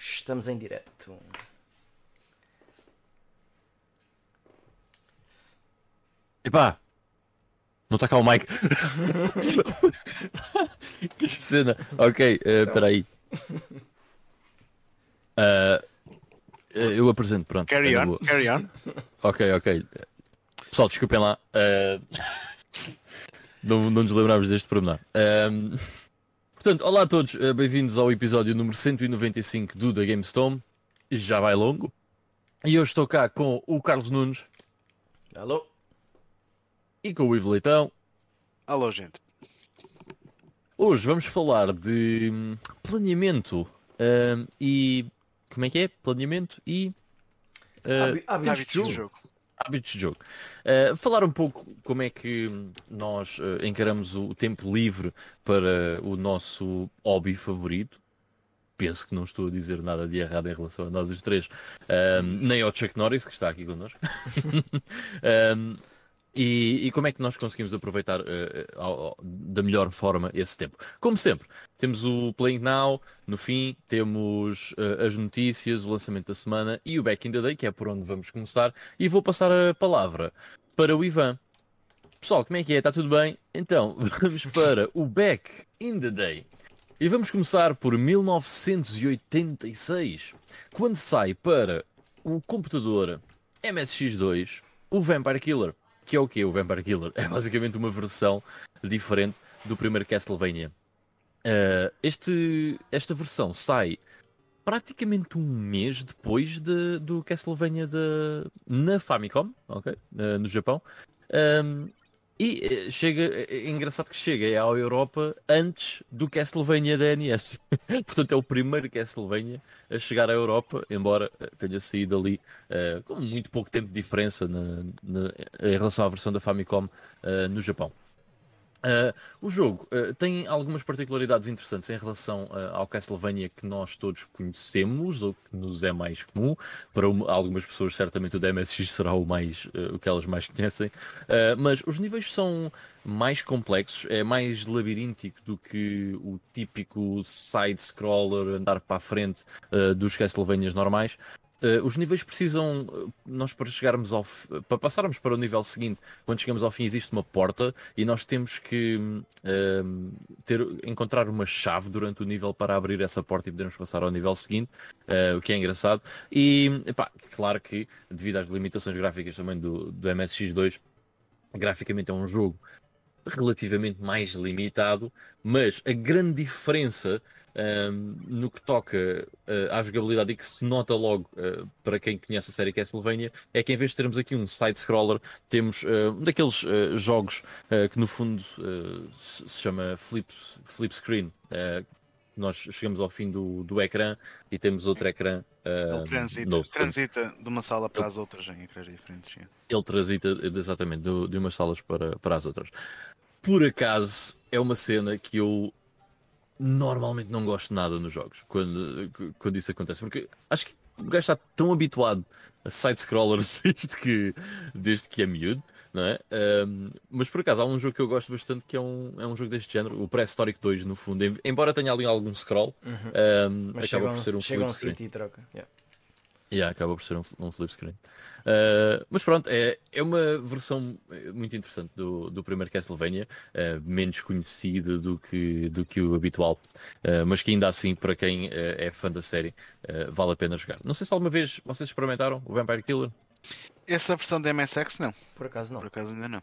Estamos em direto. Epá! Não está cá o Mike. que cena. Ok, espera aí. Uh, eu apresento, pronto. Carry É on, boa. carry on. Ok, ok. Pessoal, desculpem lá. Uh, não, não nos lembramos deste pormenor. Um, portanto, olá a todos. uh, Bem-vindos ao episódio número 195 do The GameStorm. Já vai longo. E eu estou cá com o Carlos Nunes Alô? e com o Ivo Leitão. Alô, gente. Hoje vamos falar de hum, planeamento hum, e. Como é que é? Planeamento e. uh, Hábi- hábitos Hábitos do jogo. jogo. Hábitos de jogo. Uh, falar um pouco como é que nós uh, encaramos o tempo livre para o nosso hobby favorito. Penso que não estou a dizer nada de errado em relação a nós os três, um, nem ao Chuck Norris, que está aqui connosco. Um, e, e como é que nós conseguimos aproveitar uh, da melhor forma esse tempo? Como sempre, temos o Playing Now, no fim, temos uh, as notícias, o lançamento da semana e o Back in the Day, que é por onde vamos começar. E vou passar a palavra para o Ivan. Pessoal, como é que é? Está tudo bem? Então, vamos para o Back in the Day. E vamos começar por 1986, quando sai para o computador MSX2 o Vampire Killer. Que é o quê? O Vampire Killer é basicamente uma versão diferente do primeiro Castlevania. Uh, este, esta versão sai praticamente um mês depois de- do Castlevania de- na Famicom, ok? Uh, no Japão. Um, e eh, chega, é engraçado que chega é à Europa antes do Castlevania da NES. Portanto, é o primeiro Castlevania a chegar à Europa, embora tenha saído ali eh, com muito pouco tempo de diferença na- na- em relação à versão da Famicom eh, no Japão. Uh, o jogo uh, tem algumas particularidades interessantes em relação uh, ao Castlevania que nós todos conhecemos, ou que nos é mais comum. Para uma- algumas pessoas, certamente, o DMSX será o, mais, o que elas mais conhecem. Mas os níveis são mais complexos, é mais labiríntico do que o típico side-scroller, andar para a frente dos Castlevanias normais. Uh, os níveis precisam, uh, nós para chegarmos ao, para passarmos para o nível seguinte, quando chegamos ao fim existe uma porta e nós temos que hum, ter, encontrar uma chave durante o nível para abrir essa porta e podermos passar ao nível seguinte, eh, o que é engraçado. E, epá, claro que, devido às limitações gráficas também do, do MSX2, graficamente é um jogo relativamente mais limitado, mas a grande diferença hum, no que toca eh, à jogabilidade e que se nota logo eh, para quem conhece a série Castlevania é que em vez de termos aqui um side-scroller, temos eh, um daqueles jogos que no fundo se chama flip, flip screen. nós chegamos ao fim do, do ecrã e temos outro ecrã eh, Ele transita, novo. Transita de uma sala para as outras em ecrãs diferentes. ele transita exatamente do- de umas salas para, para as outras. Por acaso, é uma cena que eu normalmente não gosto nada nos jogos quando, quando isso acontece, porque acho que o gajo está tão habituado a side-scrollers desde que, desde que é miúdo, não é? Ahm, mas por acaso há um jogo que eu gosto bastante que é um, é um jogo deste género, o Pré-Histórico 2, no fundo. Em- Embora tenha ali algum scroll, Uhum. Mas acaba por ser um chega um e troca. Yeah. Yeah, acaba por ser um, um flip screen. Uh, mas pronto, é, é uma versão muito interessante do, do primeiro Castlevania, uh, menos conhecida do que, do que o habitual, uh, mas que ainda assim, para quem uh, é fã da série, uh, vale a pena jogar. Não sei se alguma vez vocês experimentaram o Vampire Killer. Essa versão da MSX não, Por acaso não. por acaso ainda não.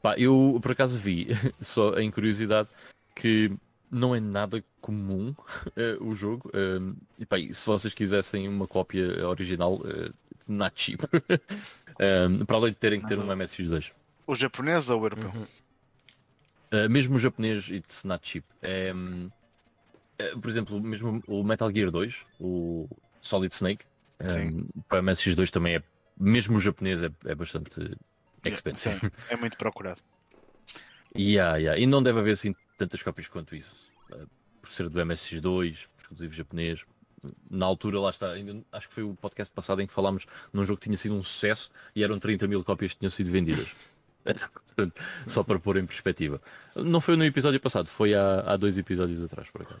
Pá, eu por acaso vi, só em curiosidade, que não é nada comum eh, o jogo. eh, e pá, e se vocês quisessem uma cópia original, uh, not cheap. Eh, para além de terem que ter Mas um o- MSX2. O japonês ou o europeu? Uhum. Uh, mesmo o japonês, it's not cheap. É, eh, por exemplo, mesmo o Metal Gear 2, o Solid Snake, um, para MSX2 também é, mesmo o japonês é, é bastante expensive. Sim, é muito procurado. Yeah, yeah. E não deve haver assim tantas cópias quanto isso. Uh, por ser do MSX2, exclusivo japonês. Na altura, lá está, ainda, acho que foi o podcast passado em que falámos num jogo que tinha sido um sucesso e eram 30 mil cópias que tinham sido vendidas. Portanto, Só para pôr em perspectiva. Não foi no episódio passado, foi há, há dois episódios atrás, por acaso.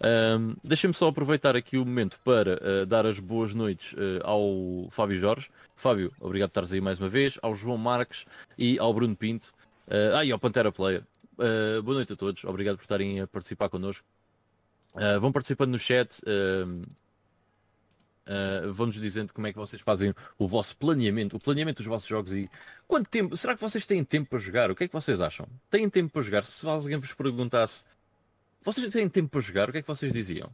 Um, Deixem-me só aproveitar aqui o momento para uh, dar as boas noites uh, ao Fábio Jorge. Fábio, obrigado por estares aí mais uma vez. Ao João Marques e ao Bruno Pinto. Uh, ah, e ao Pantera Player. Uh, boa noite a todos. Obrigado por estarem a participar connosco. Uh, vão participando no chat. Uh, vão-nos dizendo como é que vocês fazem o vosso planeamento, o planeamento dos vossos jogos e quanto tempo. Será que vocês têm tempo para jogar? O que é que vocês acham? Têm tempo para jogar? Se alguém vos perguntasse vocês têm tempo para jogar, o que é que vocês diziam?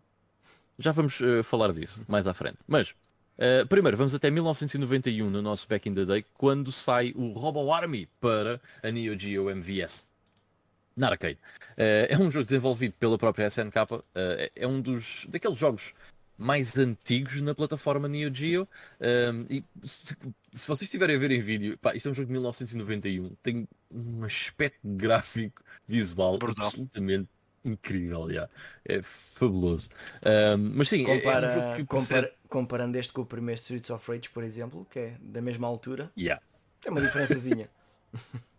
Já vamos falar disso mais à frente. Mas, uh, primeiro, vamos até 1991 no nosso Back in the Day, quando sai o Robo Army para a Neo Geo MVS. Na arcade. Uh, é um jogo desenvolvido pela própria SNK. é um dos daqueles jogos mais antigos na plataforma Neo Geo. e se, se, vocês estiverem a ver em vídeo, pá, isto é um jogo de 1991. Tem um aspecto gráfico visual Brutal. absolutamente incrível, yeah. é fabuloso. Um, mas sim, Compara, é, é um jogo que compara- percebe... comparando este com o primeiro Streets of Rage, por exemplo, que é da mesma altura, yeah. tem uma diferençazinha.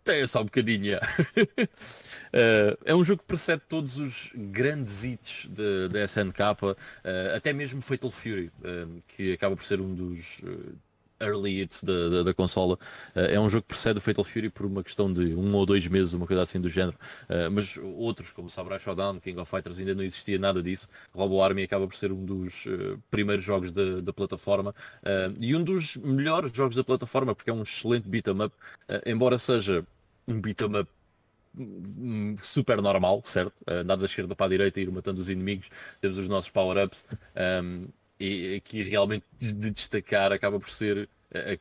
Tem só um bocadinho. Uh, é um jogo que precede todos os grandes hits da SNK, uh, até mesmo Fatal Fury, uh, que acaba por ser um dos early hits da, da, da consola. Uh, é um jogo que precede Fatal Fury por uma questão de um ou dois meses, uma coisa assim do género. Uh, mas outros, como Samurai Shodown, King of Fighters, ainda não existia nada disso. Robo Army acaba por ser um dos uh, primeiros jogos da, da plataforma e um dos melhores jogos da plataforma, porque é um excelente beat'em up, embora seja um beat'em up hum, super normal, certo? Andar da esquerda para a direita e ir matando os inimigos, temos os nossos power-ups. Um, e aqui realmente de destacar acaba por ser a,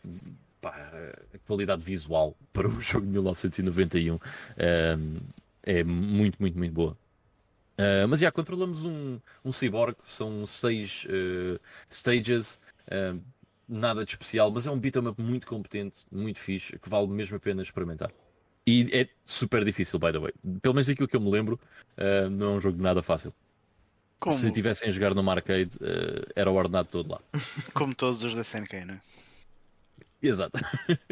pá, a qualidade visual para o jogo de 1991 um, é muito, muito, muito boa. Uh, mas já, controlamos um, um cyborg, são seis uh, stages, uh, nada de especial, mas é um beat'em up muito competente, muito fixe, que vale mesmo a pena experimentar. E é super difícil, by the way. Pelo menos aquilo que eu me lembro, não é um jogo de nada fácil. Como, Se tivessem a jogar numa arcade, uh, era o ordenado todo lá. como todos os da SNK, não é? Exato.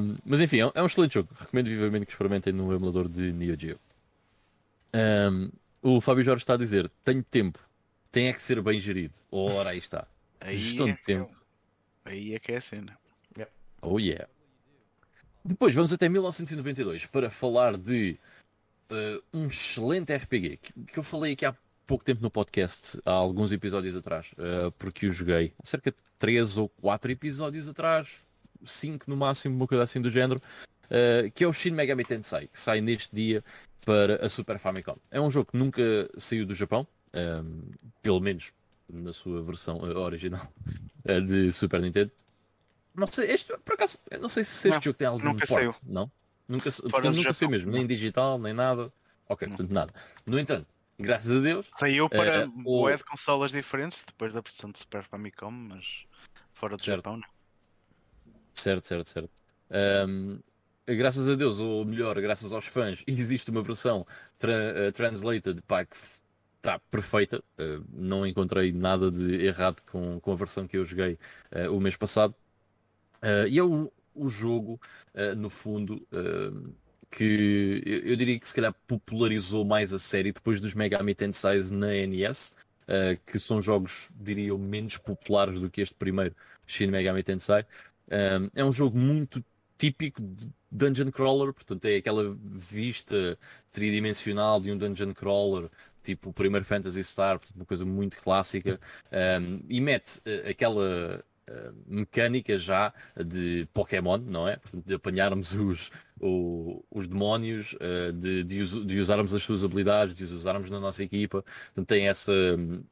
um, mas enfim, é um, é um excelente jogo. Recomendo vivamente que experimentem no emulador de Neo Geo. Um, o Fábio Jorge está a dizer: tenho tempo, tem é que ser bem gerido. Ora, aí está. Aí Gestão é de é- tempo. Aí é que é a cena. Oh yeah. Depois vamos até 1992 para falar de uh, um excelente RPG que, que eu falei aqui há pouco tempo no podcast, há alguns episódios atrás, uh, porque o joguei há cerca de 3 ou 4 episódios atrás, 5 no máximo, uma coisa assim do género, uh, que é o Shin Megami Tensei, que sai neste dia para a Super Famicom. É um jogo que nunca saiu do Japão, um, pelo menos na sua versão original de Super Nintendo. Não sei, este, por acaso, eu não sei se este Não, jogo tem algum nunca port, saiu. não? Nunca, portanto, nunca saiu mesmo, nem digital, nem nada. Ok, Não. portanto, nada. No entanto, graças a Deus, Saiu para Eh, o- de consolas diferentes depois da versão de Super Famicom, mas fora do Certo. Japão não. certo, certo, certo. Ahm, graças a Deus, ou melhor, graças aos fãs, existe uma versão tra- eh, translated pá, que está perfeita. Eh, não encontrei nada de errado com, com a versão que eu joguei eh, o mês passado. Eh, e é o, o jogo, eh, no fundo, eh, que eu, eu diria que se calhar popularizou mais a série depois dos Megami Tensei na NES, eh, que são jogos, diria eu, menos populares do que este primeiro, Shin Megami Tensei. É um jogo muito típico de dungeon crawler, portanto é aquela vista tridimensional de um dungeon crawler, tipo o primeiro Phantasy Star, uma coisa muito clássica, um, e mete uh, aquela uh, mecânica já de Pokémon, não é? Portanto, de apanharmos os, o- os demónios, uh, de, de de usarmos as suas habilidades, de os usarmos na nossa equipa. Portanto, tem essa,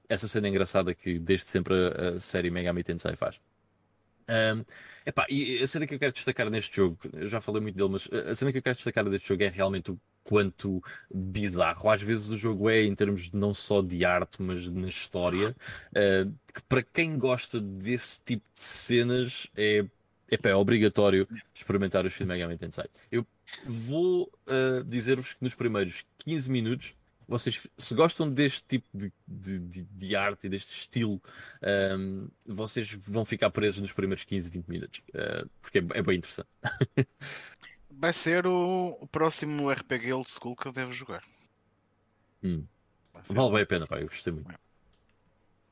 essa cena engraçada que desde sempre a, a série Megami Tensei faz. Um, epá, e a cena que eu quero destacar neste jogo, eu já falei muito dele, mas a cena que eu quero destacar deste jogo é realmente o quanto bizarro às vezes o jogo é em termos não só de arte, mas na história. Uh, que para quem gosta desse tipo de cenas é, epá, é obrigatório experimentar o Shin Megami Tensei. Eu vou uh, dizer-vos que nos primeiros 15 minutos vocês, se gostam deste tipo de, de, de- de arte e deste estilo, um, vocês vão ficar presos nos primeiros 15, 20 minutos, uh, porque é, é bem interessante. Vai ser o, o próximo RPG Old School que eu devo jogar. Hum. Vale bem a pena, pá, eu gostei muito.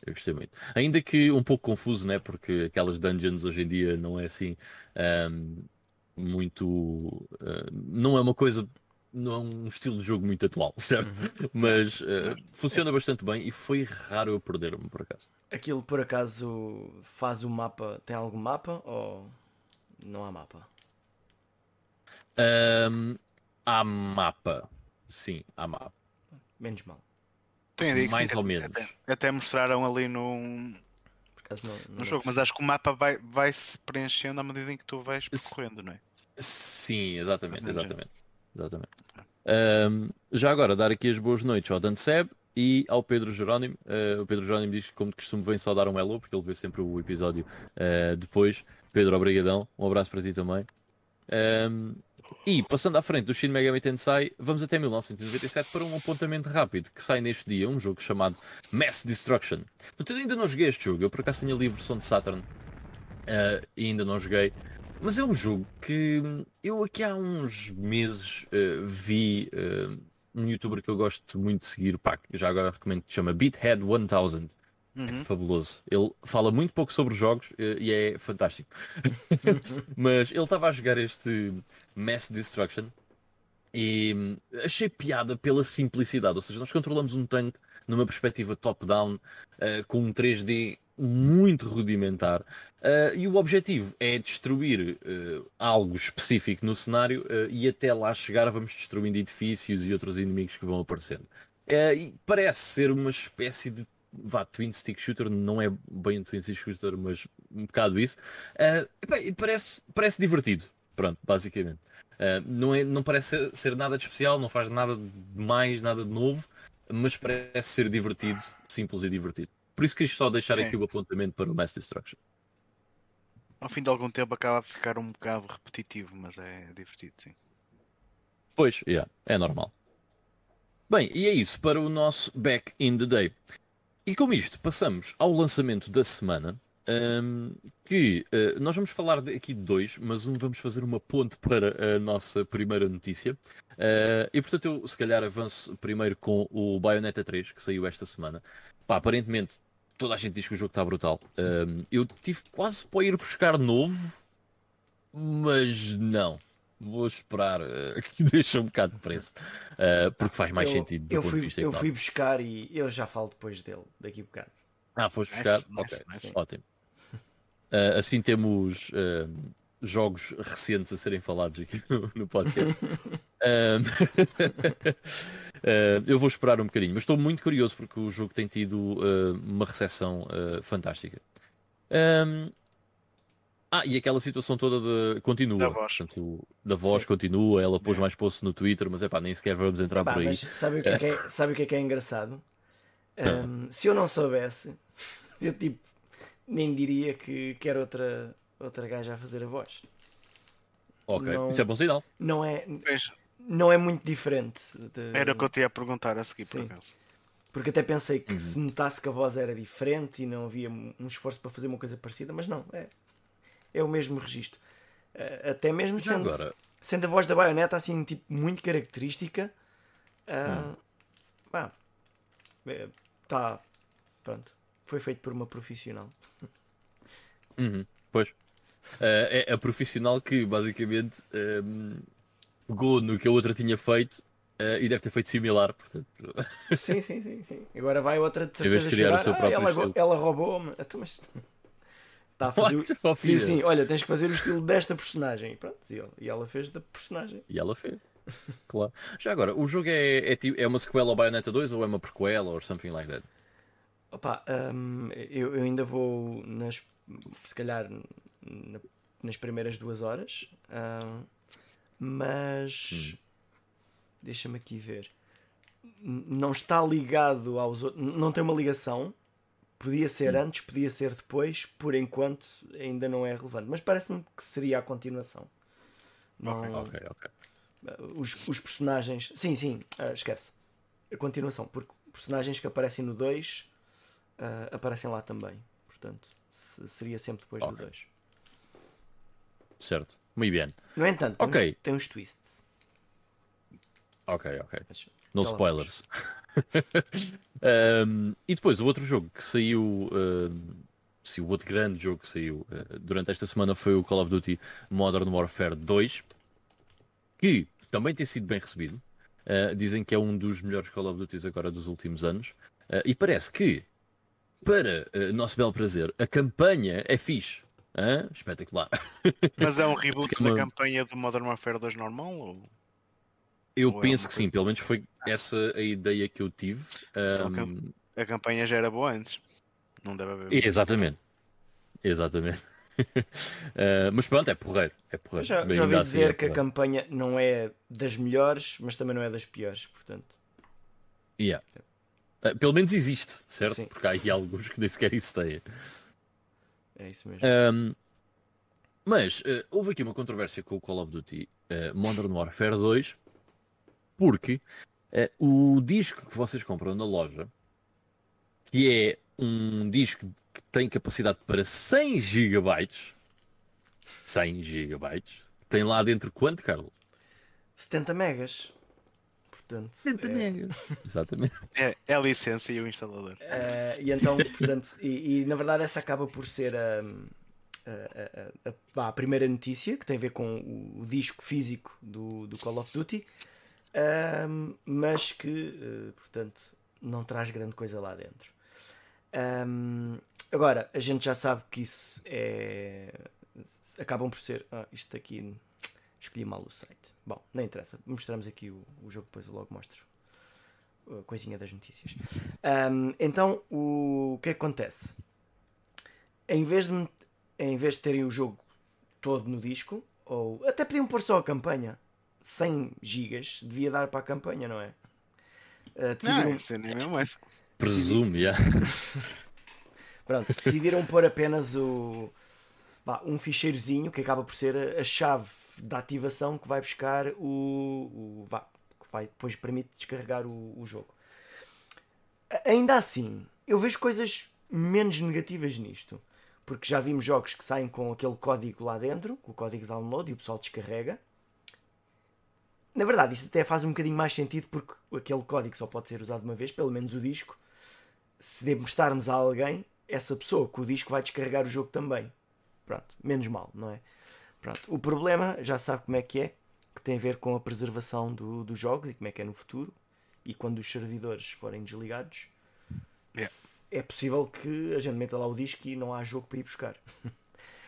Eu gostei muito. Ainda que um pouco confuso, né? Porque aquelas dungeons hoje em dia não é assim ahm, muito. ah, não é uma coisa. Não é um estilo de jogo muito atual, certo? Mas ah, funciona bastante bem e foi raro eu perder-me por acaso. Aquilo por acaso faz o mapa. Tem algum mapa ou não há mapa? Ahm, há mapa. Sim, há mapa. Menos mal. Tem Mais sim, ou até- menos. Até, até mostraram ali no, Por acaso não. não no jogo, mas acho que o mapa vai, vai se preenchendo à medida em que tu vais percorrendo, não é? Sim, exatamente, exatamente. exatamente. Ahm, já agora, dar aqui as boas noites ao Dan Seb e ao Pedro Jerónimo. Ah, o Pedro Jerónimo diz que, como de costume, vem só dar um hello, porque ele vê sempre o episódio ah, depois. Pedro, obrigadão. Um abraço para ti também. Ahm, e, passando à frente do Shin Megami Tensei, vamos até 1997 para um apontamento rápido que sai neste dia, um jogo chamado Mass Destruction. Portanto, eu ainda não joguei este jogo, eu por acaso tenho ali a versão de Saturn ah, e ainda não joguei. Mas é um jogo que eu aqui há uns meses eh, vi eh, um youtuber que eu gosto muito de seguir, pá, que já agora recomendo, que chama Beathead 1000. É Uhum. fabuloso. Ele fala muito pouco sobre jogos e é fantástico. Mas ele estava a jogar este Mass Destruction e hum, achei piada pela simplicidade. Ou seja, nós controlamos um tanque numa perspectiva top-down eh, com um 3D muito rudimentar. eh, e o objetivo é destruir eh, algo específico no cenário eh, e até lá chegar vamos destruindo edifícios e outros inimigos que vão aparecendo. E parece ser uma espécie de vá, twin stick shooter, não é bem um twin stick shooter, mas um bocado isso. E parece, parece divertido, pronto, basicamente. Eh, não, é, não parece ser, ser nada de especial, não faz nada de mais, nada de novo, mas parece ser divertido, simples e divertido. Por isso quis só deixar É. aqui o apontamento para o Mass Destruction. Ao fim de algum tempo acaba a ficar um bocado repetitivo, mas é divertido, sim. Pois, yeah, é normal. Bem, e é isso para o nosso Back in the Day. E com isto passamos ao lançamento da semana, hum, que eh, nós vamos falar de- aqui de dois, mas um vamos fazer uma ponte para a nossa primeira notícia. Eh, e portanto eu se calhar avanço primeiro com o Bayonetta 3, que saiu esta semana. Pá, aparentemente toda a gente diz que o jogo está brutal. Hum, eu tive quase para ir buscar novo, mas não. Vou esperar eh, que deixe um bocado de preço, porque faz mais eu, sentido do eu ponto fui, de vista Eu fui buscar e eu já falo depois dele, daqui a bocado. Ah, foste Nice, buscar? nice, ok, nice. ótimo. Ah, assim temos ah, jogos recentes a serem falados aqui no, no podcast. Ah, eu vou esperar um bocadinho, mas estou muito curioso porque o jogo tem tido uma recepção fantástica. Ahm, ah, e aquela situação toda de continua. Da voz. Portanto, da voz Sim. continua, ela pôs É. mais posts no Twitter, mas é pá, nem sequer vamos entrar Pá, por aí. mas sabe o que é, que é- sabe o que é, que é engraçado? Ahm, se eu não soubesse, eu tipo nem diria que quero outra, outra gaja a fazer a voz. Ok, não- isso é bom sinal. Não é, Pois, não é muito diferente. de- era o que eu te ia perguntar a seguir, por Sim. acaso. Porque até pensei que Uhum. se notasse que a voz era diferente e não havia um esforço para fazer uma coisa parecida, mas não, é, é o mesmo registro. Eh, Até mesmo sendo, agora, sendo a voz da baioneta assim, tipo, muito característica, ah, Hum. pá, é, tá, pronto, foi feito por uma profissional. Uhum, pois. Eh, é a profissional que basicamente ehm, pegou no que a outra tinha feito eh, e deve ter feito similar, portanto. Sim, sim, sim, sim. Agora vai outra de certeza de criar o seu "Ah, próprio ela, estilo." ela roubou-me. Então, mas... Está a fazer o... Sim, sim, olha, tens que fazer o estilo desta personagem. E pronto, e ela- fez da personagem. E ela fez. Claro. Já agora, o jogo é, é, tipo- é uma sequela ao Bayonetta 2 ou é uma prequela ou something like that? Opa, hum, eu, eu ainda vou nas se calhar na- nas primeiras duas horas, hum, mas deixa-me aqui ver. Não está ligado aos outros, não tem uma ligação. Podia ser antes, podia ser depois, por enquanto ainda não é relevante, mas parece-me que seria a continuação. Não- Ok, ok. os, os personagens. Sim, sim, ah, esquece. A continuação, porque personagens que aparecem no 2 ah, aparecem lá também. Portanto, se- seria sempre depois do Ok. 2. Certo. Muito bem. No entanto, tem, Ok. uns, tem uns twists. Ok, ok. Mas No spoilers. um, e depois, o outro jogo que saiu, um, se o outro grande jogo que saiu uh, durante esta semana foi o Call of Duty Modern Warfare 2, que também tem sido bem recebido. Uh, dizem que é um dos melhores Call of Duty agora dos últimos anos. Uh, e parece que, para nosso belo prazer, a campanha é fixe. Hã? Espetacular. Mas é um reboot uma... da campanha do Modern Warfare 2 normal? Ou... Eu ou é penso é que sim, pelo menos foi essa a ideia que eu tive. Um... A campanha já era boa antes. Não deve haver. Exatamente. Exatamente. uh, mas pronto, é porreiro. É porreiro. Já, já ouvi assim dizer é que a campanha não é das melhores, mas também não é das piores, portanto. Yeah. Uh, pelo menos existe, certo? Sim. Porque há aí alguns que nem sequer existem. É isso mesmo. Um, mas uh, houve aqui uma controvérsia com o Call of Duty Modern Warfare 2 porque uh, o disco que vocês compram na loja, que é um disco que tem capacidade para 100 GB, 100 GB, tem lá dentro quanto, Carlos? 70 megas. Portanto, 70 é... Exatamente. É, é, a licença e o instalador. Uh, e então, portanto, e, e, na verdade essa acaba por ser a, a, a, a, primeira notícia que tem a ver com o, o disco físico do, do Call of Duty um, mas que, uh, portanto, não traz grande coisa lá dentro. Um, agora, a gente já sabe que isso é. Acabam por ser. Ah, isto aqui. Escolhi mal o site. Bom, não interessa. Mostramos aqui o, o jogo, depois eu logo mostro a coisinha das notícias. Um, então, o, o que, é que acontece? Em vez, de, em vez de terem o jogo todo no disco, ou até podiam pôr só a campanha, 100 gigas devia dar para a campanha, não é? Uh, decidiram... Não, isso é nem essa. Presumo, já. Pronto, decidiram pôr apenas o, um ficheirozinho que acaba por ser a chave da ativação que vai buscar o. o que vai, depois permite descarregar o, o jogo. Ainda assim, eu vejo coisas menos negativas nisto. Porque já vimos jogos que saem com aquele código lá dentro, com o código de download, e o pessoal descarrega. Na verdade, isso até faz um bocadinho mais sentido porque aquele código só pode ser usado uma vez, pelo menos o disco. Se emprestarmos a alguém, essa pessoa com o disco vai descarregar o jogo também. Pronto, menos mal, não é? Pronto. O problema, já sabe como é que é, que tem a ver com a preservação do, dos jogos e como é que é no futuro. E quando os servidores forem desligados, yeah. é possível que a gente meta lá o disco e não há jogo para ir buscar.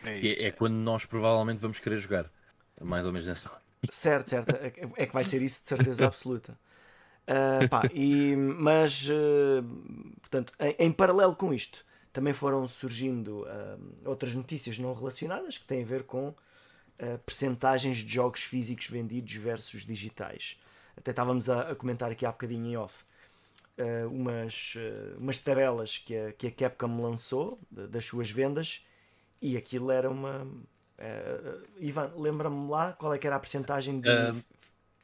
É, é, é quando nós provavelmente vamos querer jogar. É mais ou menos nessa hora. Certo, certo. É, é que vai ser isso de certeza absoluta. Uh, pá, e, mas, uh, portanto, em, em, paralelo com isto, também foram surgindo uh, outras notícias não relacionadas que têm a ver com percentagens de jogos físicos vendidos versus digitais. Até estávamos a, a comentar aqui há bocadinho em off umas, umas tabelas que a, que a Capcom lançou das suas vendas e aquilo era uma, Uh, Ivan, lembra-me lá qual é que era a porcentagem de uh,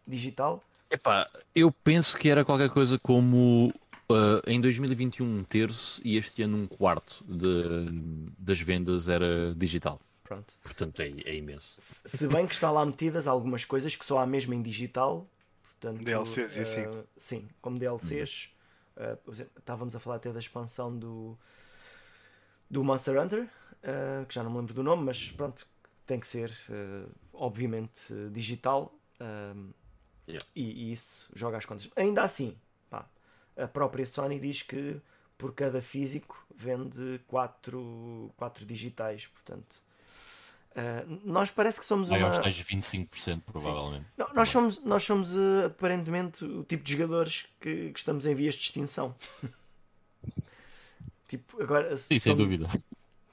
digital? Epá, eu penso que era qualquer coisa como uh, em 2021 um terço e este ano um quarto de, das vendas era digital. Pronto. Portanto, é, é imenso. Se bem que está lá metidas algumas coisas que só há mesmo em digital. Portanto, DLCs e assim. Sim, como DLCs. Uhum. estávamos a falar até da expansão do, do Monster Hunter, que já não me lembro do nome, mas pronto, tem que ser, uh, obviamente, digital. Yeah. e, e, isso joga as contas. Ainda assim, pá, a própria Sony diz que por cada físico vende 4, quatro digitais, portanto. Uh, nós parece que somos Maior uma... tais 25% provavelmente. Não, nós somos, nós somos uh, aparentemente o tipo de jogadores que, que estamos em vias de extinção. tipo, agora... Sim, sem dúvida.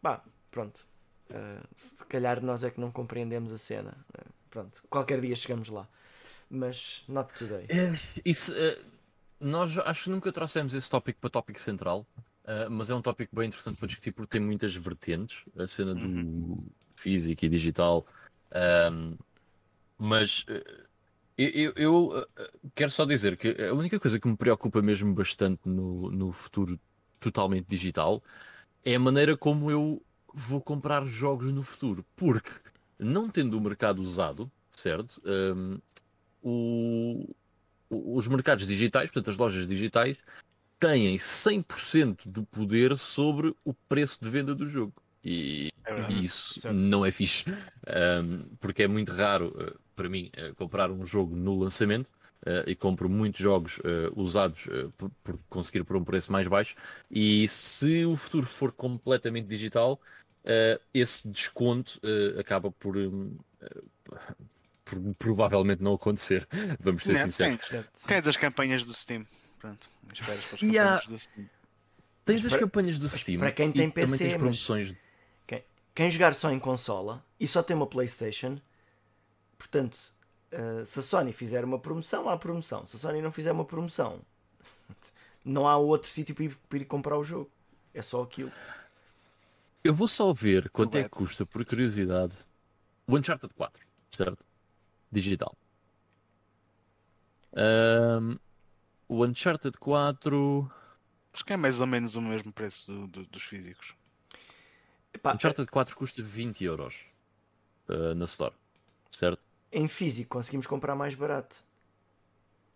Pá, pronto. Uh, se calhar nós é que não compreendemos a cena. Uh, pronto, qualquer dia chegamos lá. Mas not today. É, isso, uh, nós acho que nunca trouxemos esse tópico para tópico central, mas é um tópico bem interessante para discutir porque tem muitas vertentes, a cena do uhum. Físico e digital. Um, mas eu, eu, quero só dizer que a única coisa que me preocupa mesmo bastante no, no futuro totalmente digital é a maneira como eu vou comprar jogos no futuro, porque não tendo o mercado usado, certo? Um, o, os mercados digitais, portanto as lojas digitais, têm 100% do poder sobre o preço de venda do jogo. E, É e isso Certo. não é fixe. Um, porque é muito raro, uh, para mim, uh, comprar um jogo no lançamento. uh, e compro muitos jogos uh, usados uh, por, por conseguir por um preço mais baixo. E se o futuro for completamente digital, uh, esse desconto uh, acaba por, um, uh, por provavelmente não acontecer. Vamos ser Não, sinceros. tens, Certo, sim. tens as campanhas do Steam. Pronto, esperas pelas E há- campanhas do Steam. Tens Mas as para- campanhas do Steam para quem e tem também PC, tens mas- promoções. Quem, quem jogar só em consola e só tem uma PlayStation, portanto, eh, se a Sony fizer uma promoção, há promoção. Se a Sony não fizer uma promoção, não há outro sítio para ir, para ir comprar o jogo. É só aquilo. Eu vou só ver quanto é que custa, por curiosidade, o Uncharted 4, certo? Digital. Ahm, o Uncharted 4. Acho que é mais ou menos o mesmo preço do- do- dos físicos. Epá, Uncharted 4 custa 20 euros ah, na Store, certo? em físico conseguimos comprar mais barato.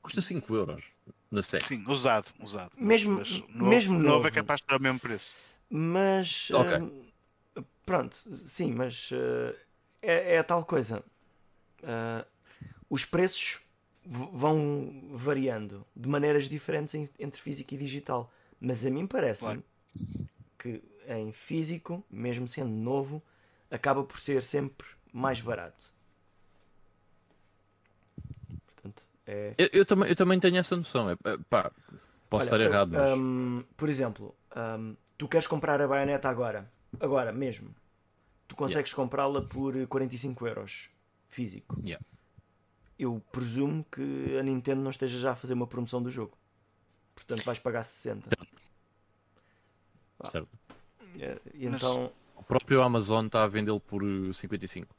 Custa 5 euros na SEC. Sim, usado, usado. Mesmo- Mas mesmo novo, novo. é capaz de estar ao mesmo preço. Mas Ok. hum, pronto, sim, mas eh, é, é a tal coisa. Os preços vão variando de maneiras diferentes entre físico e digital. Mas a mim parece-me que em físico, mesmo sendo novo, acaba por ser sempre mais barato. Portanto, é. Eu, eu também, eu também tenho essa noção. É, é, pá, posso Olha, estar errado, mas. hum, por exemplo, hum, tu queres comprar a baioneta agora, agora mesmo. Tu consegues comprá-la por 45 euros físico. Yeah. Eu presumo que a Nintendo não esteja já a fazer uma promoção do jogo. Portanto, vais pagar 60. certo. E Mas- então, O próprio Amazon está a vendê-lo por eh, 55.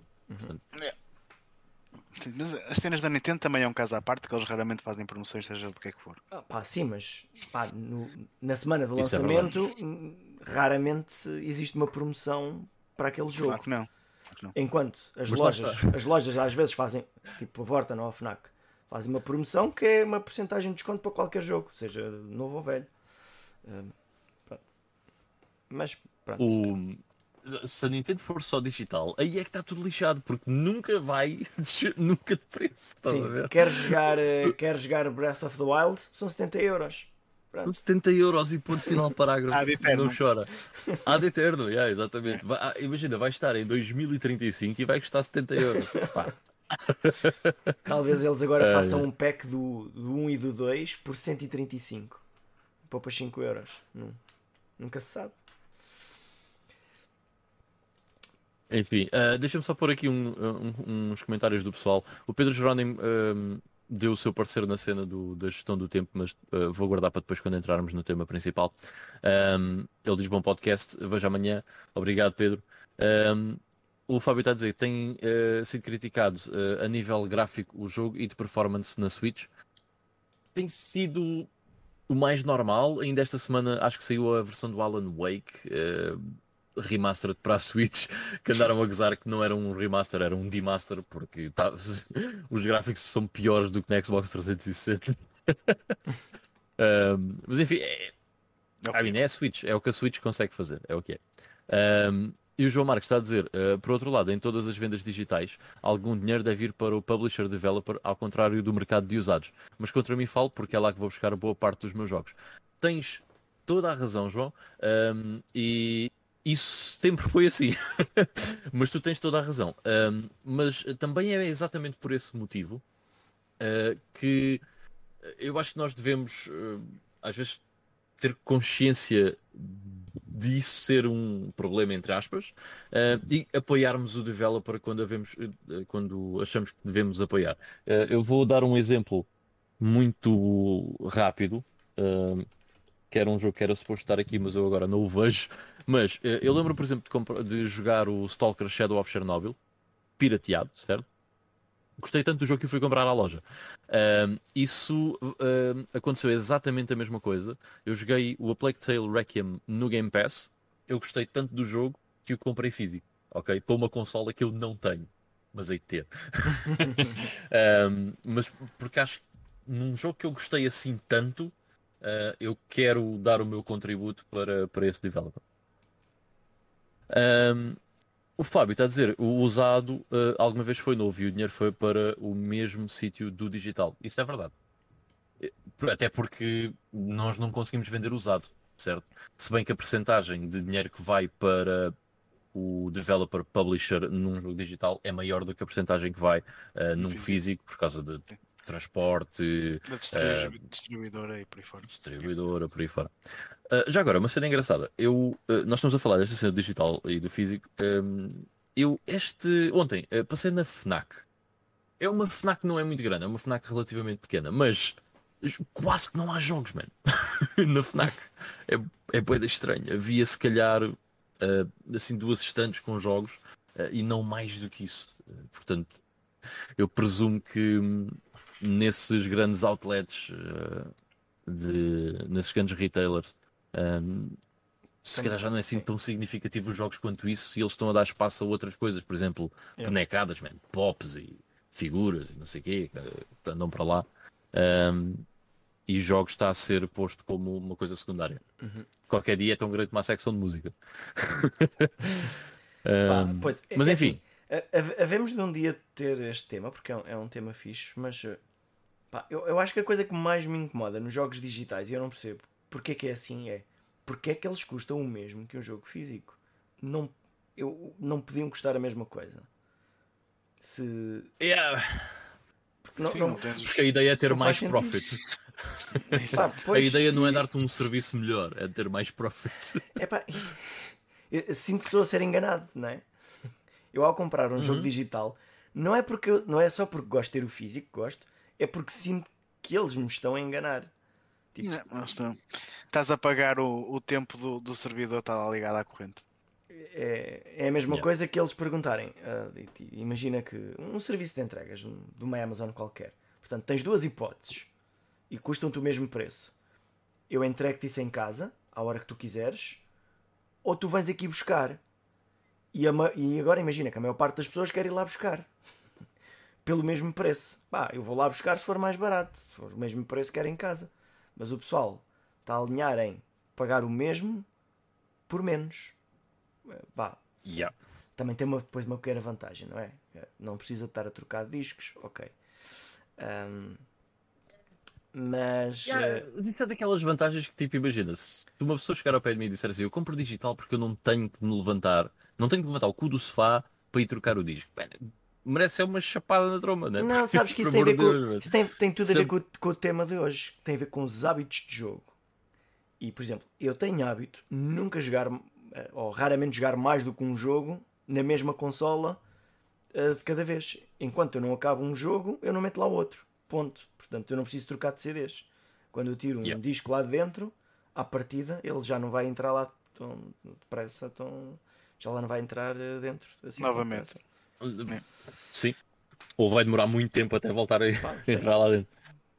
Sim, Mas as cenas da Nintendo também é um caso à parte, que eles raramente fazem promoções, seja do que é que for. ah, pá, sim, mas pá, no- na semana do é lançamento, hum, raramente existe uma promoção para aquele jogo. Claro que não. Enquanto as Mas lojas, as lojas às vezes fazem, tipo a Vorten ou a Fnac, fazem uma promoção que é uma porcentagem de desconto para qualquer jogo, seja novo ou velho. Hum. Mas pronto. O... Se a Nintendo for só digital, aí é que está tudo lixado, porque nunca vai nunca de preço. Sim, ver? quer jogar, eh, quer jogar Breath of the Wild, são 70 euros. Com 70 euros e ponto final parágrafo. Ad eterno. Não chora. Ad eterno, yeah, exatamente. Vai- ah, imagina, vai estar em 2035 e vai custar 70 euros. Pá, Talvez eles agora É. façam um pack do, do 1 e do 2 por 135. Poupas 5 euros. Nun- Nunca se sabe. Enfim, ah, deixa-me só pôr aqui um- um- uns comentários do pessoal. O Pedro Jerónimo ahm, deu o seu parecer na cena do- da gestão do tempo, mas ah, vou guardar para depois quando entrarmos no tema principal. Ahm, ele diz bom podcast, vejo amanhã. Obrigado, Pedro. Ahm, o Fábio está a dizer que tem ah, sido criticado a nível gráfico o jogo e de performance na Switch. Tem sido o mais normal. Ainda esta semana acho que saiu a versão do Alan Wake. Remastered para a Switch que andaram a gozar que não era um remaster, era um demaster porque tá- os gráficos são piores do que na Xbox 360 Um, mas enfim é, I mean, é a Switch, é o que a Switch consegue fazer, é o que é Um, e o João Marcos está a dizer, uh, por outro lado, em todas as vendas digitais, algum dinheiro deve ir para o publisher developer, ao contrário do mercado de usados. Mas contra mim falo, porque é lá que vou buscar boa parte dos meus jogos. Tens toda a razão, João, um, e isso sempre foi assim. mas tu tens toda a razão. Um, mas também é exatamente por esse motivo uh, que eu acho que nós devemos, uh, às vezes, ter consciência disso ser um problema, entre aspas, uh, e apoiarmos o developer quando, havemos, quando achamos que devemos apoiar. Eu vou dar um exemplo muito rápido. Uh, que era um jogo que era suposto estar aqui, mas eu agora não o vejo. Mas uh, eu lembro, por exemplo, de, de jogar o Stalker Shadow of Chernobyl, pirateado, certo? Gostei tanto do jogo que eu fui comprar à loja. Um, isso um, aconteceu exatamente a mesma coisa. Eu joguei o A Plague Tale Requiem no Game Pass. Eu gostei tanto do jogo que o comprei físico, ok? Para uma consola que eu não tenho, mas hei de ter. Um, mas porque acho num jogo que eu gostei assim tanto, uh, eu quero dar o meu contributo para, para esse developer. Um, o Fábio está a dizer, o usado uh, alguma vez foi novo e o dinheiro foi para o mesmo sítio do digital. Isso é verdade. Até porque nós não conseguimos vender usado, certo? Se bem que a percentagem de dinheiro que vai para o developer publisher num jogo digital é maior do que a percentagem que vai uh, num físico. físico por causa de transporte, da distribuidora uh, e por aí fora. Distribuidora, por aí fora. Uh, já agora, uma cena engraçada. Eu, uh, nós estamos a falar desta cena do digital e do físico. Um, eu, este, ontem, passei na FNAC. É uma FNAC que não é muito grande, é uma FNAC relativamente pequena, mas quase que não há jogos, man. na FNAC. É, é boeda estranha. Havia se calhar assim duas estantes com jogos e não mais do que isso. portanto, eu presumo que hum, nesses grandes outlets, uh, de, nesses grandes retailers. Um, se calhar já não é assim tão significativo os jogos quanto isso e eles estão a dar espaço a outras coisas, por exemplo, yeah. bonecadas, man, pops e figuras e não sei o quê, que andam para lá. Um, e jogos está a ser posto como uma coisa secundária. Uhum. Qualquer dia é tão grande como a secção de música. um, pois, é, mas é enfim. Assim, havemos de um dia ter este tema, porque é um, é um tema fixe, mas eh, Pá, eu, eu acho que a coisa que mais me incomoda nos jogos digitais, e eu não percebo porque é que é assim, é porque é que eles custam o mesmo que um jogo físico. Não, eu, não podiam custar a mesma coisa. Se. Yeah. Porque, não, Sim, não, porque a ideia é ter mais profit. Pá, a ideia não é dar-te um serviço melhor, é ter mais profit. É pá, sinto que estou a ser enganado, não é? Eu ao comprar um uhum. jogo digital, não é, porque eu, não é só porque gosto de ter o físico, gosto, é porque sinto que eles me estão a enganar. Tipo... Não, estão. Estás a pagar o, o tempo do, do servidor estar lá ligado à corrente. É, é a mesma yeah. coisa que eles perguntarem. Uh, imagina que um serviço de entregas de uma Amazon qualquer. Portanto, tens duas hipóteses e custam-te o mesmo preço. Eu entrego-te isso em casa, à hora que tu quiseres, ou tu vens aqui buscar. E, a, e agora imagina que a maior parte das pessoas quer ir lá buscar pelo mesmo preço. Pá, eu vou lá buscar se for mais barato, se for o mesmo preço que era em casa. Mas o pessoal está a alinhar em pagar o mesmo por menos. Eh, vá. Yeah. Também tem uma, depois uma pequena vantagem, não é? Eh, não precisa estar a trocar discos, ok. Um, mas. Yeah, uh... Isso é daquelas vantagens que, tipo, imagina, se uma pessoa chegar ao pé de mim e disser assim: Eu compro digital porque eu não tenho que me levantar, não tenho que levantar o cu do sofá para ir trocar o disco merece ser uma chapada na tromba, não é? Não, sabes que isso, tem, a ver com, isso tem, tem tudo a ver com, com, o tema de hoje. Tem a ver com os hábitos de jogo. E, por exemplo, eu tenho hábito nunca jogar, eh, ou raramente jogar mais do que um jogo na mesma consola uh, de cada vez. Enquanto eu não acabo um jogo, eu não meto lá outro. Ponto. Portanto, eu não preciso trocar de CDs. Quando eu tiro um yeah. disco lá dentro, à partida, ele já não vai entrar lá tão depressa, tão... já lá não vai entrar eh, dentro. Assim, Novamente. Sim. Ou vai demorar muito tempo até voltar a entrar lá dentro.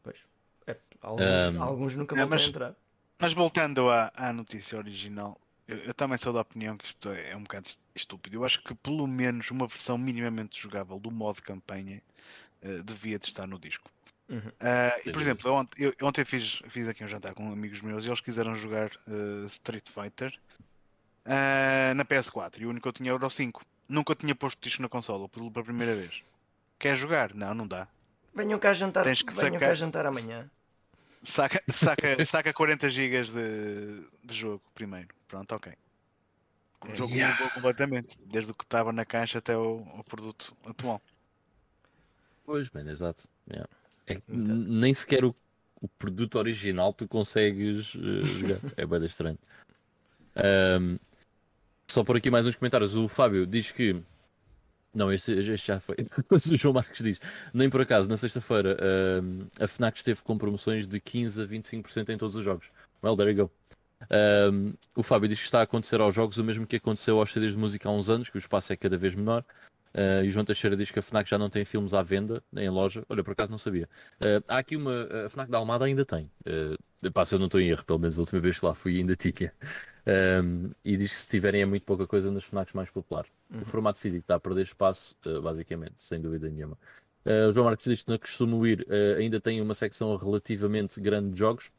Pois. É, alguns, um... alguns, nunca vão mas, entrar. Mas voltando à, à notícia original, eu, eu, também sou da opinião que isto é, é, um bocado estúpido. Eu acho que pelo menos uma versão minimamente jogável do modo campanha uh, devia de estar no disco. Uhum. Uh, e por exemplo, eu ontem, eu, ontem fiz, fiz aqui um jantar com amigos meus e eles quiseram jogar uh, Street Fighter na PS4 e o único que eu tinha era o 5. Nunca tinha posto disco na consola pela primeira vez. Quer jogar? Não, não dá. Venham cá jantar, Tens que venham sacar... cá jantar amanhã. Saca, saca, saca 40 GB de, de jogo primeiro. Pronto, ok. O jogo yeah. mudou completamente, desde o que estava na caixa até o, o produto atual. Pois, bem, exato. Yeah. É, então. Nem sequer o, o, produto original tu consegues uh, jogar. é bem estranho. Um, só por aqui mais uns comentários. O Fábio diz que. Não, este, este já foi. o João Marcos diz: Nem por acaso, na sexta-feira, uh, a Fnac esteve com promoções de 15 a 25% em todos os jogos. Well, there you go. Um, o Fábio diz que está a acontecer aos jogos o mesmo que aconteceu aos CDs de música há uns anos, que o espaço é cada vez menor. Uh, e o João Teixeira diz que a FNAC já não tem filmes à venda, nem em loja. Olha, por acaso não sabia. Uh, há aqui uma. A FNAC da Almada ainda tem. Uh, se eu não estou em erro, pelo menos a última vez que lá fui ainda tinha. Um, e diz que se tiverem é muito pouca coisa nas FNACs mais populares. Uhum. O formato físico está a perder espaço, uh, basicamente, sem dúvida nenhuma. Uh, o João Marques diz que não costumo ir, uh, ainda tem uma secção relativamente grande de jogos,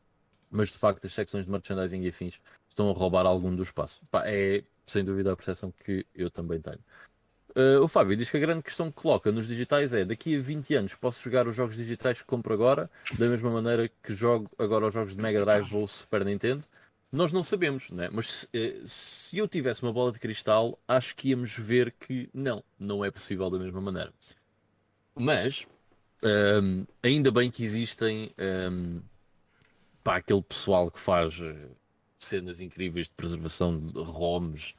mas de facto as secções de merchandising e afins estão a roubar algum do espaço. Pá, é sem dúvida a percepção que eu também tenho. Uh, o Fábio diz que a grande questão que coloca nos digitais é daqui a 20 anos posso jogar os jogos digitais que compro agora, da mesma maneira que jogo agora os jogos de Mega Drive ou Super Nintendo. Nós não sabemos, né? mas se, se eu tivesse uma bola de cristal, acho que íamos ver que não, não é possível da mesma maneira. Mas um, ainda bem que existem um, pá, aquele pessoal que faz eh, cenas incríveis de preservação de ROMs,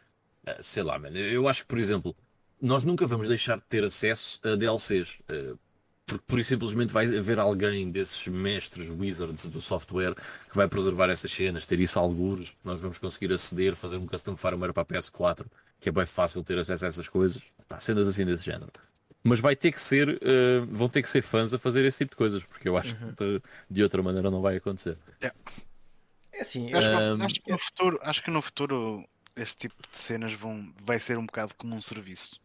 uh, sei lá, mano. Eu acho que, por exemplo, nós nunca vamos deixar de ter acesso a DLCs. Porque por simplesmente vai haver alguém desses mestres wizards do software que vai preservar essas cenas, ter isso a algures, nós vamos conseguir aceder, fazer um custom farmer para a PS4, que é bem fácil ter acesso a essas coisas, Pá, cenas assim desse género. Mas vai ter que ser, uh, vão ter que ser fãs a fazer esse tipo de coisas, porque eu acho uhum. que de outra maneira não vai acontecer. É, é assim, acho, um... acho, que no futuro, acho que no futuro este tipo de cenas vão, vai ser um bocado como um serviço.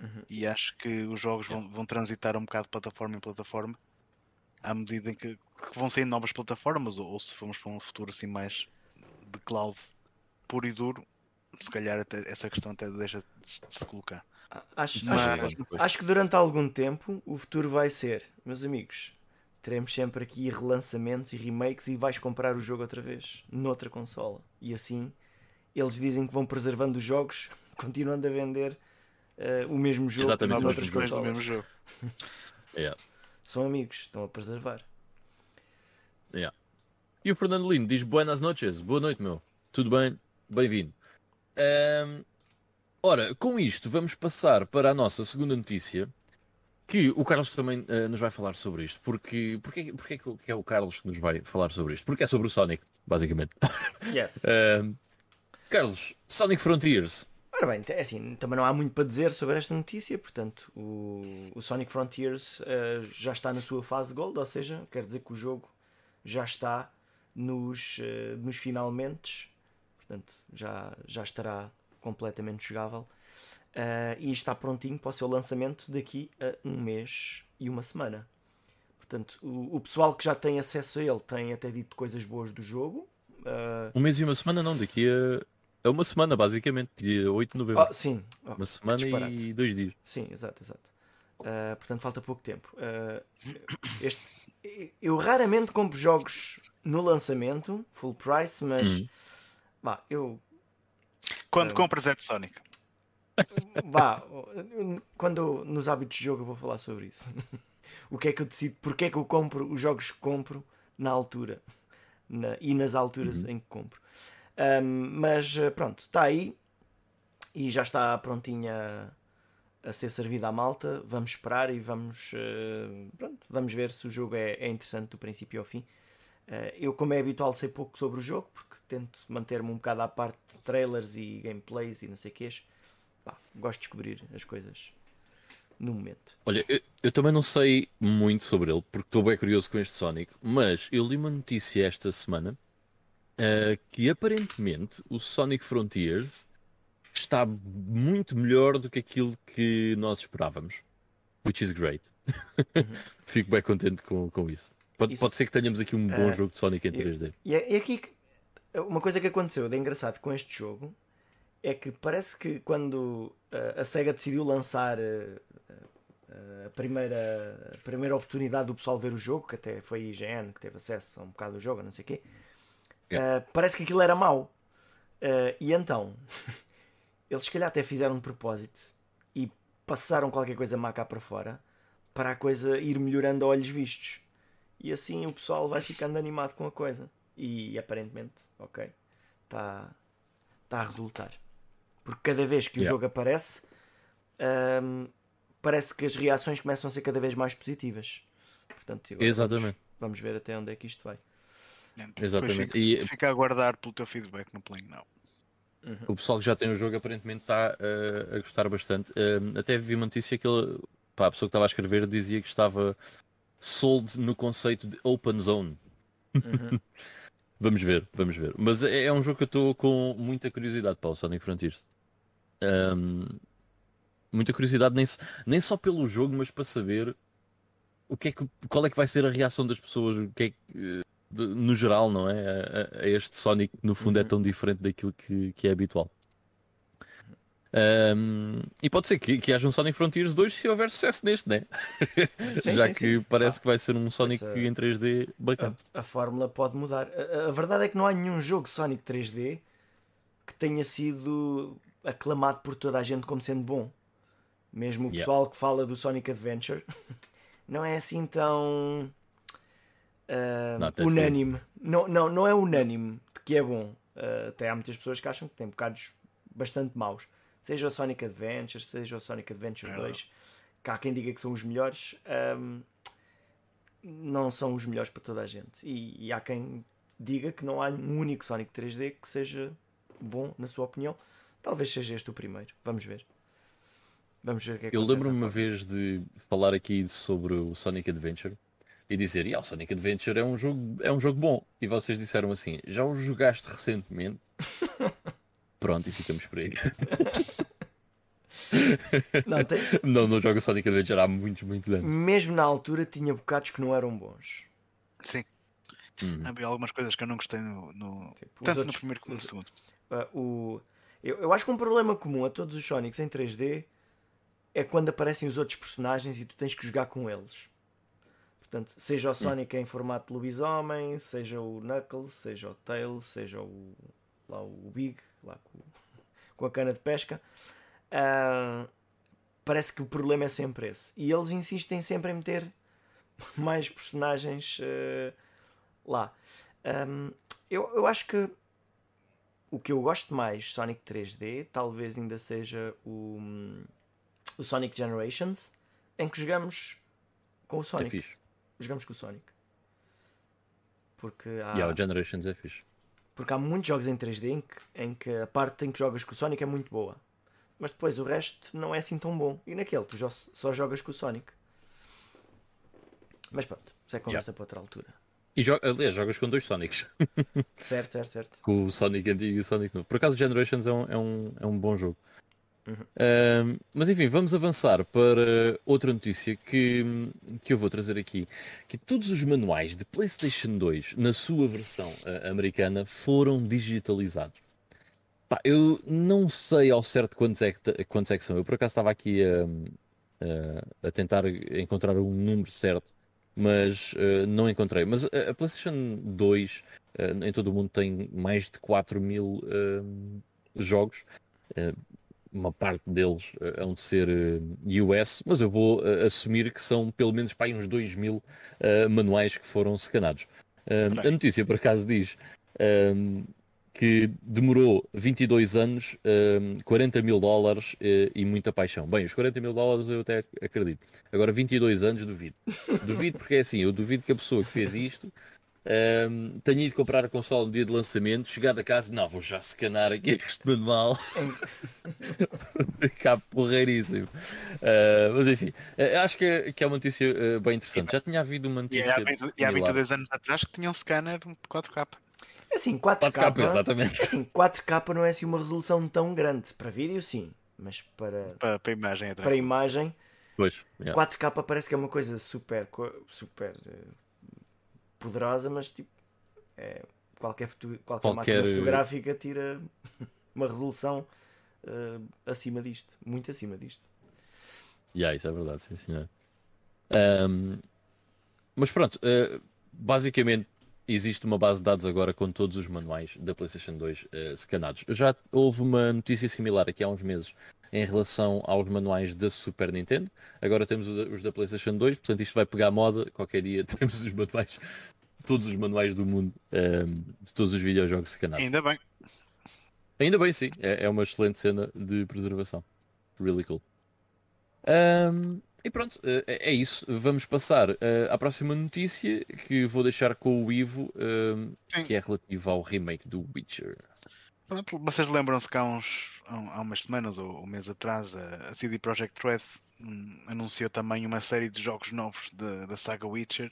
Uhum. E acho que os jogos vão, vão transitar um bocado de plataforma em plataforma à medida em que, que vão sair novas plataformas, ou, ou, se formos para um futuro assim mais de cloud puro e duro, se calhar até, essa questão até deixa de, se colocar. Acho, acho, acho, que durante algum tempo o futuro vai ser, meus amigos, teremos sempre aqui relançamentos e remakes e vais comprar o jogo outra vez, noutra consola. E assim eles dizem que vão preservando os jogos, continuando a vender uh, o mesmo jogo Exatamente, noutras consolas. Do mesmo jogo. yeah. São amigos, estão a preservar. Yeah. E o Fernando Lino diz buenas noches, boa noite, meu. Tudo bem? Bem-vindo. Um, ora, com isto vamos passar para a nossa segunda notícia. Que o Carlos também uh, nos vai falar sobre isto. Porque, porque, porque é que é o Carlos que nos vai falar sobre isto? Porque é sobre o Sonic, basicamente. Yes. Carlos, Sonic Frontiers. Ora bem, é assim, também não há muito para dizer sobre esta notícia, portanto, o, o Sonic Frontiers uh, já está na sua fase Gold, ou seja, quer dizer que o jogo já está nos, uh, nos finalmente, portanto, já, já estará completamente jogável uh, e está prontinho para o seu lançamento daqui a um mês e uma semana. Portanto, o, o pessoal que já tem acesso a ele tem até dito coisas boas do jogo. um mês e uma semana, não, daqui a é uma semana, basicamente, dia 8 de novembro. Oh, sim. Oh, uma semana e dois dias. Sim, exato, exato. Uh, portanto, falta pouco tempo. Uh, este, eu raramente compro jogos no lançamento, full price, mas uhum. vá, eu. Quando uh, compras é de Sonic. Vá, quando nos hábitos de jogo eu vou falar sobre isso. o que é que eu decido, porque é que eu compro os jogos que compro na altura na, e nas alturas uhum. em que compro. Um, mas eh, pronto, está aí e já está prontinha a ser servida à malta. Vamos esperar e vamos, uh, pronto, vamos ver se o jogo é, é, interessante do princípio ao fim. Uh, eu, como é habitual, sei pouco sobre o jogo porque tento manter-me um bocado à parte de trailers e gameplays e não sei o que. Gosto de descobrir as coisas no momento. Olha, eu, eu, também não sei muito sobre ele porque estou bem curioso com este Sonic, mas eu li uma notícia esta semana uh, que aparentemente o Sonic Frontiers está muito melhor do que aquilo que nós esperávamos. Which is great. Uhum. Fico bem contente com, com isso. Pode, isso. pode ser que tenhamos aqui um bom uh, jogo de Sonic em 3D. E, e aqui uma coisa que aconteceu de engraçado com este jogo é que parece que quando uh, a SEGA decidiu lançar uh, a, primeira, a primeira oportunidade do pessoal ver o jogo, que até foi a IGN que teve acesso a um bocado do jogo, não sei o quê, Uh, parece que aquilo era mau. Uh, e então, eles se calhar até fizeram de propósito e passaram qualquer coisa má cá para fora para a coisa ir melhorando a olhos vistos. E assim o pessoal vai ficando animado com a coisa. E aparentemente, ok, está tá a resultar. Porque cada vez que o jogo aparece, um, parece que as reações começam a ser cada vez mais positivas. Portanto, Exatamente. Vamos, vamos ver até onde é que isto vai. Exatamente. Fica, e... fica a aguardar pelo teu feedback no Playing Now. Uhum. O pessoal que já tem o jogo aparentemente está uh, a gostar bastante. Uh, até vi uma notícia que ele, pá, a pessoa que estava a escrever dizia que estava sold no conceito de open zone. Uhum. vamos ver, vamos ver. Mas é, é um jogo que eu estou com muita curiosidade para o Sonic Frontiers. Um, muita curiosidade nem, nem só pelo jogo, mas para saber o que é que, qual é que vai ser a reação das pessoas, o que é que, eh, de- no geral, não é? A, a- este Sonic no fundo é Uhum. tão diferente daquilo que, que é habitual. Ahm, e pode ser que, que haja um Sonic Frontiers 2 se houver sucesso neste, né? Sim, Já sim, que sim. parece Ah, que vai ser um Sonic Essa- em 3D bacana. a, a fórmula pode mudar. A, a- verdade é que não há nenhum jogo Sonic 3D que tenha sido aclamado por toda a gente como sendo bom. Mesmo o Yeah. pessoal que fala do Sonic Adventure não é assim tão that unânime. Não, não, não é unânime de que é bom. Ah, até há muitas pessoas que acham que tem bocados bastante maus. Seja o Sonic Adventure, seja o Sonic Adventure Verdade. 2, que há quem diga que são os melhores. ahm, não são os melhores para toda a gente. E, e há quem diga que não há um único Sonic 3D que seja bom, na sua opinião. Talvez seja este o primeiro. Vamos ver. Vamos ver o que é que Eu lembro-me uma vez de falar aqui sobre o Sonic Adventure e dizer, "Ya, o Sonic Adventure é um jogo, é um jogo bom. E vocês disseram assim, já o jogaste recentemente? Pronto, e ficamos por aí. Não, tem- não, não jogo Sonic Adventure há muitos, muitos anos. mesmo na altura tinha bocados que não eram bons. Sim, Hum. havia algumas coisas que eu não gostei no, no- Tipo, tanto outros- no primeiro como no segundo. Ah, o... eu, eu acho que um problema comum a todos os Sonics em 3D é quando aparecem os outros personagens e tu tens que jogar com eles. Portanto, seja o Sonic em formato de lobisomem, seja o Knuckles, seja o Tails, seja o, lá o Big, lá com, com a cana de pesca. ah, parece que o problema é sempre esse. E eles insistem sempre em meter mais personagens ah, lá. Ahm, eu, eu acho que o que eu gosto mais Sonic 3D talvez ainda seja o, o Sonic Generations em que jogamos com o É Sonic. fixe. Jogamos com o Sonic. Porque há, Yeah, o Generations é fixe. porque há muitos jogos em 3D em que, em que a parte em que jogas com o Sonic é muito boa. Mas depois o resto não é assim tão bom. E naquele tu jo- só jogas com o Sonic. Mas pronto, isso é conversa para outra altura. E jo aliás, jogas com dois Sonics. Certo, certo, certo. com o Sonic antigo e o Sonic novo. Por acaso, Generations é um, é um, é um bom jogo. Uhum. Ahm, mas enfim, vamos avançar para outra notícia que, que eu vou trazer aqui. Que todos os manuais de PlayStation 2, na sua versão ah, americana, foram digitalizados. Pá, eu não sei ao certo quantos é que, quantos é que são. Eu por acaso estava aqui a, a, tentar encontrar um número certo, mas ah, não encontrei. Mas a, a PlayStation 2 Uh, em todo o mundo tem mais de 4 mil uh, jogos. Uh, uma parte deles uh, hão de ser US, mas eu vou uh, assumir que são pelo menos aí uns 2 mil uh, manuais que foram scanados. Uh, a notícia, por acaso, diz um, que demorou 22 anos, um, 40 mil dólares uh, e muita paixão. Bem, os 40 mil dólares eu até acredito. Agora, 22 anos, duvido. Duvido porque é assim, eu duvido que a pessoa que fez isto um, tenha ido comprar a consola no dia de lançamento, chegado a casa, não, vou já scanar aqui este manual, ficar porreiríssimo. Uh, mas enfim, uh, acho que é, que é uma notícia uh, bem interessante. Já tinha havido uma E notícia. há, 20, e há similar. 22 anos atrás que tinha um scanner 4K. Assim, 4K, 4K, exatamente. assim, 4K não é assim uma resolução tão grande. Para vídeo, sim. Mas para, Para, para a imagem é para imagem, Pois, yeah. 4K parece que é uma coisa super, super eh, poderosa, mas tipo, é, qualquer, foto- qualquer, Qualquer, máquina eh, fotográfica tira uma resolução eh, acima disto, muito acima disto. Yeah, isso é verdade, sim senhor. Ahm, mas pronto, eh, basicamente existe uma base de dados agora com todos os manuais da PlayStation 2 eh, scanados. Já houve uma notícia similar aqui há uns meses em relação aos manuais da Super Nintendo. Agora temos os da- PlayStation 2, portanto isto vai pegar moda. Qualquer dia temos os manuais, todos os manuais do mundo ahm, de todos os videojogos scanados. Ainda bem. Ainda bem, sim. É, é uma excelente cena de preservação. Really cool. Ahm, e pronto, eh, é, é isso. Vamos passar eh, à próxima notícia que vou deixar com o Ivo, ahm, Sim. que é relativo ao remake do Witcher. Pronto, vocês lembram-se que há, uns, há umas semanas ou um mês atrás a, CD Projekt Red hum, anunciou também uma série de jogos novos da- da saga Witcher.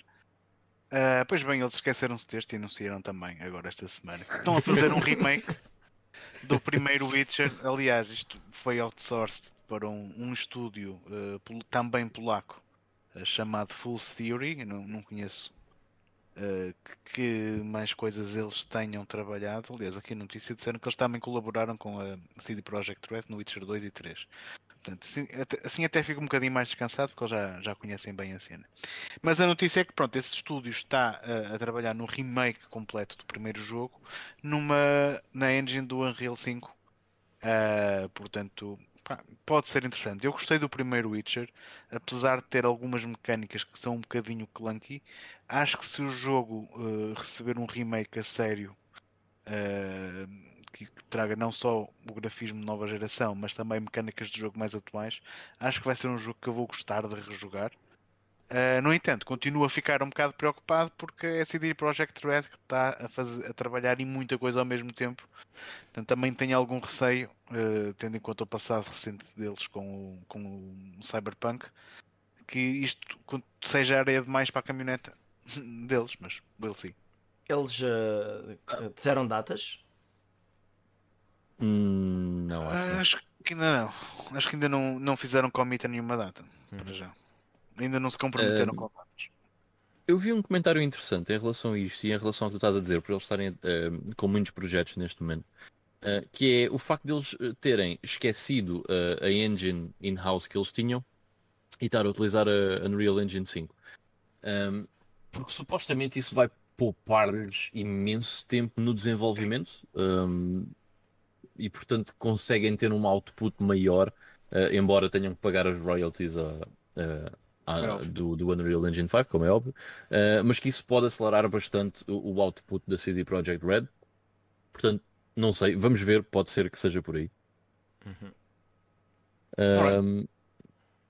Ah, pois bem, eles esqueceram-se deste e anunciaram também agora esta semana. que Estão a fazer um remake do primeiro Witcher. Aliás, isto foi outsourced para um, um estúdio pol- também polaco uh, chamado Full Theory, não, não conheço uh, que, que, mais coisas eles tenham trabalhado. Aliás, aqui a notícia disseram que eles também colaboraram com a CD Projekt Red no Witcher 2 e 3. Portanto, assim, até, assim até fico um bocadinho mais descansado porque eles já, já conhecem bem a cena. Mas a notícia é que pronto, esse estúdio está a, a trabalhar no remake completo do primeiro jogo numa, na engine do Unreal 5. Uh, portanto, pá, pode ser interessante. Eu gostei do primeiro Witcher, apesar de ter algumas mecânicas que são um bocadinho clunky. Acho que se o jogo uh, receber um remake a sério. Uh, que, que, traga não só o grafismo de nova geração, mas também mecânicas de jogo mais atuais, acho que vai ser um jogo que eu vou gostar de rejogar. Uh, no entanto, continuo a ficar um bocado preocupado porque é a CD Projekt Red que está a, fazer, a trabalhar em muita coisa ao mesmo tempo. Portanto, também tenho algum receio, uh, tendo em conta o passado recente deles com o, com o Cyberpunk, que isto seja areia demais para a caminhoneta deles, mas we'll see. Eles uh, disseram datas Hum, não, acho, acho que ainda não. Acho que ainda não, não fizeram commit a nenhuma data. Hum. Para já. Ainda não se comprometeram uh, com datas. Eu vi um comentário interessante em relação a isto e em relação ao que tu estás a dizer, por eles estarem uh, com muitos projetos neste momento, uh, que é o facto deles terem esquecido a engine in-house que eles tinham e estar a utilizar a Unreal Engine 5. Um, porque supostamente isso vai poupar-lhes imenso tempo no desenvolvimento. Um, e portanto conseguem ter um output maior, uh, embora tenham que pagar as royalties a, a, é do, do, Unreal Engine 5, como é óbvio, uh, mas que isso pode acelerar bastante o, o, output da CD Projekt Red. Portanto, não sei, vamos ver, pode ser que seja por aí. Uhum. Um,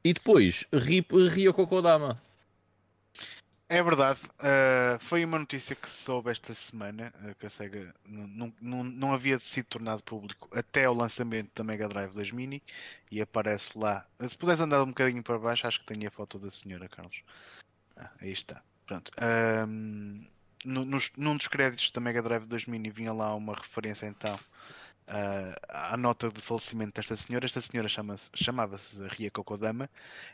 e depois, Rio Kokodama. É verdade, uh, foi uma notícia que se soube esta semana uh, que a SEGA não, havia sido tornado público até o lançamento da Mega Drive 2 Mini e aparece lá. Se pudesse andar um bocadinho para baixo, acho que tem a foto da senhora Carlos. Ah, aí está. Pronto. Um, no, nos, num dos créditos da Mega Drive 2 Mini vinha lá uma referência então uh, à nota de falecimento desta senhora. Esta senhora chama chamava-se Ria Kokodama.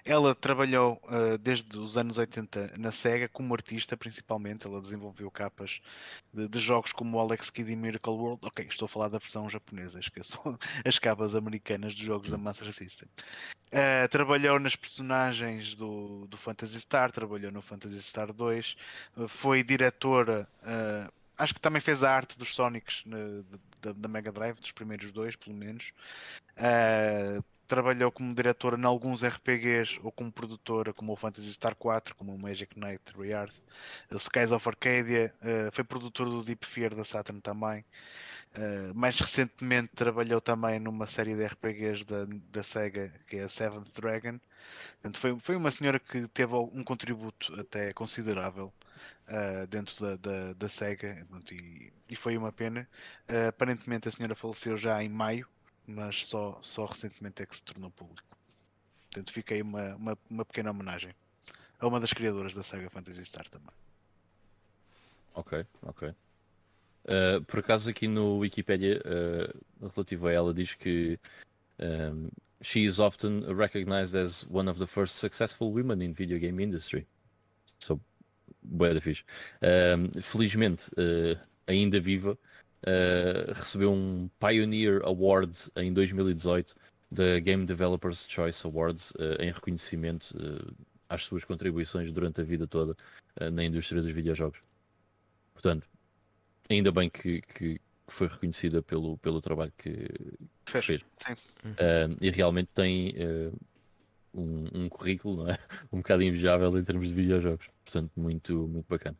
Ela trabalhou uh, desde os anos 80 na SEGA como artista, principalmente. Ela desenvolveu capas de, de, jogos como Alex Kidd e Miracle World. Ok, estou a falar da versão japonesa, esqueço as capas americanas de jogos da Master System. Uh, trabalhou nas personagens do, do Phantasy Star, trabalhou no Phantasy Star 2, foi diretora acho que também fez a arte dos Sonics né, da, da, Mega Drive, dos primeiros dois, pelo menos. Uh, trabalhou como diretora em alguns RPGs ou como produtora, como o Phantasy Star 4, como o Magic Knight Rearth, o Skies of Arcadia, uh, foi produtora do Deep Fear da Saturn também. Uh, mais recentemente trabalhou também numa série de RPGs da, da SEGA que é a Seventh Dragon. Portanto, foi, foi uma senhora que teve um contributo até considerável uh, dentro da, da, da SEGA e, e, foi uma pena. Uh, aparentemente a senhora faleceu já em maio, mas só, só recentemente é que se tornou público. Portanto, fica aí uma, uma, uma pequena homenagem a uma das criadoras da saga Fantasy Star também. Ok, ok. Uh, por acaso aqui no Wikipedia, uh, relativo a ela, diz que um, she is often recognized as one of the first successful women in video game industry. So Boa da fixe. Uh, felizmente, uh, ainda viva, uh, recebeu um Pioneer Award em 2018 da Game Developers Choice Awards ah, em reconhecimento às suas contribuições durante a vida toda na indústria dos videojogos. Portanto, ainda bem que, que, foi reconhecida pelo, pelo trabalho que, que fez. Uh, e realmente tem um, um currículo não é? um bocado invejável em termos de videojogos. Portanto, muito, muito bacana.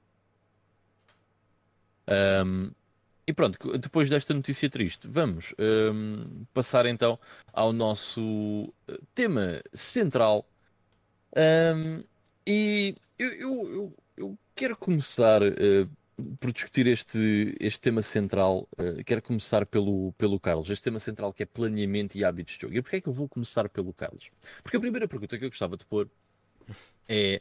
Um, e pronto, depois desta notícia triste, vamos um, passar então ao nosso eh, tema central. Um, e eu, eu, eu, eu, quero começar uh, por discutir este, este tema central, uh, quero começar pelo, pelo Carlos, este tema central que é planeamento e hábitos de jogo. E porquê é que eu vou começar pelo Carlos? Porque a primeira pergunta que eu gostava de pôr é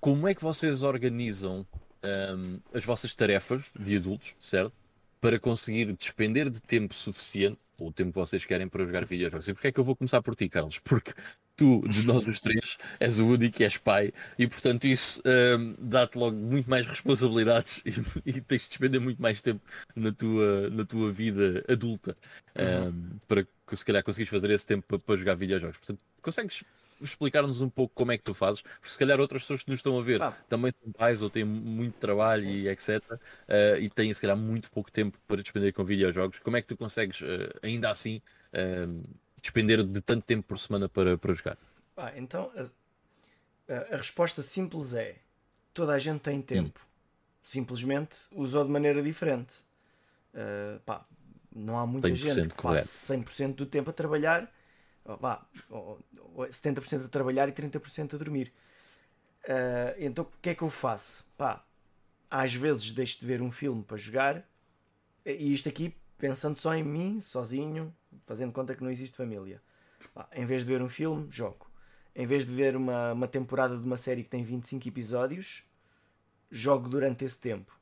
como é que vocês organizam um, as vossas tarefas de adultos, certo? Para conseguir despender de tempo suficiente, ou o tempo que vocês querem para jogar videojogos. E porquê é que eu vou começar por ti, Carlos? Porque tu, de nós os três, és o único que és pai e, portanto, isso um, dá-te logo muito mais responsabilidades e, e, tens de despender muito mais tempo na tua, na tua vida adulta um, uhum. para que, se calhar, conseguires fazer esse tempo para, para jogar videojogos. Portanto, consegues explicar-nos um pouco como é que tu fazes, porque se calhar outras pessoas que nos estão a ver ah. também são pais ou têm muito trabalho Sim. e etc. Uh, e têm se calhar muito pouco tempo para despender com videojogos. Como é que tu consegues, uh, ainda assim, uh, despender de tanto tempo por semana para, para jogar? Ah, então a, a, resposta simples é toda a gente tem tempo. Hum. Simplesmente usou de maneira diferente. Uh, pá, não há muita gente que passe 100% do tempo a trabalhar, vá, 70% a trabalhar e 30% a dormir. Uh, então o que é que eu faço? Pá, às vezes deixo de ver um filme para jogar, e isto aqui pensando só em mim, sozinho, fazendo conta que não existe família. em vez de ver um filme, jogo. Em vez de ver uma, uma temporada de uma série que tem 25 episódios, jogo durante esse tempo.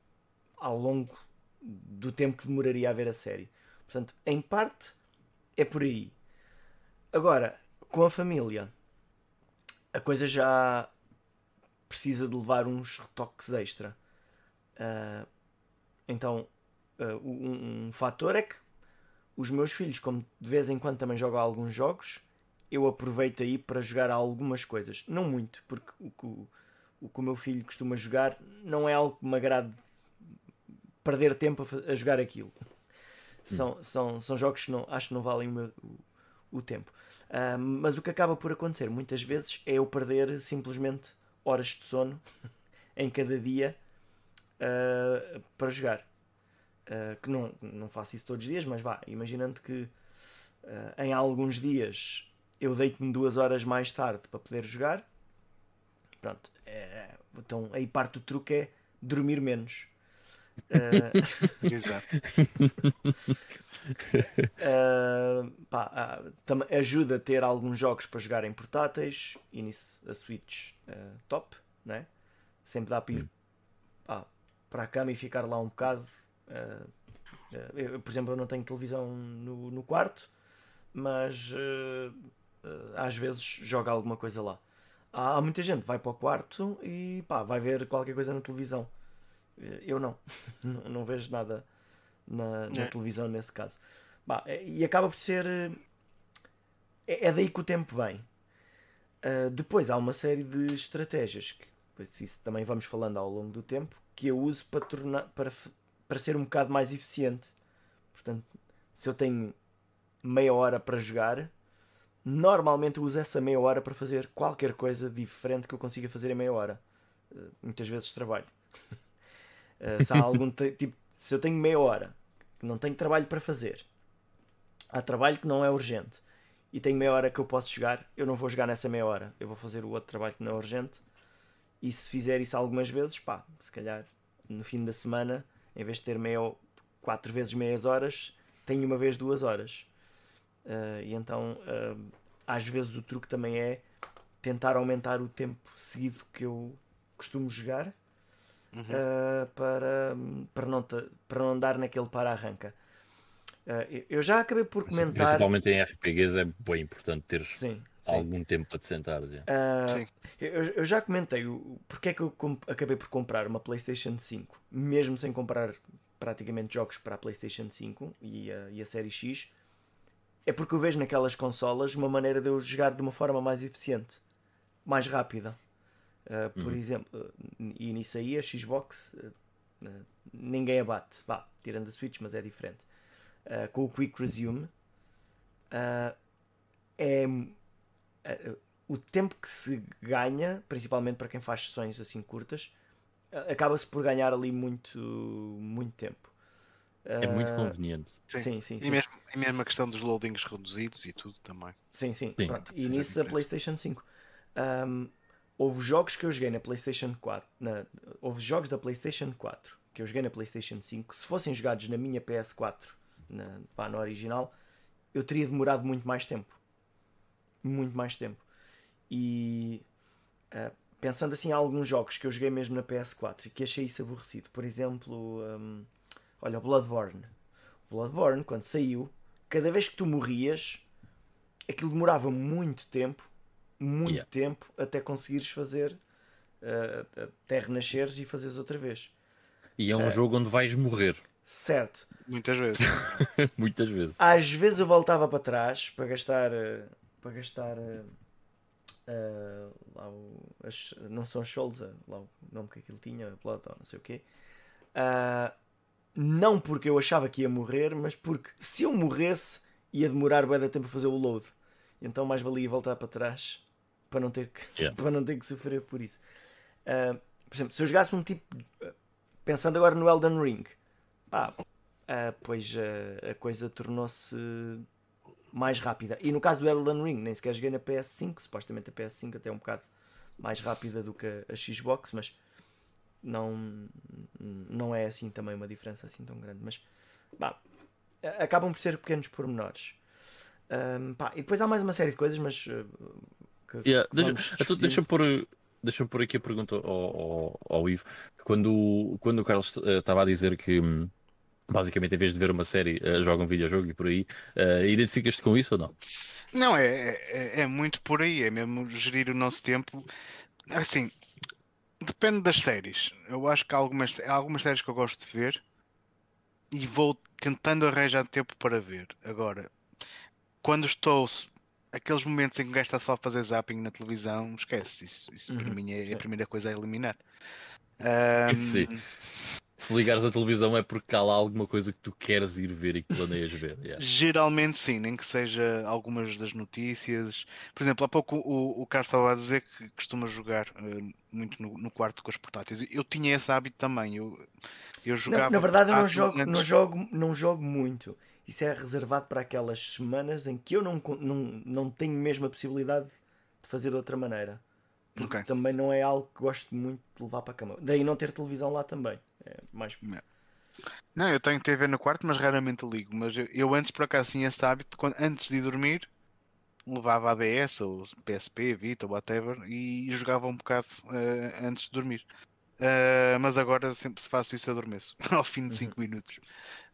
Ao longo do tempo que demoraria a ver a série. Portanto, em parte, é por aí. Agora, com a família, a coisa já precisa de levar uns retoques extra. Uh, então, uh, um, um fator é que os meus filhos, como de vez em quando também jogam alguns jogos, eu aproveito aí para jogar algumas coisas. Não muito, porque o que o, o, que o meu filho costuma jogar não é algo que me agrade perder tempo a, a jogar aquilo. São, hum. são, são jogos que não, acho que não valem o, meu, o, o tempo. Uh, mas o que acaba por acontecer muitas vezes é eu perder simplesmente horas de sono em cada dia uh, para jogar. Uh, que não, não faço isso todos os dias, mas vá, imaginando que uh, em alguns dias eu deito-me duas horas mais tarde para poder jogar, pronto, é, então aí parte do truque é dormir menos. Uh, Exato. pá, ajuda a ter alguns jogos para jogar em portáteis e nisso a Switch top, né? sempre dá para ir hum. pá, para a cama e ficar lá um bocado Uh, eu, por exemplo, eu não tenho televisão no, no quarto, mas uh, às vezes joga alguma coisa lá. Há, há, muita gente que vai para o quarto e pá, vai ver qualquer coisa na televisão. Eu não, não, não vejo nada na, na é. televisão nesse caso. Bah, e acaba por ser. É, é daí que o tempo vem. Uh, depois há uma série de estratégias que isso também vamos falando ao longo do tempo que eu uso para tornar para para ser um bocado mais eficiente. Portanto, se eu tenho meia hora para jogar, normalmente uso essa meia hora para fazer qualquer coisa diferente que eu consiga fazer em meia hora. Uh, muitas vezes trabalho. uh, se algum tipo, se eu tenho meia hora não tenho trabalho para fazer, há trabalho que não é urgente e tenho meia hora que eu posso jogar, eu não vou jogar nessa meia hora, eu vou fazer o outro trabalho que não é urgente. E se fizer isso algumas vezes, pá, se calhar no fim da semana em vez de ter meia, quatro vezes meias horas, tenho uma vez duas horas. Uh, e então, uh, às vezes, o truque também é tentar aumentar o tempo seguido que eu costumo jogar uhum. uh, para, para, não para não andar naquele para-arranca. eu já acabei por comentar. Principalmente em RPGs é bem importante ter sim, sim. algum tempo para te sentar. Eu, eu, já comentei o, porque é que eu acabei por comprar uma PlayStation 5, mesmo sem comprar praticamente jogos para a PlayStation 5 e a, e a série X. É porque eu vejo naquelas consolas uma maneira de eu jogar de uma forma mais eficiente, mais rápida. Uh, por uhum. exemplo, e nisso aí a Xbox uh, ninguém abate, vá, tirando a Switch, mas é diferente. Uh, com o Quick Resume é o tempo que se ganha, principalmente para quem faz sessões assim curtas, acaba-se por ganhar ali muito, muito tempo. É muito ah, conveniente. Sim, sim, sim. sim. E, mesmo, e mesmo a questão dos loadings reduzidos e tudo também. Sim, sim. sim. Pronto. E nisso a PlayStation 5. Um, houve jogos que eu joguei na PlayStation 4. Na, houve jogos da PlayStation 4 que eu joguei na PlayStation 5. Se fossem jogados na minha PS4, na, pá, no original, eu teria demorado muito mais tempo. Muito mais tempo. E uh, pensando assim em alguns jogos que eu joguei mesmo na PS4 e que achei isso aborrecido, por exemplo, um, olha, o Bloodborne. Bloodborne, quando saiu, cada vez que tu morrias, aquilo demorava muito tempo muito Yeah. tempo até conseguires fazer, eh, até renasceres e fazeres outra vez. E é um É. jogo onde vais morrer. Certo. Muitas vezes. Muitas vezes. Às vezes eu voltava para trás para gastar. eh, Para gastar. eh, lá o, as, não são Souls, eh, lá o nome que aquilo tinha, ou não sei o quê. Ah, não porque eu achava que ia morrer, mas porque se eu morresse ia demorar bem de tempo a fazer o load. Então mais valia voltar para trás para não ter que, Yeah. para não ter que sofrer por isso. Ah, por exemplo, se eu jogasse um tipo. Pensando agora no Elden Ring, pá, ah, pois ah, a coisa tornou-se mais rápida. E no caso do Elden Ring, nem sequer joguei na PS5, supostamente a PS5 até é um bocado mais rápida do que a Xbox, mas não, não é assim também uma diferença assim tão grande. Mas pá, acabam por ser pequenos pormenores. Ahm, pá, e depois há mais uma série de coisas, mas ah, que, que Yeah, deixa, vamos então, deixa-me discutindo. pôr, deixa pôr aqui a pergunta ao, ao, ao Ivo. Quando, quando o Carlos eh, estava a dizer que hum, basicamente em vez de ver uma série eh, joga um videojogo e por aí, eh, identificas-te com isso ou não? Não, é, é, é muito por aí, é mesmo gerir o nosso tempo. Assim, depende das séries. Eu acho que há algumas, há algumas séries que eu gosto de ver e vou tentando arranjar tempo para ver. Agora, quando estou. Aqueles momentos em que o gajo está só a fazer zapping na televisão, esquece. Isso, isso para Uhum, mim é sim. a primeira coisa a eliminar. Ahm, Sim. Se ligares a televisão é porque há lá alguma coisa que tu queres ir ver e que planeias ver. yeah. Geralmente sim, nem que seja algumas das notícias. Por exemplo, há pouco o, o Carlos estava a dizer que costuma jogar eh, muito no, no quarto com os portáteis. Eu tinha esse hábito também. Eu, eu Não, jogava. na verdade, eu não jogo, não, antes- jogo, não jogo muito. Isso é reservado para aquelas semanas em que eu não, não, não tenho mesmo a possibilidade de fazer de outra maneira. Porque Ok. também não é algo que gosto muito de levar para a cama. Daí não ter televisão lá também. É mais. Não, eu tenho TV no quarto, mas raramente ligo. Mas eu, eu antes por acaso tinha esse hábito, quando, antes de ir dormir, levava a DS ou PSP, Vita, whatever, e jogava um bocado eh, antes de dormir. Eh, mas agora sempre faço isso adormeço, ao fim de 5 minutos.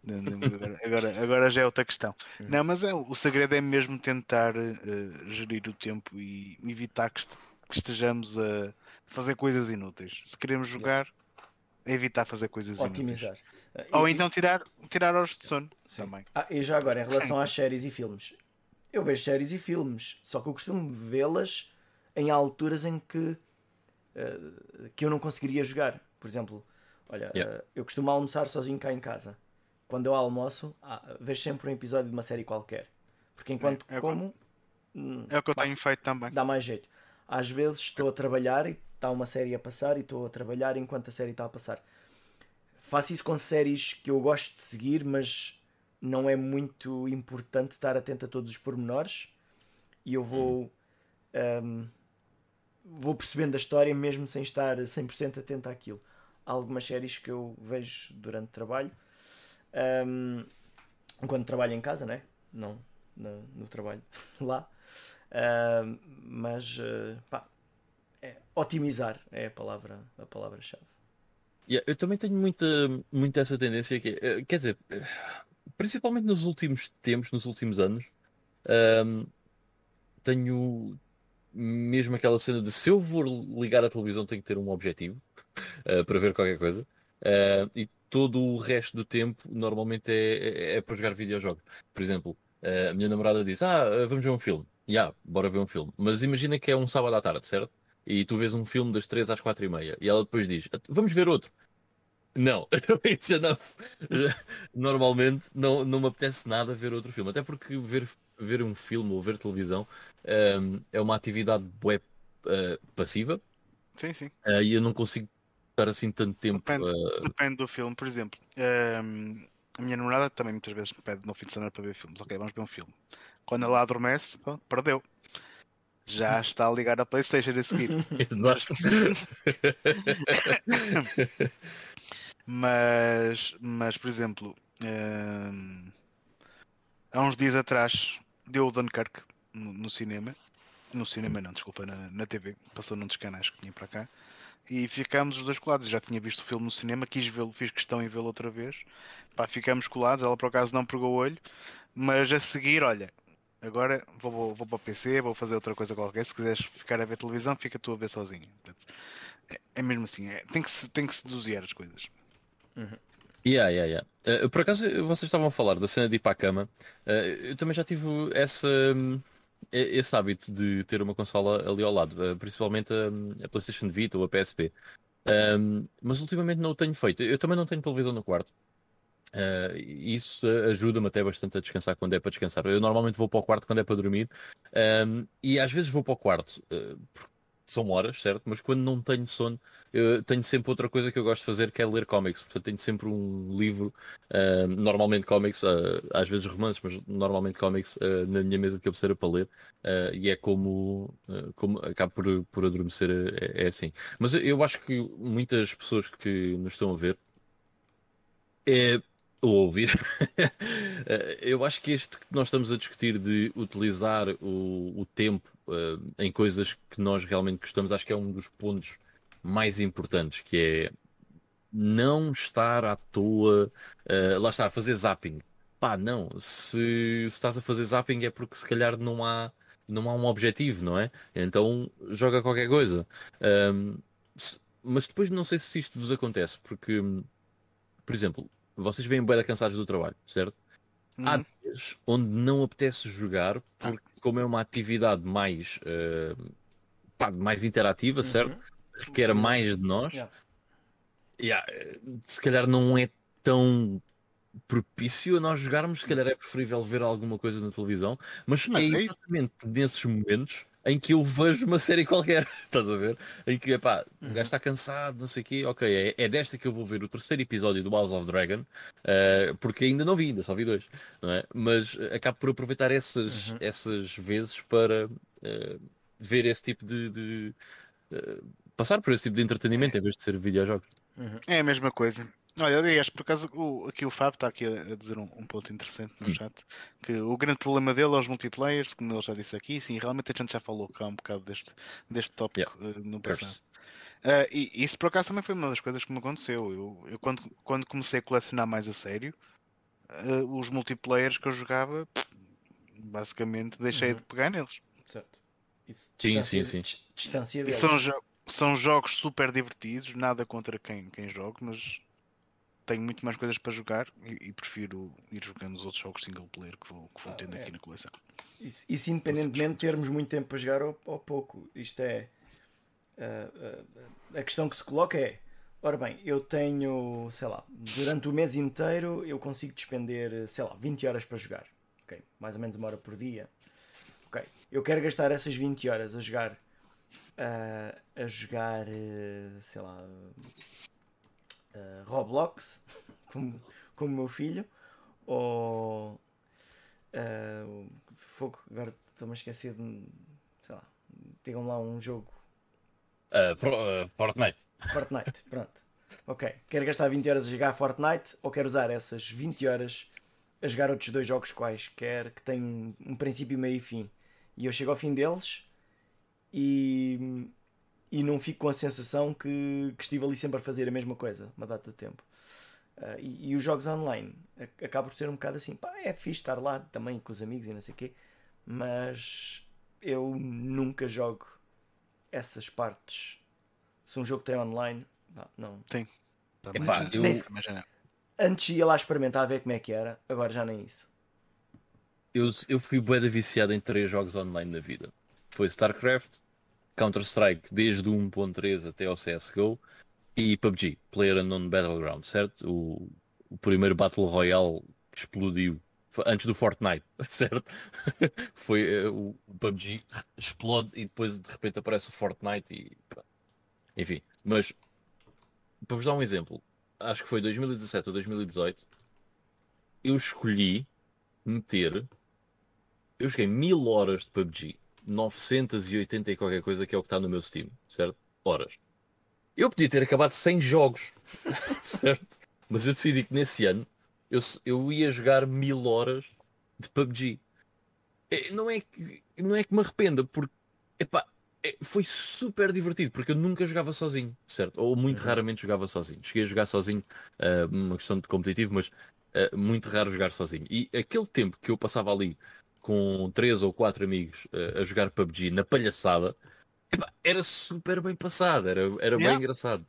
Não, não, Agora, agora, agora já é outra questão. Uhum. Não, mas é, o segredo é mesmo tentar eh, gerir o tempo e evitar que, que estejamos a fazer coisas inúteis. Se queremos jogar, é evitar fazer coisas inúteis. Otimizar. Ou e- então tirar, tirar horas de sono Sim. também. Ah, e já agora, em relação às séries e filmes, eu vejo séries e filmes, só que eu costumo vê-las em alturas em que, eh, que eu não conseguiria jogar. Por exemplo, olha, Yeah. eh, eu costumo almoçar sozinho cá em casa. Quando eu almoço, ah, vejo sempre um episódio de uma série qualquer. Porque enquanto é como, hum, É o que eu tenho feito também. dá mais jeito. Às vezes estou a trabalhar e está uma série a passar e estou a trabalhar enquanto a série está a passar. Faço isso com séries que eu gosto de seguir, mas não é muito importante estar atento a todos os pormenores e eu vou hum, vou percebendo a história mesmo sem estar 100% atento àquilo. Há algumas séries que eu vejo durante o trabalho hum, quando trabalho em casa, né? não no, no trabalho lá. Hum, mas uh, pá, é, otimizar é a palavra a palavra-chave. Yeah, eu também tenho muita, muita essa tendência que é, eh, quer dizer, eh, principalmente nos últimos tempos, nos últimos anos, ahm, tenho mesmo aquela cena de se eu vou ligar a televisão tenho que ter um objetivo eh, para ver qualquer coisa Ah, e todo o resto do tempo normalmente é, é, é para jogar videojogos. Por exemplo, eh, a minha namorada diz: Ah, vamos ver um filme. Ya, bora ver um filme. Mas imagina que é um sábado à tarde, certo? E tu vês um filme das 3 às 4 e meia e ela depois diz: Vamos ver outro. Não. Normalmente não, não me apetece nada ver outro filme, até porque ver, ver um filme ou ver televisão ahm, é uma atividade bué, ah, passiva Sim, sim. ah, e eu não consigo estar assim tanto tempo. Depende. ah, Depende do filme. Por exemplo, hum, a minha namorada também muitas vezes me pede no fim de semana para ver filmes. Ok, vamos ver um filme. Quando ela adormece, perdeu. Já está a ligar a Playstation a seguir. Exato. Mas, mas por exemplo, hum, há uns dias atrás deu o Dunkirk no, no cinema. No cinema não, desculpa, na, na TV. Passou num dos canais que tinha para cá. E ficámos os dois colados. Já tinha visto o filme no cinema, quis vê-lo, fiz questão em vê-lo outra vez. Pá, ficámos colados. Ela por acaso não pegou o olho. Mas a seguir, olha, agora vou, vou, vou para o PC, vou fazer outra coisa qualquer. Se quiseres ficar a ver televisão, fica tu a ver sozinho. É, é mesmo assim, é, tem, que se, tem que se as coisas. Yeah, yeah, yeah. Eh, por acaso, vocês estavam a falar da cena de ir para a cama. Eh, eu também já tive essa, hum, esse hábito de ter uma consola ali ao lado, eh, principalmente a, a PlayStation Vita ou a PSP. Um, mas ultimamente não o tenho feito. Eu também não tenho televisão no quarto. Uh, isso ajuda-me até bastante a descansar quando é para descansar. Eu normalmente vou para o quarto quando é para dormir. Um, e às vezes vou para o quarto, uh, são horas, certo? Mas quando não tenho sono, eu tenho sempre outra coisa que eu gosto de fazer que é ler cómics. Portanto, tenho sempre um livro, uh, normalmente cómics, uh, às vezes romances, mas normalmente cómics na minha mesa de cabeceira para ler. E é como, como acabo por, por adormecer, é, é assim. Mas eu acho que muitas pessoas que nos estão a ver é, ou ouvir, eu acho que este que nós estamos a discutir de utilizar o, o tempo uh, em coisas que nós realmente gostamos, acho que é um dos pontos mais importantes, que é não estar à toa, uh, lá está, a fazer zapping. Pá, não, se, se estás a fazer zapping é porque se calhar não há, não há um objetivo, não é? Então joga qualquer coisa. Um, se- mas depois não sei se isto vos acontece, porque, por exemplo, vocês vêm bem cansados do trabalho, certo? Há Uhum. dias onde não apetece jogar, Ah. porque como é uma atividade mais, eh, pá, mais interativa, certo? Requer Sim, mais de nós. Yeah. Yeah, se calhar não é tão propício a nós jogarmos, se calhar é preferível ver alguma coisa na televisão, mas, Mas é é exatamente nesses momentos em que eu vejo uma série qualquer, estás a ver? Em que, epá, o Uhum. gajo está cansado, não sei o quê, ok, é, é desta que eu vou ver o terceiro episódio do House of Dragon, eh, porque ainda não vi, ainda só vi dois, não é? Mas eh, acabo por aproveitar essas, Uhum. essas vezes para eh, ver esse tipo de... de, eh, passar por esse tipo de entretenimento em vez de ser videojogos. Uhum. É a mesma coisa. Olha, aliás, por acaso, o, aqui o Fábio está aqui a, a dizer um, um ponto interessante no Hum. chat, que o grande problema dele é os multiplayers, como ele já disse aqui, sim, realmente a gente já falou cá um bocado deste, deste tópico eh, no passado. Ah, e isso por acaso também foi uma das coisas que me aconteceu. Eu, eu quando, quando comecei a colecionar mais a sério, ah, os multiplayers que eu jogava, basicamente deixei Uhum. de pegar neles. Certo. Isso, Sim, sim, sim. dis- Distância E deles. são, jo- são jogos super divertidos, nada contra quem, quem joga, mas tenho muito mais coisas para jogar e, e prefiro ir jogando os outros jogos single player que vou, que vou Ah, tendo é. aqui na coleção. Isso, isso independentemente de termos muito tempo para jogar ou, ou pouco. Isto é. ah, ah, a questão que se coloca é: ora bem, eu tenho, sei lá, durante o mês inteiro eu consigo despender, sei lá, 20 horas para jogar. Ok? Mais ou menos uma hora por dia. Ok. Eu quero gastar essas 20 horas a jogar. ah, a jogar, eh, sei lá, ah, Roblox, como, meu filho, ou o fogo, agora estou-me a esquecer de. Sei lá, digam lá um jogo. Uh, For- uh, Fortnite. Fortnite, pronto. Ok, quero gastar 20 horas a jogar Fortnite ou quero usar essas 20 horas a jogar outros dois jogos quaisquer que têm um, um princípio, meio e fim. E eu chego ao fim deles e, e não fico com a sensação que, que estive ali sempre a fazer a mesma coisa, uma data de tempo. Ah, e, e os jogos online acabam por ser um bocado assim, pá, é fixe estar lá também com os amigos e não sei o quê, mas eu nunca jogo essas partes. Se um jogo tem online, pá, não. Também, Epá, eu- Nem. Antes ia lá experimentar a ver como é que era, agora já nem isso. Eu, eu fui bué da viciado em três jogos online na vida. Foi StarCraft, Counter-Strike desde o 1.3 até ao CSGO e PUBG, PlayerUnknown Battleground, certo? O, o primeiro Battle Royale que explodiu antes do Fortnite, certo? Foi eh, o PUBG explode e depois de repente aparece o Fortnite e enfim, mas para vos dar um exemplo, acho que foi 2017 ou 2018, eu escolhi meter. Eu joguei mil horas de PUBG, 980 e qualquer coisa, que é o que está no meu Steam, certo? Horas. Eu podia ter acabado 100 jogos, certo? Mas eu decidi que nesse ano eu, eu ia jogar mil horas de PUBG. É, Não é que, não é que me arrependa, porque epá, é, foi super divertido, porque eu nunca jogava sozinho, certo? Ou muito Uhum. raramente jogava sozinho. Cheguei a jogar sozinho, ah, uma questão de competitivo, mas Uh, muito raro jogar sozinho. E aquele tempo que eu passava ali com três ou quatro amigos uh, a jogar PUBG na palhaçada, epá, era super bem passado, era, era bem Yeah. engraçado.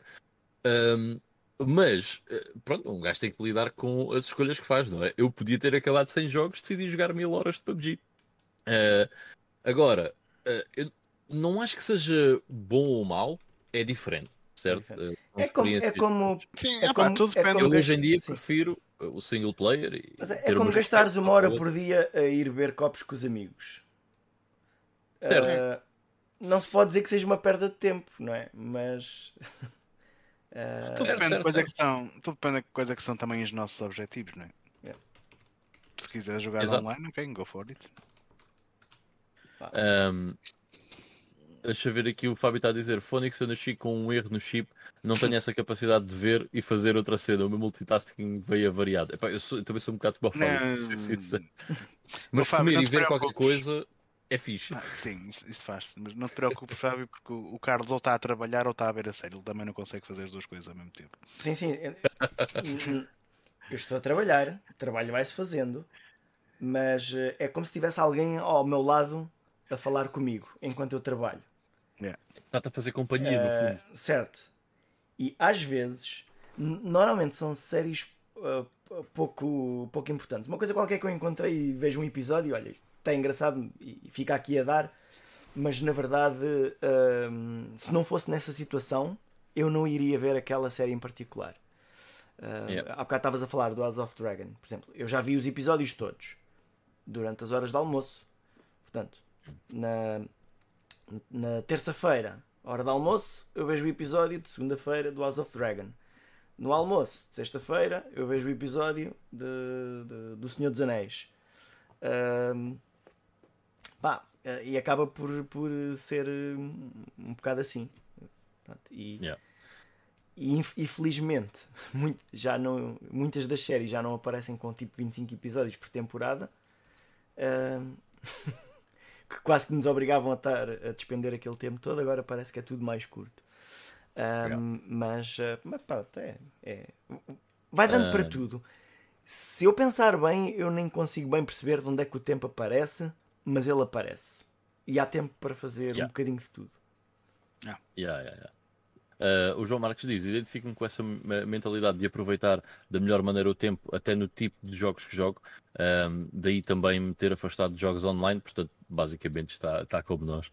Um, mas, eh, pronto, um gajo tem que lidar com as escolhas que faz, não é? Eu podia ter acabado sem jogos, decidi jogar mil horas de PUBG. Uh, agora, uh, eu não acho que seja bom ou mau, é diferente, certo? diferente. Uh, É como, é como, Sim, É pá, como- tudo é depende. como eu hoje em dia Sim. prefiro o single player. E mas é, é como gastares uma hora por dia a ir beber copos com os amigos. Certo. Ah, não se pode dizer que seja uma perda de tempo, não é? Mas. ah, Tudo Certo, depende, de certo, coisa certo. que são, tudo depende de coisa que são também os nossos objetivos, não é? Yeah. Se quiser jogar Exato. online, ok, go for it. Um, deixa eu ver aqui o Fábio está a dizer: Phonics eu nasci com um erro no chip, não tenho essa capacidade de ver e fazer outra cena. O meu multitasking veio avariado. Epá, eu, sou- eu também sou um bocado como o Fábio, ser sincero. mas Fábio, comer e ver qualquer coisa é fixe. Ah, sim, isso, isso faz mas não te preocupes, Fábio, porque o, o Carlos ou está a trabalhar ou está a ver a série, ele também não consegue fazer as duas coisas ao mesmo tempo. Sim, sim. Eu eu estou a trabalhar, o trabalho vai-se fazendo, mas eh, é como se tivesse alguém ao meu lado a falar comigo enquanto eu trabalho. Está-te a fazer companhia, no Eh, fundo. certo. E às vezes, normalmente são séries uh, pouco, pouco importantes. Uma coisa qualquer que eu encontrei e vejo um episódio e olha, está engraçado e fica aqui a dar, mas na verdade, hum, se não fosse nessa situação, eu não iria ver aquela série em particular. Uh, Yeah. Há bocado estavas a falar do House of Dragon, por exemplo. Eu já vi os episódios todos durante as horas de almoço. Portanto, na, na terça-feira, hora de almoço, eu vejo o episódio de segunda-feira do House of Dragon. No almoço de sexta-feira, eu vejo o episódio de, de- do Senhor dos Anéis. Ahm, pá, eh, e acaba por, por ser um, um bocado assim. E, Yeah. e inf- infelizmente, muito- já não, muitas das séries já não aparecem com tipo 25 episódios por temporada. Ahm, que quase que nos obrigavam a estar a despender aquele tempo todo, agora parece que é tudo mais curto. Mas, ah, mas pronto, é, é- vai dando para Ah. tudo. Se eu pensar bem, eu nem consigo bem perceber de onde é que o tempo aparece, mas ele aparece. E há tempo para fazer um Yeah. bocadinho de tudo. Yeah, yeah, yeah. Uh, o João Marques diz: identifico-me com essa me- mentalidade de aproveitar da melhor maneira o tempo, até no tipo de jogos que jogo. Um, daí também me ter afastado de jogos online, portanto, basicamente está, está como nós.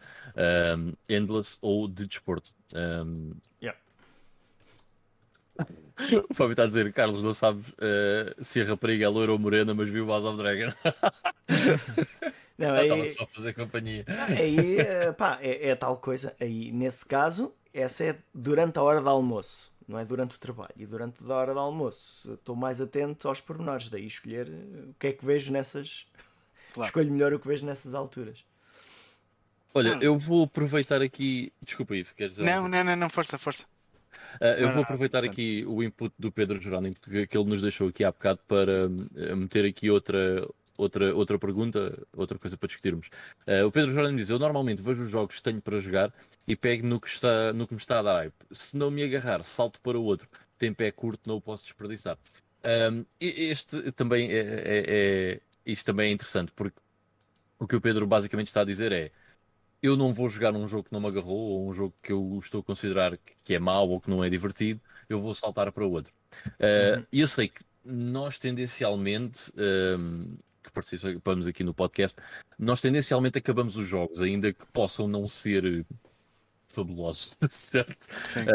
Um, endless ou de desporto. Um, Yeah. O Fábio está a dizer: Carlos, não sabes uh, se a rapariga é loira ou morena, mas viu o House of Dragon. Não, Estava aí, só a fazer companhia. aí eh, pá, é, é tal coisa. Aí, nesse caso, essa é durante a hora de almoço, não é durante o trabalho. E durante a hora de almoço estou mais atento aos pormenores, daí escolher eh, o que é que vejo nessas. Claro. Escolho melhor o que vejo nessas alturas. Olha, Hum. eu vou aproveitar aqui. Desculpa, Ivo, queres dizer? Não, não, não, não, força, força. Uh, eu Não, vou não, aproveitar portanto. aqui o input do Pedro Jerónimo que, que ele nos deixou aqui há bocado para uh, meter aqui outra, outra, outra pergunta, outra coisa para discutirmos. Uh, o Pedro Jerónimo diz: Eu normalmente vejo os jogos que tenho para jogar e pego no que, está, no que me está a dar hype. Se não me agarrar, salto para o outro. Tempo é curto, não o posso desperdiçar. Um, este também é, é- é- isto também é interessante porque o que o Pedro basicamente está a dizer é eu não vou jogar um jogo que não me agarrou ou um jogo que eu estou a considerar que- é mau ou que não é divertido, eu vou saltar para o outro. Uh, Uhum. E eu sei que nós tendencialmente, um, que participamos aqui no podcast, nós tendencialmente acabamos os jogos, ainda que possam não ser fabulosos, certo? Sim.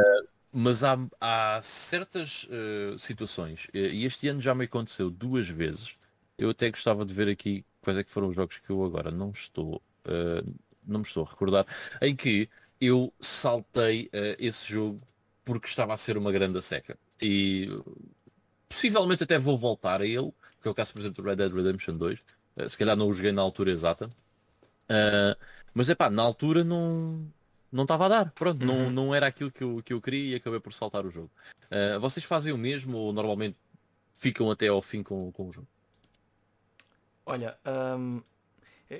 Mas há, há certas uh, situações, e este ano já me aconteceu duas vezes. Eu até gostava de ver aqui quais é que foram os jogos que eu agora não estou, uh, não me estou a recordar, em que eu saltei uh, esse jogo porque estava a ser uma grande seca. E possivelmente até vou voltar a ele, que é o caso, por exemplo, do Red Dead Redemption 2. Uh, se calhar não o joguei na altura exata. Uh, mas é pá, na altura não, não estava a dar. Pronto, não, Uhum. não era aquilo que eu, que eu queria e acabei por saltar o jogo. Uh, vocês fazem o mesmo ou normalmente ficam até ao fim com, com o jogo? Olha, hum,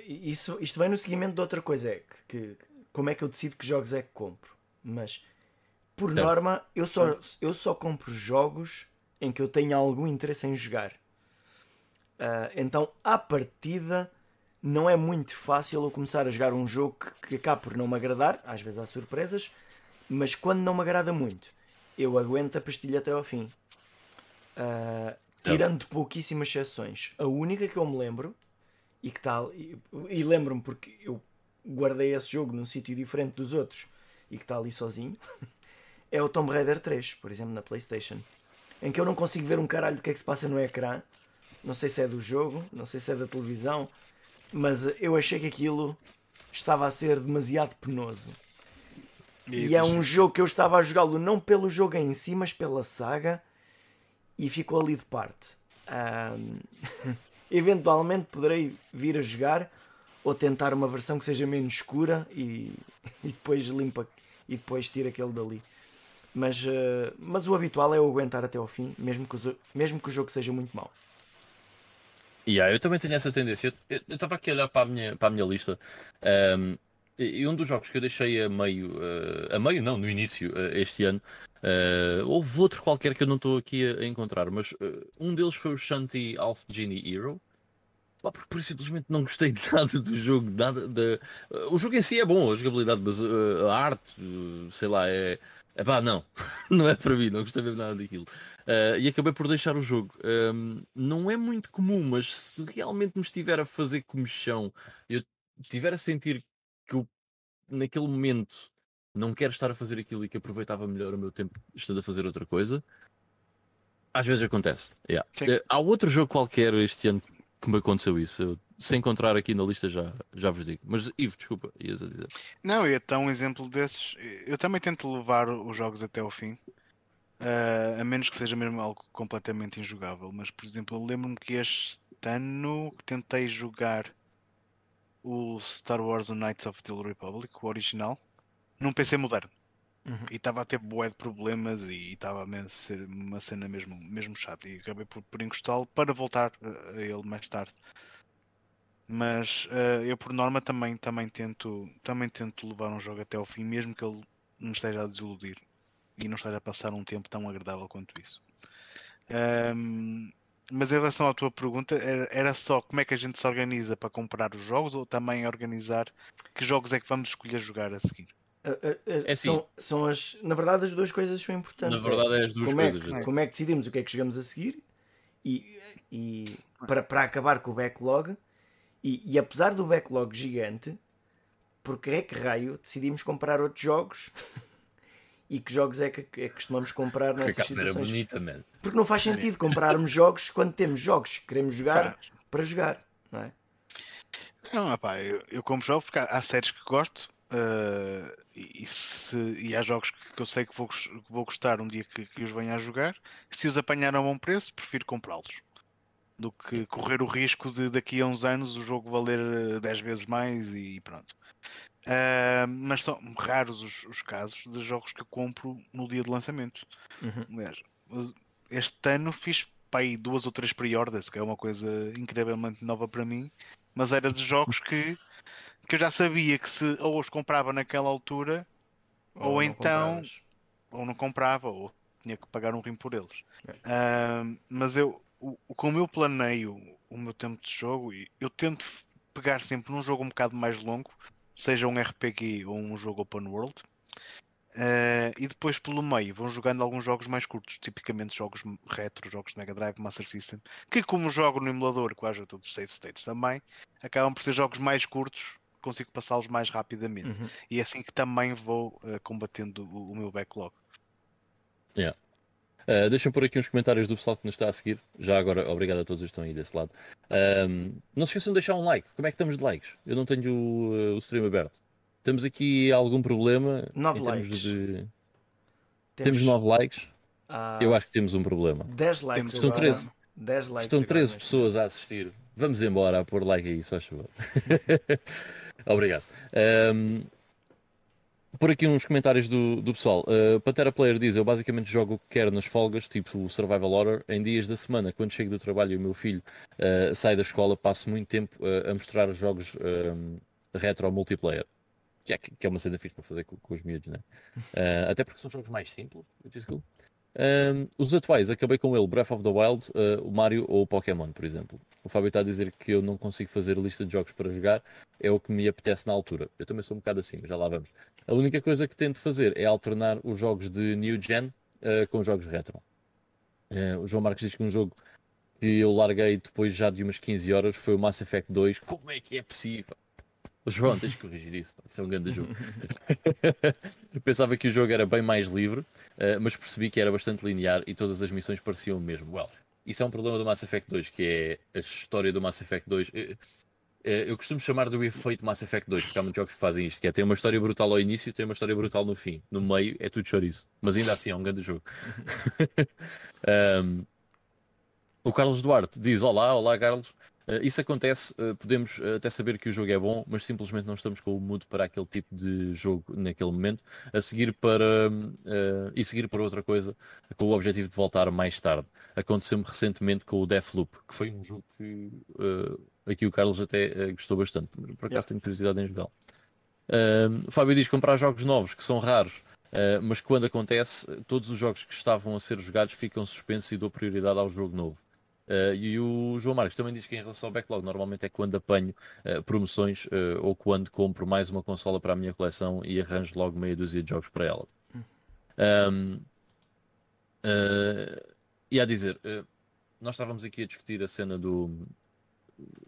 isso, isto vem no seguimento de outra coisa, é que, que- como é que eu decido que jogos é que compro. Mas, por Certo. norma, eu só, eu só compro jogos em que eu tenho algum interesse em jogar. Ah, então, à partida, não é muito fácil eu começar a jogar um jogo que, que acaba por não me agradar, às vezes há surpresas, mas quando não me agrada muito, eu aguento a pastilha até ao fim. Uh, tirando pouquíssimas exceções. A única que eu me lembro, e que tal, e, e lembro-me porque eu guardei esse jogo num sítio diferente dos outros e que está ali sozinho, é o Tomb Raider 3, por exemplo, na PlayStation. Em que eu não consigo ver um caralho do que é que se passa no ecrã. Não sei se é do jogo, não sei se é da televisão, mas eu achei que aquilo estava a ser demasiado penoso. E, e é um jogo que eu estava a jogá-lo não pelo jogo em si, mas pela saga, e ficou ali de parte. Um... Eventualmente poderei vir a jogar ou tentar uma versão que seja menos escura e, e depois limpa e depois tira aquele dali. Mas, uh, mas o habitual é eu aguentar até ao fim, mesmo que o, mesmo que o jogo seja muito mau. Yeah, eu também tenho essa tendência. Eu estava aqui a olhar para a minha, para a minha lista um, e um dos jogos que eu deixei a meio, uh, a meio não, no início, uh, este ano, uh, houve outro qualquer que eu não estou aqui a, encontrar, mas um deles foi o Shanti Alpha Genie Hero. Pá, porque por simplesmente não gostei de nada do jogo, nada de... o jogo em si é bom, a jogabilidade, mas a arte, sei lá, é. Epá, não, não é para mim, não gostei mesmo nada daquilo. Uh, e acabei por deixar o jogo. Um, não é muito comum, mas se realmente me estiver a fazer comichão, eu estiver a sentir que eu, naquele momento não quero estar a fazer aquilo e que aproveitava melhor o meu tempo estando a fazer outra coisa, às vezes acontece. Yeah. Uh, há outro jogo qualquer este ano que me aconteceu isso. Eu, se encontrar aqui na lista já, já vos digo. Mas Ivo, desculpa, ias a dizer. Não, é tão um exemplo desses. Eu também tento levar os jogos até ao fim. Uh, a menos que seja mesmo algo completamente injogável. Mas, por exemplo, eu lembro-me que este ano tentei jogar o Star Wars Knights of the Old Republic, o original, num PC moderno. Uhum. E estava a ter bué de problemas e estava a ser uma cena mesmo, mesmo chata. E acabei por, por encostá-lo para voltar a ele mais tarde. Mas uh, eu por norma também, também, tento, também tento levar um jogo até ao fim, mesmo que ele me esteja a desiludir e não estar a passar um tempo tão agradável quanto isso. Um, mas em relação à tua pergunta, era, só como é que a gente se organiza para comprar os jogos ou também organizar que jogos é que vamos escolher jogar a seguir? É assim. são, são as, na verdade, as duas coisas são importantes. Na verdade, é as duas como coisas. É, como é que decidimos o que é que chegamos a seguir e, e para, para acabar com o backlog. E, e apesar do backlog gigante, porque é que raio decidimos comprar outros jogos e que jogos é que, é que costumamos comprar nessas situações. Bonita, man. Porque não faz sentido comprarmos jogos quando temos jogos que queremos jogar claro. para jogar, não é? Não, rapaz, eu, eu compro jogos porque há, há séries que gosto uh, e, se, e há jogos que, eu sei que vou, que vou gostar um dia que, que os venha a jogar. Se os apanhar a bom preço, prefiro comprá-los do que correr o risco de daqui a uns anos o jogo valer 10 vezes mais e pronto. Uh, mas são raros os, os, casos de jogos que eu compro no dia de lançamento. Uhum. Aliás, este ano fiz para aí duas ou três pre-orders, que é uma coisa incrivelmente nova para mim, mas era de jogos que, que eu já sabia que se ou os comprava naquela altura, ou, ou então ou não comprava, ou tinha que pagar um rim por eles. É. Uh, mas eu, o, como eu planeio o meu tempo de jogo, eu tento pegar sempre num jogo um bocado mais longo seja um RPG ou um jogo open world. Uh, e depois pelo meio vão jogando alguns jogos mais curtos, tipicamente jogos retro, jogos Mega Drive, Master System, que como jogo no emulador com a ajuda dos save states também, acabam por ser jogos mais curtos, consigo passá-los mais rapidamente. Uhum. E é assim que também vou uh, combatendo o, o, meu backlog. Yeah. Uh, Deixa-me pôr aqui uns comentários do pessoal que nos está a seguir. Já agora, obrigado a todos que estão aí desse lado. Um, não se esqueçam de deixar um like. Como é que estamos de likes? Eu não tenho o, o stream aberto. Temos aqui algum problema? 9 likes. De... Temos... temos 9 likes? Ah, Eu acho que temos um problema. 10 likes. Estão 13, 10 likes Estão 13 pessoas a assistir. Vamos embora a pôr like aí, só chuva. Obrigado. Um, por aqui uns comentários do, do pessoal. Uh, Pantera Player diz: Eu basicamente jogo o que quero nas folgas, tipo o Survival Horror, em dias da semana. Quando chego do trabalho e o meu filho uh, sai da escola, passo muito tempo uh, a mostrar os jogos retro multiplayer. Que é, que é uma cena fixe para fazer com, com os miúdos, né? até porque são jogos mais simples, which is cool. Um, os atuais, acabei com ele, Breath of the Wild, uh, o Mario ou o Pokémon, por exemplo. O Fábio está a dizer que eu não consigo fazer lista de jogos para jogar, é o que me apetece na altura. Eu também sou um bocado assim, mas já lá vamos. A única coisa que tento fazer é alternar os jogos de New Gen uh, com jogos retro. Uh, o João Marcos diz que um jogo que eu larguei depois já de umas 15 horas foi o Mass Effect 2. Como é que é possível? João, tens de corrigir isso, isso é um grande jogo. Pensava que o jogo era bem mais livre, uh, mas percebi que era bastante linear e todas as missões pareciam o mesmo. Well, isso é um problema do Mass Effect 2, que é a história do Mass Effect 2. Eu, eh, eu costumo chamar do efeito Mass Effect 2, porque há muitos jogos que fazem isto, que é ter uma história brutal ao início e ter uma história brutal no fim. No meio é tudo chouriço. Mas ainda assim é um grande jogo. um, o Carlos Duarte diz: Olá, olá Carlos. Uh, isso acontece, uh, podemos uh, até saber que o jogo é bom, mas simplesmente não estamos com o mood para aquele tipo de jogo naquele momento, a seguir para e seguir para outra coisa, com o objetivo de voltar mais tarde. Aconteceu-me recentemente com o Deathloop, que foi um jogo que aqui o Carlos até gostou bastante, por acaso yeah. tenho curiosidade em jogá-lo. o Fábio diz comprar jogos novos que são raros. mas quando acontece, todos os jogos que estavam a ser jogados ficam suspensos e dou prioridade ao jogo novo. Uh, e o João Marcos também diz que em relação ao backlog, normalmente é quando apanho uh, promoções uh, ou quando compro mais uma consola para a minha coleção e arranjo logo meia dúzia de jogos para ela. Um, e a dizer, nós estávamos aqui a discutir a cena do,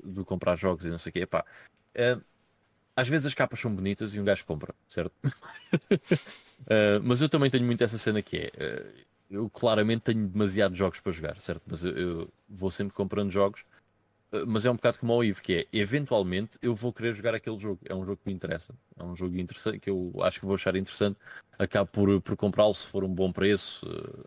do comprar jogos e não sei o quê. Epá, às vezes as capas são bonitas e um gajo compra, certo? mas eu também tenho muito essa cena que é eu claramente tenho demasiados jogos para jogar, certo? Mas eu, eu, vou sempre comprando jogos, eh, mas é um bocado como o Eve, que é eventualmente eu vou querer jogar aquele jogo. É um jogo que me interessa, é um jogo interessante que eu acho que vou achar interessante. Acabo por, por comprá-lo se for um bom preço, eh,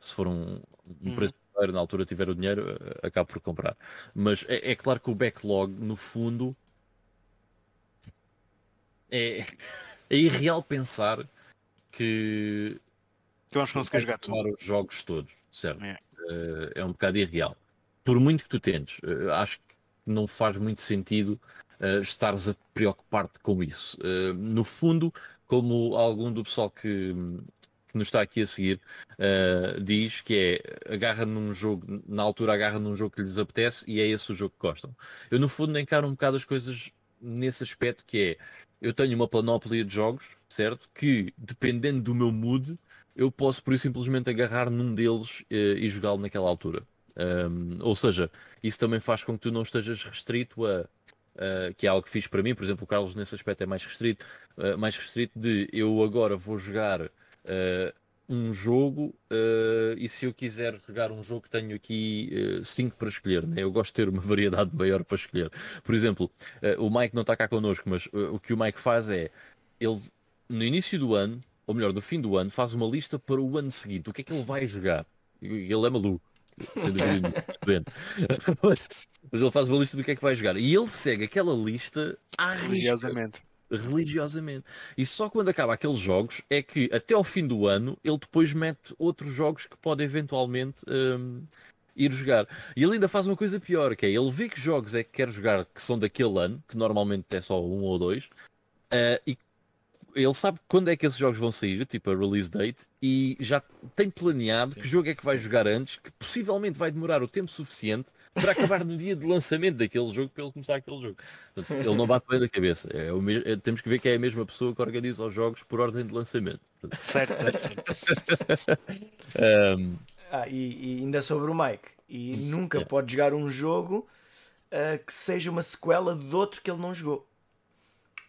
se for um, um preço uhum. na altura tiver o dinheiro, eh, acabo por comprar. Mas é, é claro que o backlog, no fundo, é, é irreal pensar que que vamos conseguir jogar tudo. os jogos todos, certo? É. Uh, é um bocado irreal. Por muito que tu tentes, uh, acho que não faz muito sentido uh, estares a preocupar-te com isso. Uh, no fundo, como algum do pessoal que nos está aqui a seguir diz, que é agarra num jogo, na altura agarra num jogo que lhes apetece e é esse o jogo que gostam. Eu, no fundo, encaro um bocado as coisas nesse aspecto que é eu tenho uma panóplia de jogos, certo? Que dependendo do meu mood, eu posso por isso simplesmente agarrar num deles uh, e jogá-lo naquela altura. Um, ou seja, isso também faz com que tu não estejas restrito a. Uh, que é algo que fiz para mim, por exemplo, o Carlos nesse aspecto é mais restrito, uh, mais restrito de eu agora vou jogar um jogo e se eu quiser jogar um jogo tenho aqui 5 para escolher, né? eu gosto de ter uma variedade maior para escolher. Por exemplo, o Mike não está cá connosco, mas o que o Mike faz é ele no início do ano ou melhor, no fim do ano, faz uma lista para o ano seguinte. O que é que ele vai jogar? Ele é maluco. Mas ele faz uma lista do que é que vai jogar. E ele segue aquela lista religiosamente. Religiosamente. E só quando acaba aqueles jogos é que até ao fim do ano ele depois mete outros jogos que pode eventualmente um, ir jogar. E ele ainda faz uma coisa pior, que é ele vê que jogos é que quer jogar que são daquele ano, que normalmente é só um ou dois, uh, e ele sabe quando é que esses jogos vão sair, tipo a release date, e já tem planeado Sim. que jogo é que vai jogar antes, que possivelmente vai demorar o tempo suficiente para acabar no dia de lançamento daquele jogo para ele começar aquele jogo. Portanto, ele não bate bem da cabeça. É o mesmo, é, temos que ver que é a mesma pessoa que organiza os jogos por ordem de lançamento. Certo, certo. um... ah, e, e, ainda sobre o Mike, e nunca é. pode jogar um jogo uh, que seja uma sequela de outro que ele não jogou.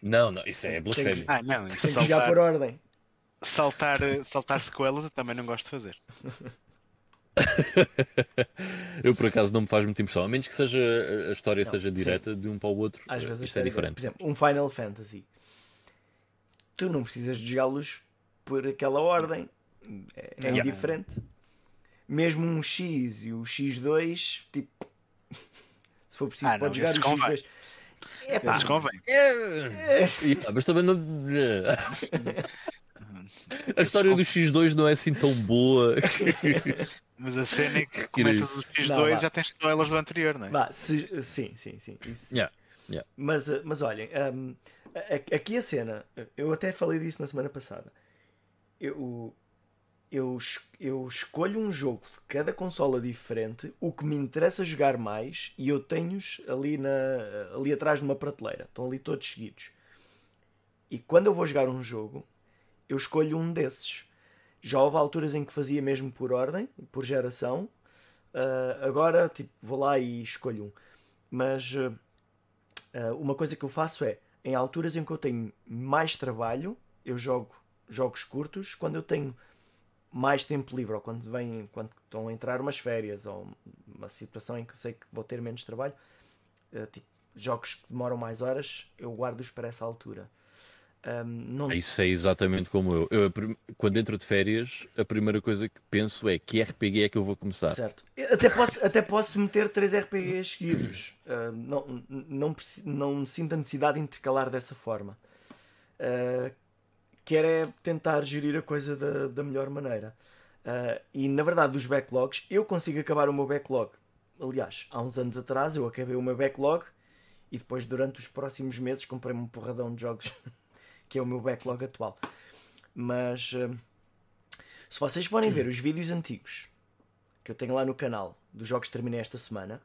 Não, não, isso é blasfémia. Ah, não, isso Tem que saltar, por ordem. Saltar, saltar sequelas eu também não gosto de fazer. eu por acaso não me faz muita impressão, a menos que seja a história não, seja direta sim. de um para o outro. Às vezes isto é diferente. Por exemplo, um Final Fantasy, tu não precisas de jogá-los por aquela ordem, é, é yeah. diferente. Mesmo um X e o X2, tipo, se for preciso, ah, pode jogar o X2. Epá. Esses convém. É... mas também não. A história do X2 não é assim tão boa. Mas a cena é que começas o X2 não, já tens spoilers do anterior, não é? Vá, se, sim, sim, sim. Isso. Yeah, yeah. Mas, eh, mas olhem, um, aqui a cena, eu até falei disso na semana passada. Eu, eu, eu escolho um jogo de cada consola diferente, o que me interessa jogar mais, e eu tenho-os ali, na, ali atrás numa prateleira. Estão ali todos seguidos. E quando eu vou jogar um jogo, eu escolho um desses. Já houve alturas em que fazia mesmo por ordem, por geração. Uh, agora, tipo, vou lá e escolho um. Mas uh, uh, uma coisa que eu faço é, em alturas em que eu tenho mais trabalho, eu jogo jogos curtos. Quando eu tenho mais tempo livre, ou quando, vem, quando estão a entrar umas férias, ou uma situação em que eu sei que vou ter menos trabalho, tipo, jogos que demoram mais horas, eu guardo-os para essa altura. Um, não... Isso é exatamente como eu. eu. Quando entro de férias, a primeira coisa que penso é que RPG é que eu vou começar. Certo. Até posso, até posso meter três RPGs seguidos. Uh, não, não, não sinto a necessidade de intercalar dessa forma. Uh, quero é tentar gerir a coisa da, da melhor maneira. Uh, e na verdade, dos backlogs, eu consigo acabar o meu backlog. Aliás, há uns anos atrás eu acabei o meu backlog e depois, durante os próximos meses, comprei-me um porradão de jogos que é o meu backlog atual. Mas uh, se vocês forem ver os vídeos antigos que eu tenho lá no canal dos jogos que terminei esta semana,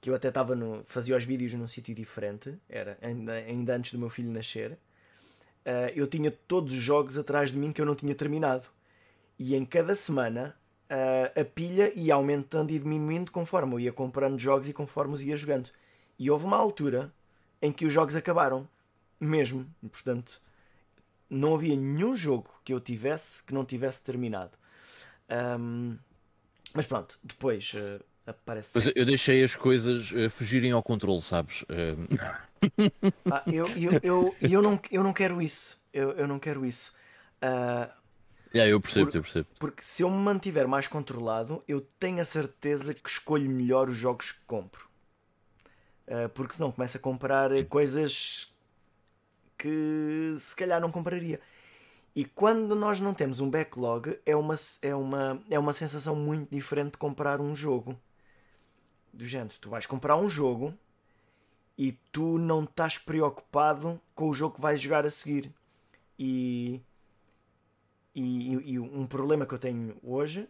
que eu até estava no. fazia os vídeos num sítio diferente, era ainda, ainda antes do meu filho nascer. Uh, eu tinha todos os jogos atrás de mim que eu não tinha terminado. E em cada semana uh, a pilha ia aumentando e diminuindo conforme eu ia comprando jogos e conforme os ia jogando. E houve uma altura em que os jogos acabaram. Mesmo. Portanto, não havia nenhum jogo que eu tivesse que não tivesse terminado. Um, mas pronto, depois uh, aparece. Mas eu deixei as coisas uh, fugirem ao controle, sabes? Uh... Ah, eu, eu, eu, eu, não, eu não quero isso. Eu, eu não quero isso. Uh, yeah, eu percebo, por, eu percebo. Porque se eu me mantiver mais controlado, eu tenho a certeza que escolho melhor os jogos que compro. Uh, porque senão começo a comprar coisas que se calhar não compraria. E quando nós não temos um backlog, é uma, é uma, é uma sensação muito diferente de comprar um jogo. Do género, tu vais comprar um jogo e tu não estás preocupado com o jogo que vais jogar a seguir. E, e, e um problema que eu tenho hoje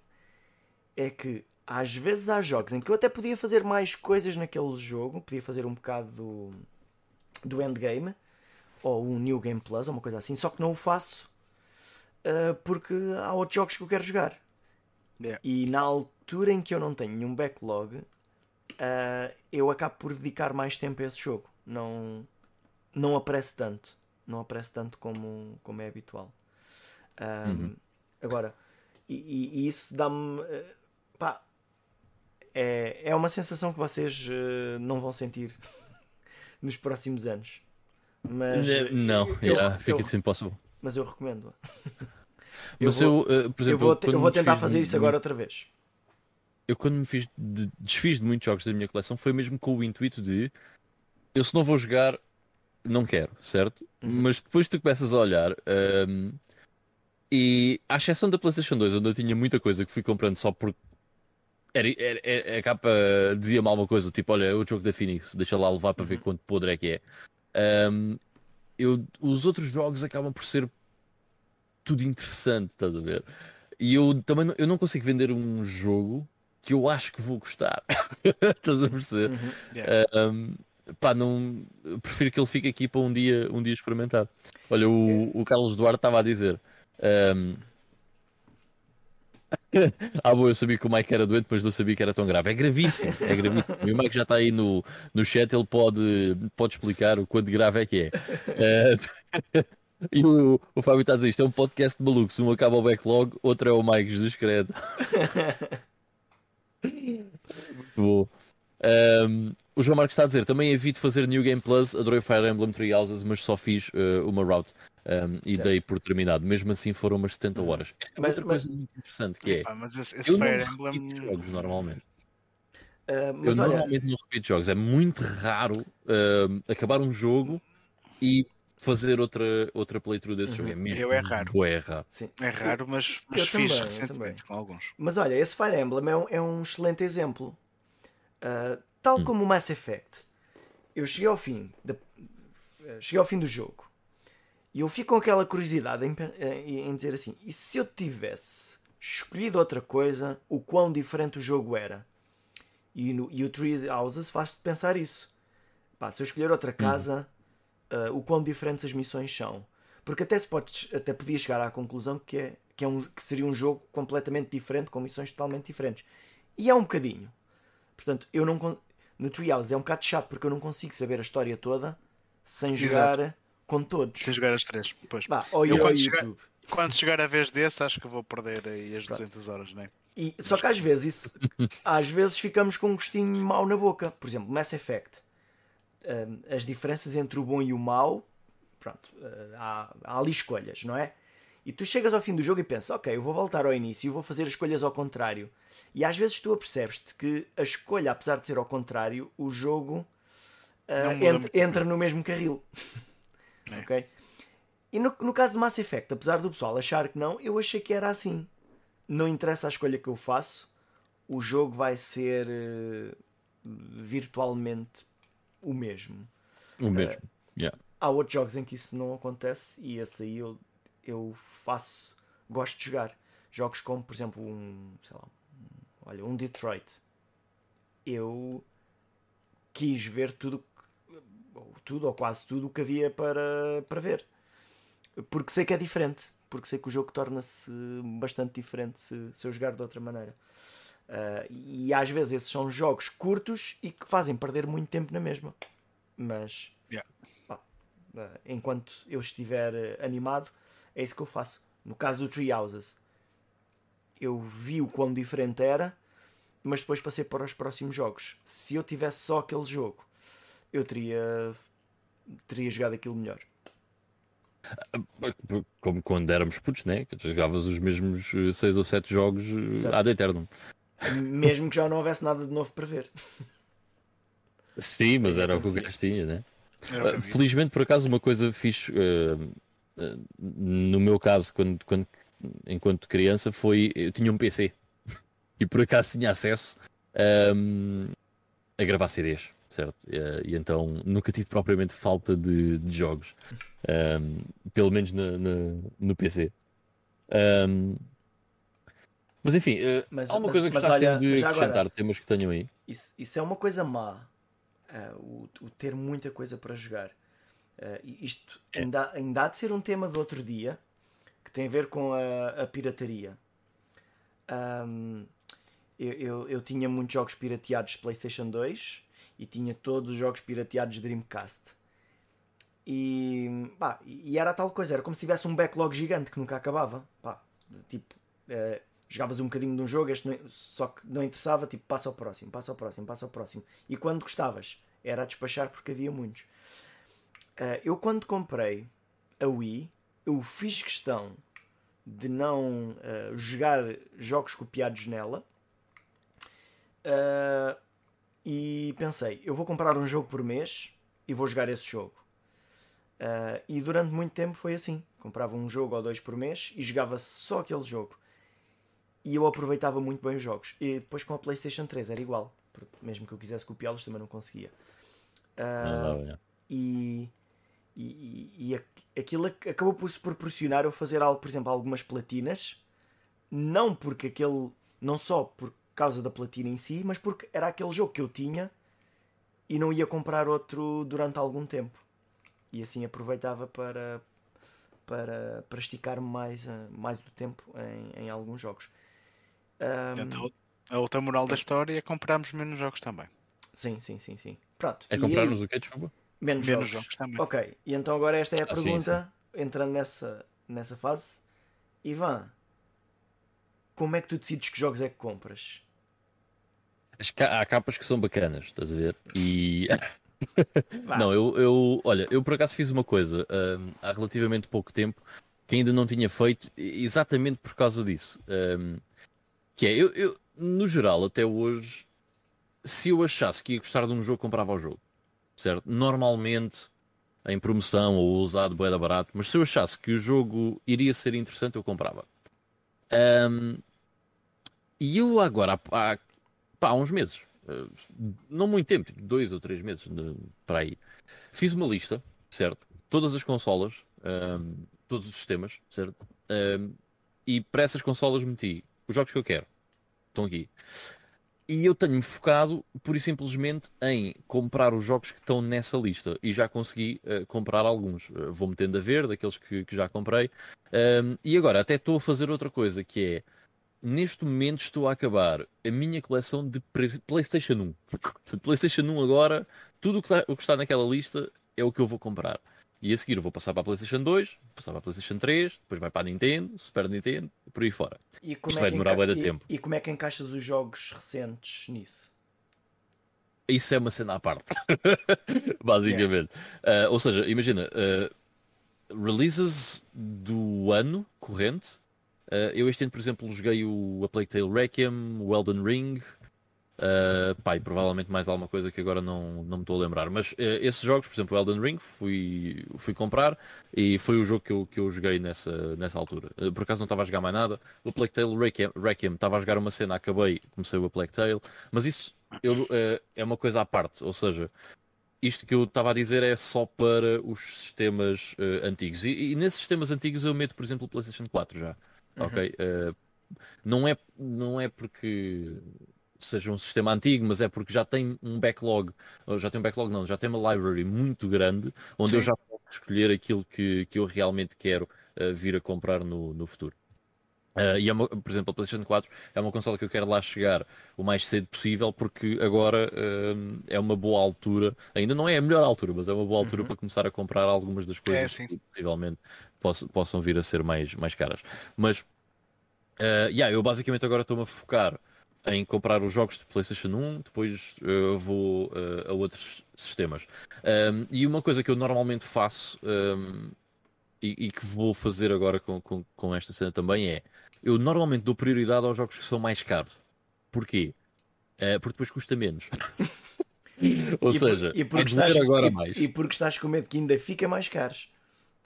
é que às vezes há jogos em que eu até podia fazer mais coisas naquele jogo, podia fazer um bocado do, do endgame ou um New Game Plus ou uma coisa assim, só que não o faço uh, porque há outros jogos que eu quero jogar. Yeah. E na altura em que eu não tenho nenhum backlog, uh, eu acabo por dedicar mais tempo a esse jogo. Não, não aparece tanto. Não aparece tanto como, como é habitual. Um, uhum. Agora, e, e, isso dá-me. Uh, pá, é, é uma sensação que vocês uh, não vão sentir nos próximos anos. Mas não, eu, yeah, eu, fica assim impossível. Mas eu recomendo. Mas eu, vou, eu, por exemplo, eu vou, eu vou tentar fazer isso agora outra vez. Eu quando me fiz de, desfiz de muitos jogos da minha coleção foi mesmo com o intuito de eu se não vou jogar não quero, certo? Uhum. Mas depois tu começas a olhar um, e à exceção da PlayStation 2, onde eu tinha muita coisa que fui comprando só porque era, era, era, a capa dizia mal uma coisa, tipo, olha, é o jogo da Phoenix, deixa lá levar para uhum. ver quanto podre é que é. Um, eu, os outros jogos acabam por ser tudo interessante, estás a ver? E eu também não, eu não consigo vender um jogo que eu acho que vou gostar. estás a perceber? Uhum. Yeah. Um, pá, não prefiro que ele fique aqui para um dia, um dia experimentar. Olha, o, o Carlos Duarte estava a dizer. Um, ah, bom, eu sabia que o Mike era doente, mas não sabia que era tão grave. É gravíssimo, é gravíssimo. o Mike já está aí no, no chat, ele pode, pode explicar o quanto grave é que é. Uh, e o, o Fábio está a dizer isto: é um podcast de malucos. Um acaba o backlog, outro é o Mike Jesus Credo. Muito bom. Um, o João Marcos está a dizer: também evito fazer New Game Plus. Adorei Fire Emblem Three Houses, mas só fiz uh, uma route um, e dei por terminado. Mesmo assim foram umas 70 uhum. horas. É mas, outra mas... coisa muito interessante que é. mas esse, esse eu Fire não Emblem. jogos normalmente. Uh, eu olha... normalmente não repito jogos. É muito raro uh, acabar um jogo e fazer outra, outra playthrough desse uhum. jogo. É mesmo eu é raro. É raro. Sim. É raro, mas, mas eu fiz também, recentemente com alguns. Mas olha, esse Fire Emblem é um, é um excelente exemplo. Uh, tal hum. como o Mass Effect. Eu cheguei ao fim. De, cheguei ao fim do jogo. E eu fico com aquela curiosidade em, em, dizer assim: e se eu tivesse escolhido outra coisa, o quão diferente o jogo era. E, no, e o Three Houses faz-te pensar isso. Pá, se eu escolher outra casa, uh, o quão diferentes as missões são. Porque até, se podes, até podia chegar à conclusão que, é, que, é um, que seria um jogo completamente diferente, com missões totalmente diferentes. E é um bocadinho. Portanto, eu não. No Treehouse é um bocado chato porque eu não consigo saber a história toda sem jogar Exato. Com todos. Sem jogar as três. Pois. Bah, ou eu, quando, chegar, quando chegar a vez desse, acho que vou perder aí as Pronto. 200 horas, né? E, só que às vezes, isso, às vezes ficamos com um gostinho mau na boca. Por exemplo, Mass Effect. Um, as diferenças entre o bom e o mau, pronto, uh, há, há ali escolhas, não é? E tu chegas ao fim do jogo e pensas, ok, eu vou voltar ao início e vou fazer as escolhas ao contrário. E às vezes tu apercebes-te que a escolha, apesar de ser ao contrário, o jogo uh, entra, entra, no mesmo carril. É. ok? E no, no caso do Mass Effect, apesar do pessoal achar que não, eu achei que era assim. Não interessa a escolha que eu faço, o jogo vai ser uh, virtualmente o mesmo. O mesmo, uh, yeah. Há outros jogos em que isso não acontece e esse aí eu eu faço, gosto de jogar. Jogos como, por exemplo, um, sei lá, um, olha, um Detroit. Eu quis ver tudo, tudo ou quase tudo o que havia para, para ver. Porque sei que é diferente. Porque sei que o jogo torna-se bastante diferente se, se eu jogar de outra maneira. Uh, e às vezes esses são jogos curtos e que fazem perder muito tempo na mesma. Mas yeah. pá, uh, enquanto eu estiver animado, é isso que eu faço. No caso do Tree Houses, eu vi o quão diferente era, mas depois passei para os próximos jogos. Se eu tivesse só aquele jogo, eu teria, teria jogado aquilo melhor. Como quando éramos putos, né? Que tu jogavas os mesmos 6 eh, ou 7 jogos eh, certo. ad eternum. Mesmo que já não houvesse nada de novo para ver. Sim, mas era o que o gajo tinha, né? Felizmente, por acaso, uma coisa fixe. Uh, no meu caso, quando, quando, enquanto criança, foi eu tinha um PC e por acaso tinha acesso um, a gravar CDs, certo? E, e, então nunca tive propriamente falta de, de jogos, um, pelo menos no, no, no PC. Um, mas enfim, uh, mas, há uma mas, coisa que gostassem de acrescentar, agora, temas que tenham aí. Isso, isso é uma coisa má, uh, o, o ter muita coisa para jogar. Uh, isto é. ainda, ainda há de ser um tema do outro dia que tem a ver com a, a pirataria. Um, eu, eu, eu, tinha muitos jogos pirateados de PlayStation 2 e tinha todos os jogos pirateados de Dreamcast. E, pá, e era tal coisa, era como se tivesse um backlog gigante que nunca acabava. Pá, tipo, uh, jogavas um bocadinho de um jogo, este não, só que não interessava, tipo, passa ao próximo, passa ao próximo, passa ao próximo. E quando gostavas, era a despachar porque havia muitos. Uh, eu quando comprei a Wii, eu fiz questão de não uh, jogar jogos copiados nela. E pensei, eu vou comprar um jogo por mês e vou jogar esse jogo. Uh, e durante muito tempo foi assim. Comprava um jogo ou dois por mês e jogava só aquele jogo. E eu aproveitava muito bem os jogos. E depois com a PlayStation 3 era igual. Mesmo que eu quisesse copiá-los também não conseguia. Uh, não, não, e e, e, aquilo acabou por se proporcionar eu fazer algo, por exemplo, algumas platinas, não porque aquele, não só por causa da platina em si, mas porque era aquele jogo que eu tinha e não ia comprar outro durante algum tempo. E assim aproveitava para, para, para esticar mais, eh, mais do tempo em, em alguns jogos. Um... Então, a outra moral da história é comprarmos menos jogos também. Sim, sim, sim, sim. Pronto. É comprarmos aí... o que, desculpa? Menos, Menos jogos. jogos. também. Ok, e então agora esta é a ah, pergunta, sim, sim. entrando nessa, nessa fase. Ivan, como é que tu decides que jogos é que compras? Há capas que são bacanas, estás a ver? E. não, eu, eu. Olha, eu por acaso fiz uma coisa um, há relativamente pouco tempo que ainda não tinha feito, exatamente por causa disso. Um, que é, eu, eu, no geral, até hoje, se eu achasse que ia gostar de um jogo, comprava o jogo certo? Normalmente em promoção ou usado boeda barato, mas se eu achasse que o jogo iria ser interessante, eu comprava. Um, e eu agora, há, há, há uns meses, eh, não muito tempo, tipo dois ou três meses para aí, fiz uma lista, certo? Todas as consolas, um, todos os sistemas, certo? Um, e para essas consolas meti os jogos que eu quero. Estão aqui. E eu tenho-me focado, pura e simplesmente, em comprar os jogos que estão nessa lista. E já consegui uh, comprar alguns. Uh, vou metendo a ver, daqueles que, que já comprei. Um, e agora, até estou a fazer outra coisa, que é... Neste momento estou a acabar a minha coleção de PlayStation 1. PlayStation 1 agora, tudo o que, está, o que está naquela lista é o que eu vou comprar. E a seguir eu vou passar para a PlayStation 2, passar para a PlayStation 3, depois vai para a Nintendo, Super Nintendo, por aí fora. E como Isto é vai demorar enca- de tempo. E como é que encaixas os jogos recentes nisso? Isso é uma cena à parte, basicamente. Ah, ou seja, imagina, ah, releases do ano corrente. Ah, eu este ano, por exemplo, joguei o A Plague Tale Requiem, o Elden Ring. Uh, pá, e provavelmente mais alguma coisa que agora não, não me estou a lembrar. Mas uh, esses jogos, por exemplo, Elden Ring, fui, fui comprar e foi o jogo que eu, que eu joguei nessa, nessa altura. Uh, por acaso não estava a jogar mais nada. O Plague Tale Requiem, estava a jogar uma cena, acabei, comecei o Plague Tale. Mas isso eu, uh, é uma coisa à parte, ou seja, isto que eu estava a dizer é só para os sistemas uh, antigos. E, e nesses sistemas antigos eu meto, por exemplo, o PlayStation 4 já. Ok? Uh, não, é, não é porque seja um sistema antigo, mas é porque já tem um backlog, ou já tem um backlog não, já tem uma library muito grande, onde eu Sim. já posso escolher aquilo que, que eu realmente quero uh, vir a comprar no, no futuro. Uh, e é uma- por exemplo, a PlayStation 4 é uma consola que eu quero lá chegar o mais cedo possível, porque agora um, é uma boa altura, ainda não é a melhor altura, mas é uma boa altura Uhum. para começar a comprar algumas das coisas sim. que possivelmente poss- possam vir a ser mais, mais caras. Mas Uh, yeah, eu basicamente agora estou-me a focar em comprar os jogos de PlayStation 1, depois uh, vou uh, a outros sistemas. Um, e uma coisa que eu normalmente faço um, e, e que vou fazer agora com, com, com esta cena também é eu normalmente dou prioridade aos jogos que são mais caros. Porquê? Uh, porque depois custa menos. Ou E por- seja, e porque, estás, agora e- mais. e porque estás com medo que ainda fica mais caros.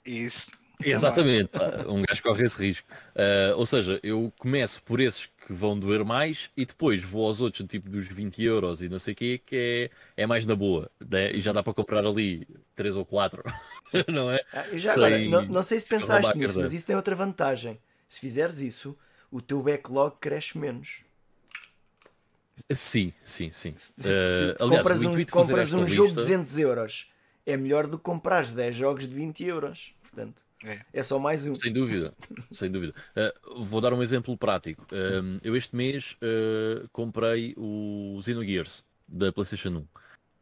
Isso. Exatamente, ah, um gajo corre esse risco. Ah, ou seja, eu começo por esses que vão doer mais e depois vou aos outros, tipo dos 20 euros e não sei o quê, que é, é mais na boa. né? E já dá para comprar ali 3 ou 4, não é? Ah, já Sem- agora, não, não sei se pensaste nisso, mas isso tem outra vantagem. Se fizeres isso, o teu backlog cresce menos. Sim, sim, sim. Ah, aliás, compras o um, de fazer compras um jogo de lista- 200 euros. É melhor do que comprares 10 jogos de 20 euros. Portanto, É. é só mais um. Sem dúvida, sem dúvida. Uh, vou dar um exemplo prático. Um, eu este mês uh, comprei o Xenogears da PlayStation 1.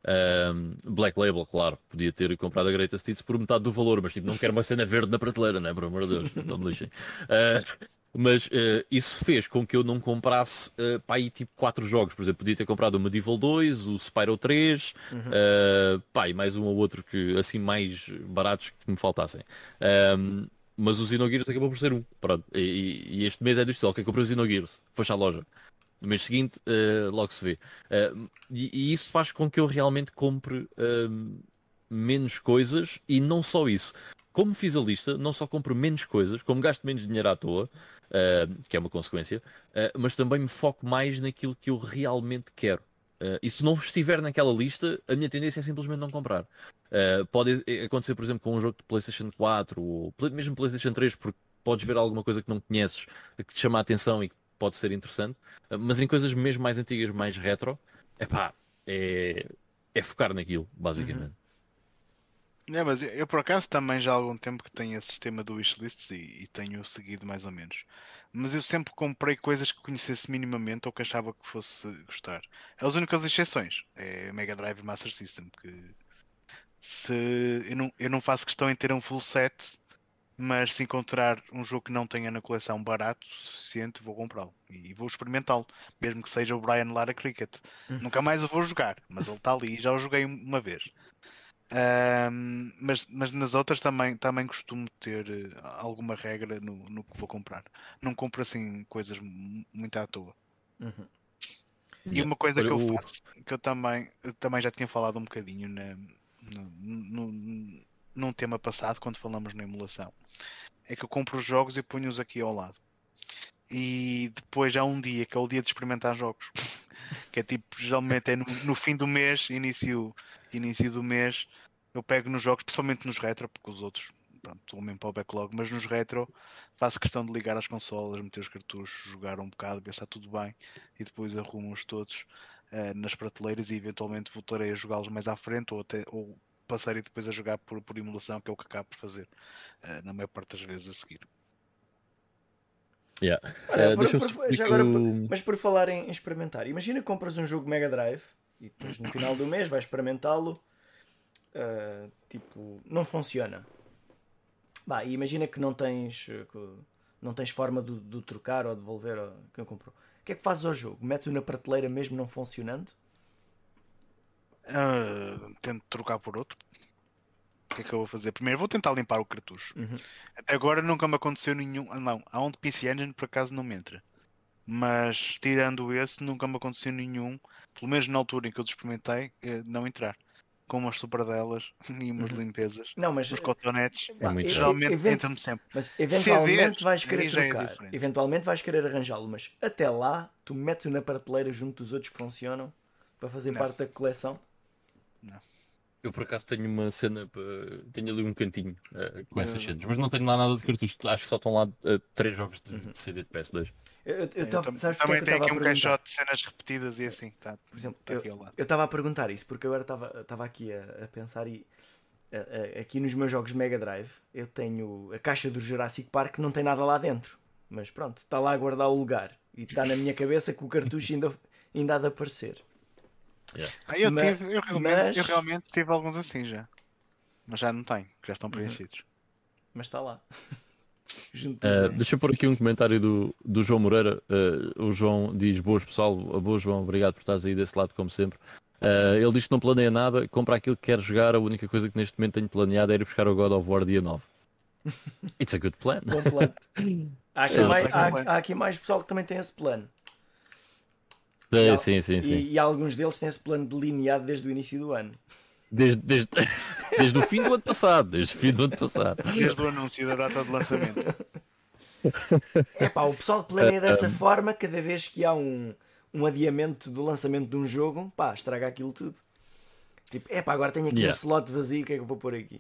Um, Black Label, claro, podia ter comprado a Greatest Hits por metade do valor, mas tipo, não quero uma cena verde na prateleira, né? Por amor de Deus, não me lixem. Uh, mas uh, isso fez com que eu não comprasse uh, aí tipo 4 jogos. Por exemplo, podia ter comprado o Medieval 2, o Spyro 3, uh, pá, e mais um ou outro que assim mais baratos que me faltassem. Um, mas o Xenogears acabou por ser um. Pronto. E, e- este mês é do estilo. Ok, comprei o Xenogears. Foste à loja. No mês seguinte, eh, logo se vê. Eh, e, e isso faz com que eu realmente compre ehm, menos coisas e não só isso. Como fiz a lista, não só compro menos coisas, como gasto menos dinheiro à toa, eh, que é uma consequência, mas também me foco mais naquilo que eu realmente quero. E se não estiver naquela lista, a minha tendência é simplesmente não comprar. Uh, pode acontecer, por exemplo, com um jogo de PlayStation 4 ou mesmo PlayStation 3, porque podes ver alguma coisa que não conheces que te chama a atenção e que pode ser interessante, mas em coisas mesmo mais antigas, mais retro, epá, é, é focar naquilo, basicamente. É, mas eu, eu, por acaso também já há algum tempo que tenho esse sistema do wishlists e, e tenho seguido mais ou menos. Mas eu sempre comprei coisas que conhecesse minimamente ou que achava que fosse gostar. As únicas exceções é Mega Drive e Master System, que se eu não, eu não faço questão em ter um full set, mas se encontrar um jogo que não tenha na coleção barato o suficiente, vou comprá-lo e vou experimentá-lo, mesmo que seja o Brian Lara Cricket. Nunca mais o vou jogar, mas ele está ali e já o joguei uma vez. Ahm, mas, mas nas outras também, também costumo ter eh, alguma regra no, no que vou comprar. Não compro assim coisas mu- muito à toa. Uhum. E Yeah. uma coisa Olha, que eu faço, que eu também, eu também já tinha falado um bocadinho na, no, no- num tema passado, quando falamos na emulação, é que eu compro os jogos e ponho-os aqui ao lado. E depois há um dia que é o dia de experimentar jogos. que é tipo, geralmente é no, no fim do mês, início, início do mês, eu pego nos jogos, principalmente nos retro, porque os outros pronto, estou mesmo para o backlog, mas nos retro faço questão de ligar as consolas, meter os cartuchos, jogar um bocado, ver se está tudo bem e depois arrumo-os todos uh, nas prateleiras e eventualmente voltarei a jogá-los mais à frente ou até ou passarei depois a jogar por, por emulação, que é o que acabo por fazer uh, na maior parte das vezes a seguir. Yeah. Olha, Uh, por- por- já agora, mas por falar em, em experimentar, imagina que compras um jogo Mega Drive e depois no final do mês vais experimentá-lo, ah, tipo, não funciona. Bah, e imagina que não tens, que não tens forma de, de o trocar ou devolver a quem comprou. O que é que fazes ao jogo? Metes-o na prateleira mesmo não funcionando? Uh, tento trocar por outro. O que é que eu vou fazer? Primeiro vou tentar limpar o cartucho. Uhum. Até agora nunca me aconteceu nenhum. ah, Não, há um de PC Engine por acaso não me entra. Mas tirando esse, nunca me aconteceu nenhum, pelo menos na altura em que eu experimentei, eh, não entrar. Com umas superdelas e umas Uhum. limpezas, Não, mas, uns cotonetes. É muito Geralmente event- entra-me sempre. mas eventualmente CDs, vais querer é trocar. diferente. eventualmente vais querer arranjá-lo, mas até lá tu metes-o na prateleira junto dos outros que funcionam para fazer Não. parte da coleção. Eu por acaso tenho uma cena, para- tenho ali um cantinho eh, com essas Eu- cenas, mas não tenho lá nada de cartuchos. Acho que só estão lá eh, três jogos de, Uhum. de CD de PS2. Eu, eu, eu É, tava- sabes é também que eu tem aqui um caixote de cenas repetidas e assim, tá, Por exemplo, tá eu- estava a perguntar isso porque agora estava estava aqui a, a pensar e a- a- aqui nos meus jogos Mega Drive eu tenho a caixa do Jurassic Park que não tem nada lá dentro, mas pronto, está lá a guardar o lugar e está na minha cabeça que o cartucho ainda, ainda há de aparecer. Ah, eu, Ma- tive, eu, realmente, mas- eu realmente tive alguns assim já. Mas já não tenho, que já estão Uhum. preenchidos. Mas está lá. Dois. deixa eu pôr aqui um comentário do, do João Moreira. Eh, o João diz: Boas pessoal, boa João, obrigado por estares aí desse lado, como sempre. Eh, ele diz que não planeia nada, compra aquilo que quer jogar. A única coisa que neste momento tenho planeado é ir buscar o God of War dia 9. It's a good plan. Bom plano. Há aqui, mais, sim. há, há aqui mais pessoal que também tem esse plano. É, sim, sim, sim. E, e alguns deles têm esse plano delineado desde o início do ano. Desde, desde, desde o fim do ano passado. Desde o fim do ano passado. Desde o anúncio da data de lançamento. É pá, o pessoal planeia dessa forma, cada vez que há um, um adiamento do lançamento de um jogo, pá, estraga aquilo tudo. Tipo, é pá, agora tenho aqui Yeah. um slot vazio, o que é que eu vou pôr aqui?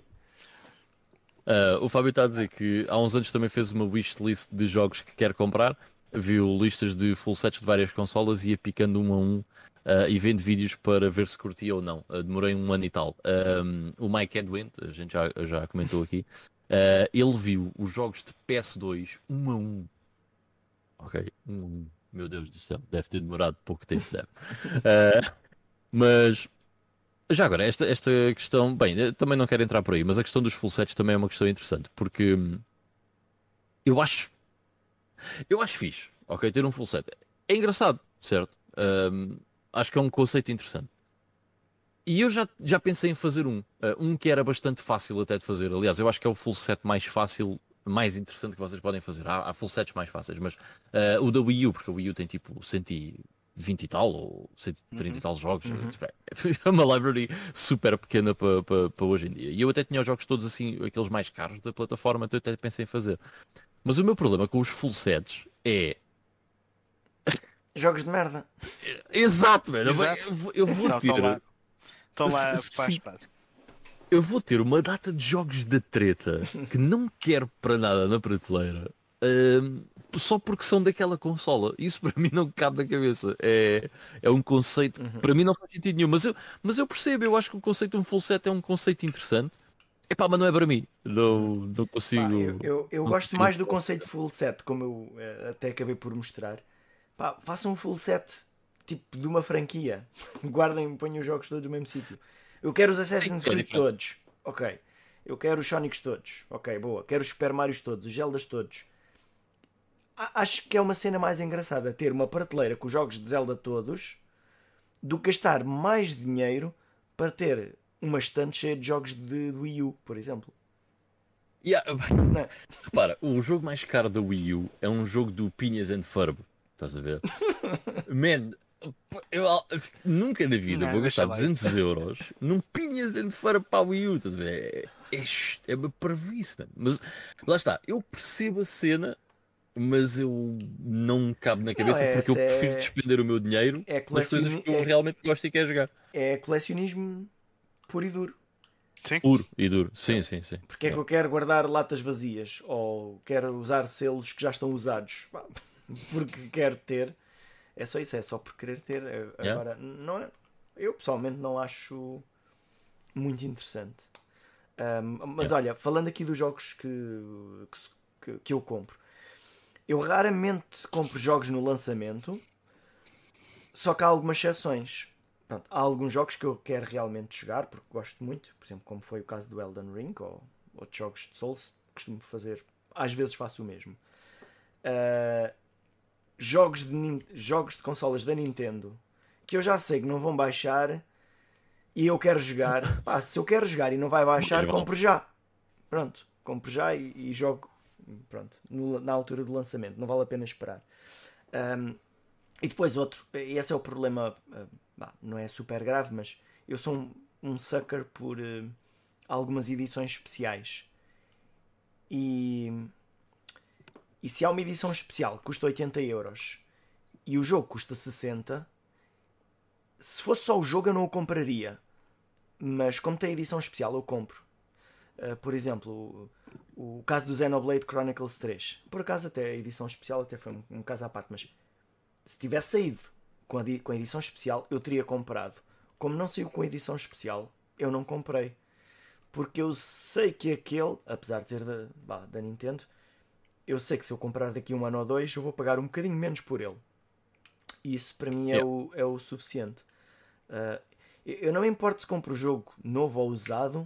Ah, o Fábio está a dizer que há uns anos também fez uma wishlist de jogos que quer comprar, viu listas de full sets de várias consolas e ia picando um a um ah, e vendo vídeos para ver se curtia ou não. Ah, demorei um ano e tal. Ahm, o Mike Edwin, a gente já, já comentou aqui, ah, ele viu os jogos de PS2 um a um. Ok, um a um. Meu Deus do céu, deve ter demorado pouco tempo, deve. Mas já agora, esta, esta questão, bem, eu também não quero entrar por aí, mas a questão dos full sets também é uma questão interessante, porque eu acho eu acho fixe, ok, ter um full set. É engraçado, certo? Hum, acho que é um conceito interessante. E eu já, já pensei em fazer um, uh, um que era bastante fácil até de fazer. Aliás, eu acho que é o full set mais fácil, mais interessante que vocês podem fazer. Há, há full sets mais fáceis, mas uh, o da Wii U, porque a Wii U tem tipo 120 e tal, ou 130 e Uhum. tal jogos, Uhum. tipo, é- é uma library super pequena para pa, pa hoje em dia. E eu até tinha os jogos todos assim, aqueles mais caros da plataforma, então eu até pensei em fazer. Mas o meu problema com os full sets é. Jogos de merda. Exato, velho. eu vou- Exato. Eu vou, eu vou Não, ter. Estão lá, estão lá eu vou ter uma data de jogos da treta que não quero para nada na prateleira hum, só porque são daquela consola. Isso para mim não cabe na cabeça. É, é um conceito que Uhum. para mim não faz sentido nenhum. Mas eu, mas eu percebo, eu acho que o conceito de um full set é um conceito interessante. Epá, mas não é para mim. Não, não Pá, consigo. eu eu, eu não gosto consigo mais do conceito full set, como eu eh, até acabei por mostrar. Pá, façam um full set tipo de uma franquia. Guardem, ponham os jogos todos no mesmo sítio. Eu quero os Assassin's é Creed todos. Ok. Eu quero os Sonics todos. Ok, boa. Quero os Super Marios todos, os Zeldas todos. Acho que é uma cena mais engraçada ter uma prateleira com os jogos de Zelda todos do que gastar mais dinheiro para ter uma estante cheia de jogos de, de Wii U, por exemplo. Yeah, Não é? Repara, o jogo mais caro da Wii U é um jogo do Pinhas and Ferb. Estás a ver? Man, eu nunca na vida Não, vou gastar lá 200 euros num Pinhas and Ferb para a Wii U. Estás a ver? É, é, é uma parvice, mano. Mas lá está, eu percebo a cena, mas eu não me cabe na cabeça é, porque eu essa é- prefiro despender o meu dinheiro É, nas coisas que eu é- realmente gosto e quero jogar. é colecionismo puro e duro. Sim. Puro e duro. Sim, sim, sim. Porque é que eu quero guardar latas vazias ou quero usar selos que já estão usados? Porque quero ter. É só isso, é só por querer ter. É- Yeah. Agora, não é, eu pessoalmente não acho muito interessante. Ahm, mas olha, falando aqui dos jogos que, que, que eu compro, eu raramente compro jogos no lançamento, só que há algumas exceções. Pronto, há alguns jogos que eu quero realmente jogar porque gosto muito, por exemplo, como foi o caso do Elden Ring ou outros jogos de Souls, costumo fazer, às vezes faço o mesmo. Ah, jogos, de, jogos de consolas da Nintendo que eu já sei que não vão baixar e eu quero jogar. Pá, se eu quero jogar e não vai baixar, vale. compro já. Pronto, compro já e, e jogo pronto, no- na altura do lançamento. Não vale a pena esperar. Ahm, e depois outro, e esse é o problema, ah, bah, não é super grave, mas eu sou um, um sucker por eh, algumas edições especiais. E, e se há uma edição especial que custa 80 euros e o jogo custa 60, se fosse só o jogo eu não o compraria. Mas como tem edição especial, eu compro. Uh, por exemplo, o, o caso do Xenoblade Chronicles 3. Por acaso até a edição especial até foi um, um caso à parte, mas se tivesse saído com a, com a edição especial, eu teria comprado. Como não saiu com a edição especial, eu não comprei. Porque eu sei que aquele, apesar de ser da, vá, da Nintendo, eu sei que se eu comprar daqui um ano ou dois, eu vou pagar um bocadinho menos por ele. E isso para mim é, Yeah. o, é o suficiente. Uh, eu eu não me importo se compro o jogo novo ou usado,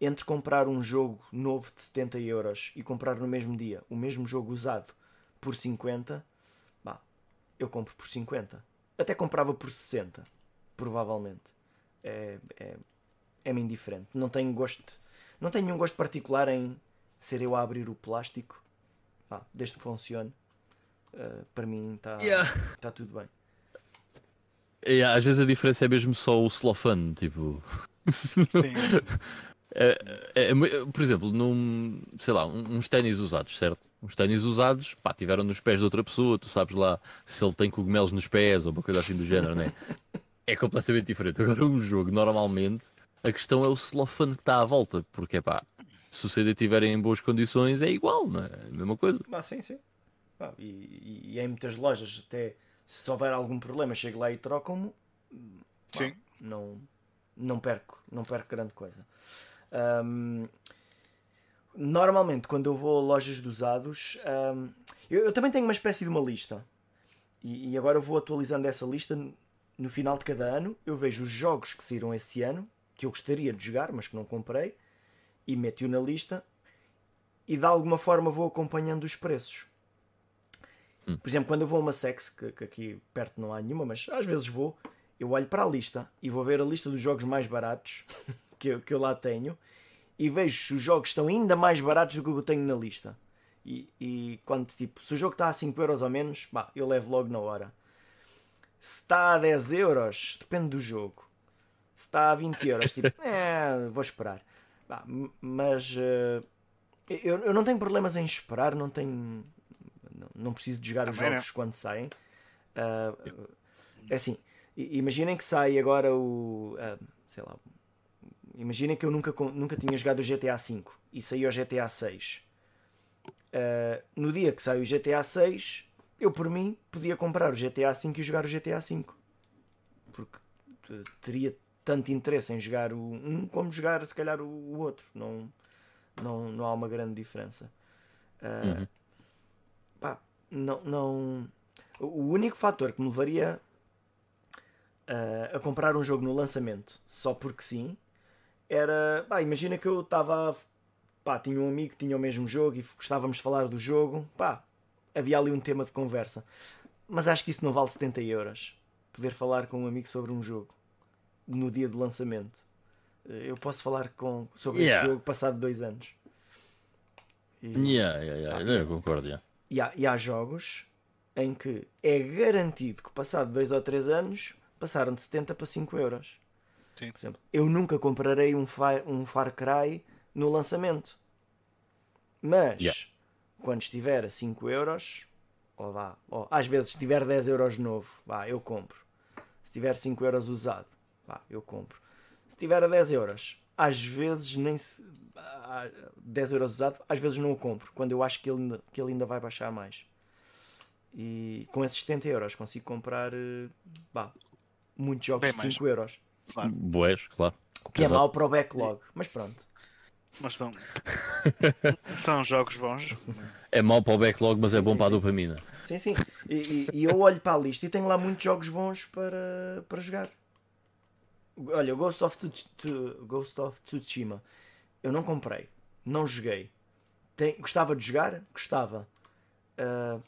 entre comprar um jogo novo de 70 euros e comprar no mesmo dia o mesmo jogo usado por 50, bah, eu compro por 50. Até comprava por 60, provavelmente. É, é, é-me indiferente. Não tenho gosto, não tenho nenhum gosto particular em ser eu a abrir o plástico. Pá, desde que funcione, uh, para mim está Yeah. tá tudo bem. E, às vezes a diferença é mesmo só o celofane, tipo. Sim. É, é, por exemplo, num, sei lá, uns ténis usados, certo? Uns ténis usados, pá, tiveram nos pés de outra pessoa, tu sabes lá se ele tem cogumelos nos pés ou uma coisa assim do género, né? É completamente diferente. Agora, um jogo, normalmente, a questão é o celofane que está à volta, porque, pá, se o CD estiver em boas condições, é igual, não é? A mesma coisa. Ah, sim, sim. Pá, e, e- e em muitas lojas, até se houver algum problema, chego lá e trocam-me. Sim. Não, não perco, não perco grande coisa. Ahm, normalmente, quando eu vou a lojas de usados, ahm, eu, eu também tenho uma espécie de uma lista. E, e agora eu vou atualizando essa lista no final de cada ano. Eu vejo os jogos que saíram esse ano, que eu gostaria de jogar, mas que não comprei, e meto-o na lista. E de alguma forma vou acompanhando os preços. Por exemplo, quando eu vou a uma sex, que, que aqui perto não há nenhuma, mas às vezes vou, eu olho para a lista e vou ver a lista dos jogos mais baratos que eu, que eu lá tenho e vejo se os jogos estão ainda mais baratos do que o que eu tenho na lista. E, e quando, tipo, se o jogo está a 5 euros ou menos, pá, eu levo logo na hora. Se está a 10 euros, depende do jogo. Se está a 20 euros, tipo, é, vou esperar. M- mas eh, eu, eu não tenho problemas em esperar, não tenho. Não, não preciso de jogar os Também não. jogos quando saem. Ah, é assim, imaginem que sai agora o. ah, sei lá. Imaginem que eu nunca, nunca tinha jogado o GTA V e saiu o GTA 6. Ah, no dia que sai o GTA 6, eu por mim podia comprar o GTA V e jogar o GTA V. Porque teria tanto interesse em jogar o um como jogar se calhar o, outro. Não, não, não há uma grande diferença. Ah, Uhum. pá, não, não. O único fator que me levaria ah, a comprar um jogo no lançamento só porque sim era. Pá, imagina que eu estava. Pá, tinha um amigo que tinha o mesmo jogo e gostávamos de falar do jogo. Pá, havia ali um tema de conversa. Mas acho que isso não vale 70 euros. Poder falar com um amigo sobre um jogo no dia de lançamento. Eh, Eu posso falar com, sobre Yeah. esse jogo passado dois anos. E- Yeah, yeah, yeah. Eu concordo, yeah. e há, e há jogos em que é garantido que passado 2 ou 3 anos passaram de 70 para 5 euros. Sim. Por exemplo, eu nunca comprarei um, Fi- um Far Cry no lançamento. Mas Yeah. quando estiver a 5 euros, ou vá, ou às vezes se tiver 10 euros novo, vá, eu compro. Se tiver 5 euros usado, vá, eu compro. Se tiver a 10 euros, às vezes nem se. ah, 10 euros usado, às vezes não o compro, quando eu acho que ele, ainda- que ele ainda vai baixar mais. E com esses 70 euros consigo comprar eh, bah, muitos jogos Bem de mais. 5 euros. Claro. Boés, claro. O que é Exato. mau para o backlog, mas pronto. Mas são, são jogos bons. É mau para o backlog, mas é Sim, bom sim, para a dopamina. Sim, sim. E, e- e eu olho para a lista e tenho lá muitos jogos bons para, para jogar. Olha, o Ghost of, Ghost of Tsushima eu não comprei, não joguei. Tem- gostava de jogar? Gostava. Ah,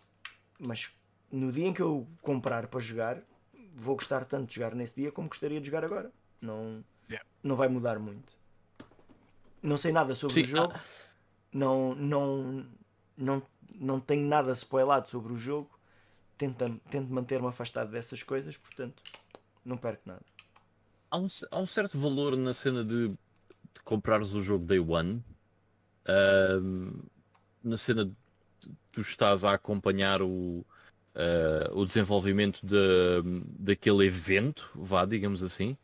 mas no dia em que eu comprar para jogar, vou gostar tanto de jogar nesse dia como gostaria de jogar agora. Não, Yeah. não vai mudar muito. Não sei nada sobre Sim, o jogo. Não, não, não, não tenho nada spoilado sobre o jogo. Tento, tento manter-me afastado dessas coisas, portanto, não perco nada. Há um, há um certo valor na cena de, de comprares o jogo day one. Ahm, na cena de tu estás a acompanhar o, ah, o desenvolvimento da daquele evento, vá, digamos assim.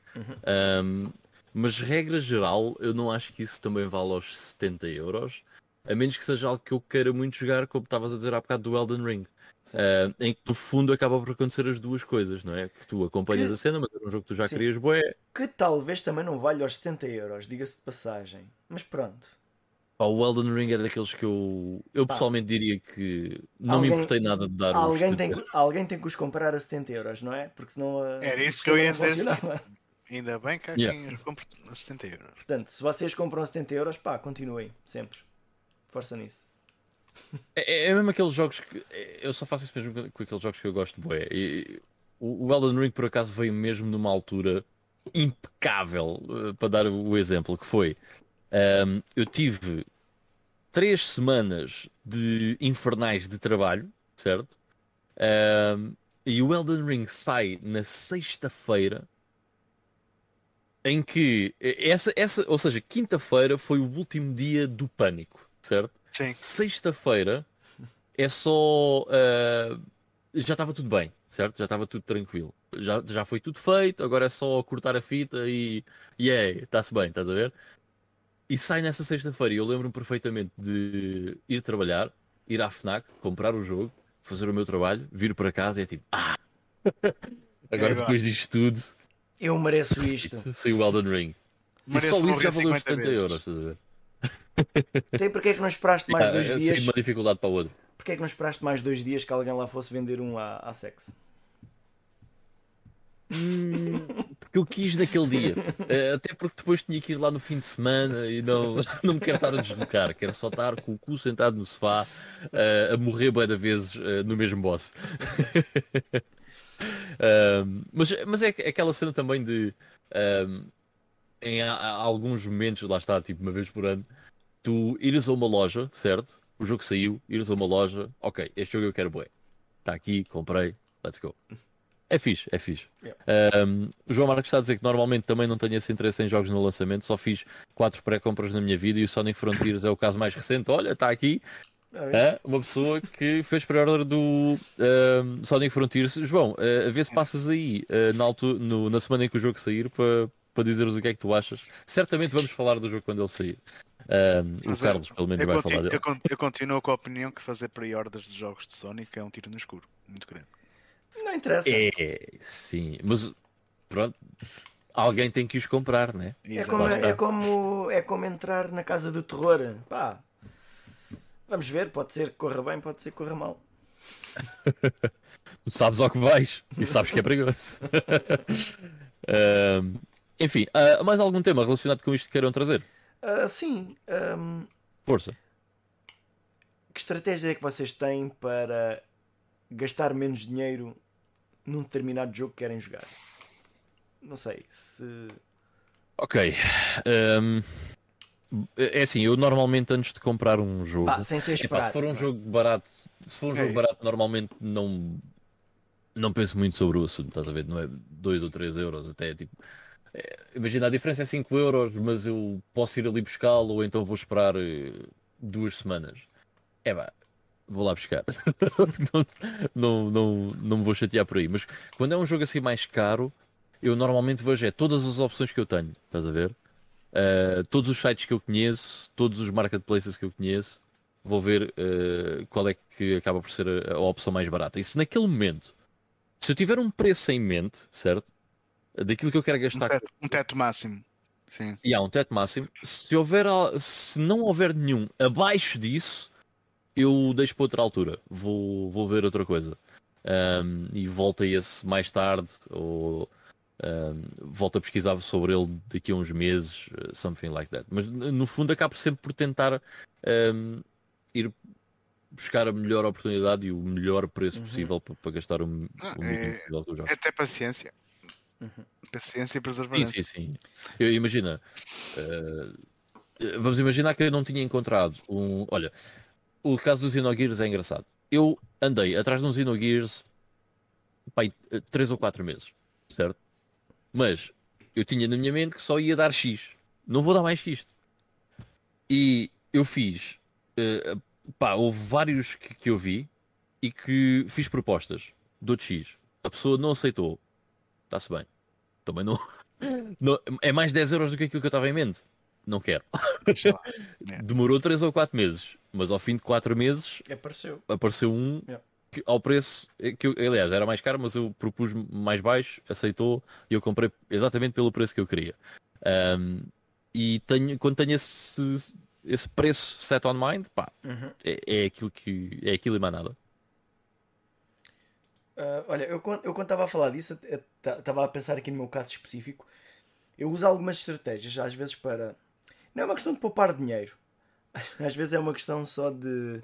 Ahm, mas regra geral, eu não acho que isso também vale aos 70 euros. A menos que seja algo que eu queira muito jogar, como estavas a dizer há bocado do Elden Ring. Ah, em que no fundo acaba por acontecer as duas coisas, não é? Que tu acompanhas Que- a cena, mas é um jogo que tu já Sim. querias bué. Que talvez também não valha aos 70 euros, diga-se de passagem. Mas pronto. Pá, o Elden Ring é daqueles que eu, eu pessoalmente diria que não Alguém- me importei nada de dar Alguém 70 tem, que- alguém tem que os comprar a 70 euros, não é? Porque senão a, Era isso que eu ia dizer. Ainda bem que há Yeah. quem os compre a 70 euros. Portanto, se vocês compram a 70 euros, pá, continuem, sempre. Força nisso. É, é mesmo aqueles jogos que. é- Eu só faço isso mesmo com, aqueles jogos que eu gosto bué. E, o, Elden Ring, por acaso, veio mesmo numa altura impecável, eh, para dar o exemplo, que foi. Ahm, eu tive três semanas de infernais de trabalho, certo? Ahm, e o Elden Ring sai na sexta-feira. Em que essa, essa, ou seja, quinta-feira foi o último dia do pânico, certo? Sim. Sexta-feira é só. ah, já estava tudo bem, certo? Já estava tudo tranquilo. Já, já foi tudo feito, agora é só cortar a fita e. E é, está-se bem, estás a ver? E sai nessa sexta-feira e eu lembro-me perfeitamente de ir trabalhar, ir à Fnac, comprar o jogo, fazer o meu trabalho, vir para casa e é tipo. Ah! Agora agora? depois disto tudo, Eu mereço isto. saiu o Elden Ring. E Mereço só isso já valeu os 50 70 vezes. euros, estás a ver? Tem porque é que não esperaste mais Ah, dois dias? uma dificuldade para a outra. Porque é que não esperaste mais dois dias que alguém lá fosse vender um à, à sex? Porque eu quis naquele dia. Eh, Até porque depois tinha que ir lá no fim de semana e não, não me quero estar a deslocar. Quero só estar com o cu sentado no sofá eh, a morrer bué de vezes eh, no mesmo boss. Mas, mas é aquela cena também de em a- a- alguns momentos, lá está, tipo uma vez por ano, tu ires a uma loja, certo? O jogo saiu, ires a uma loja, ok, este jogo eu quero bué. Está aqui, comprei, let's go. É fixe, é fixe. Um, o João Marcos está a dizer que normalmente também não tenho esse interesse em jogos no lançamento, só fiz quatro pré-compras na minha vida e o Sonic Frontiers é o caso mais recente. Olha, está aqui Ah, é, isto- uma pessoa que fez pré-order do um, Sonic Frontiers. João, uh, a ver se passas aí uh, na, no- na semana em que o jogo sair para para dizeres o que é que tu achas. Certamente vamos falar do jogo quando ele sair. Um, o Carlos, pelo menos, Eu vai continuo, falar dele. eu con- eu continuo com a opinião que fazer pre-orders de jogos de Sonic é um tiro no escuro. Muito grande. Não interessa. É, sim, mas pronto, alguém tem que os comprar, né? É como, está. é, como, é como entrar na casa do terror. Pá, vamos ver, pode ser que corra bem, pode ser que corra mal. Tu sabes ao que vais e sabes que é perigoso. Um, enfim, ah, mais algum tema relacionado com isto que queiram trazer? Ah, sim, ahm, Força. que estratégia é que vocês têm para gastar menos dinheiro num determinado jogo que querem jogar? Não sei, se. Ok. um, é assim, eu normalmente antes de comprar um jogo. Pá, sem ser Epá, esperado. se for um é? jogo barato, se for um É jogo isso. barato, normalmente não não penso muito sobre o assunto, estás a ver? Não é 2 ou 3 euros, até tipo. é, imagina, a diferença é 5 euros, mas eu posso ir ali buscá-lo ou então vou esperar eh, duas semanas. É pá, vou lá buscar. não, não, não, não me vou chatear por aí. Mas quando é um jogo assim mais caro, eu normalmente vejo é todas as opções que eu tenho, estás a ver? Uh, todos os sites que eu conheço, todos os marketplaces que eu conheço, vou ver uh, qual é que acaba por ser a, a, opção mais barata. E se naquele momento, se eu tiver um preço em mente, certo? Daquilo que eu quero gastar. Um teto, um teto máximo. Sim. E há um teto máximo. Se, houver, se não houver nenhum abaixo disso, eu deixo para outra altura. Vou, vou ver outra coisa. Um, e volto a esse mais tarde. Ou um, volto a pesquisar sobre ele daqui a uns meses. Uh, something like that. Mas no fundo acabo sempre por tentar um, ir buscar a melhor oportunidade e o melhor preço uhum. possível para, para, gastar o, o ah, é, é até paciência. Uhum. Paciência e perseverança. Sim, sim, sim. Eu, imagina, uh, vamos imaginar que eu não tinha encontrado um. Olha, o caso dos Xenogears é engraçado. Eu andei atrás de uns Xenogears pai, 3 ou 4 meses, certo? Mas eu tinha na minha mente que só ia dar X. Não vou dar mais isto. E eu fiz. Uh, pá, houve vários que, que eu vi e que fiz propostas. Dou X. A pessoa não aceitou. Está-se bem. Também não... não. É mais 10 euros do que aquilo que eu estava em mente. Não quero. É. Demorou 3 ou 4 meses, mas ao fim de 4 meses apareceu, apareceu um yeah. que, ao preço que eu, aliás era mais caro, mas eu propus mais baixo, aceitou e eu comprei exatamente pelo preço que eu queria. Um, e tenho, quando tenho esse, esse preço set on mind, pá, uhum. é, é, aquilo que é aquilo e mais nada. Uh, olha, eu, eu quando estava a falar disso, estava a pensar aqui no meu caso específico. Eu uso algumas estratégias, às vezes para. Não é uma questão de poupar dinheiro, às vezes é uma questão só de,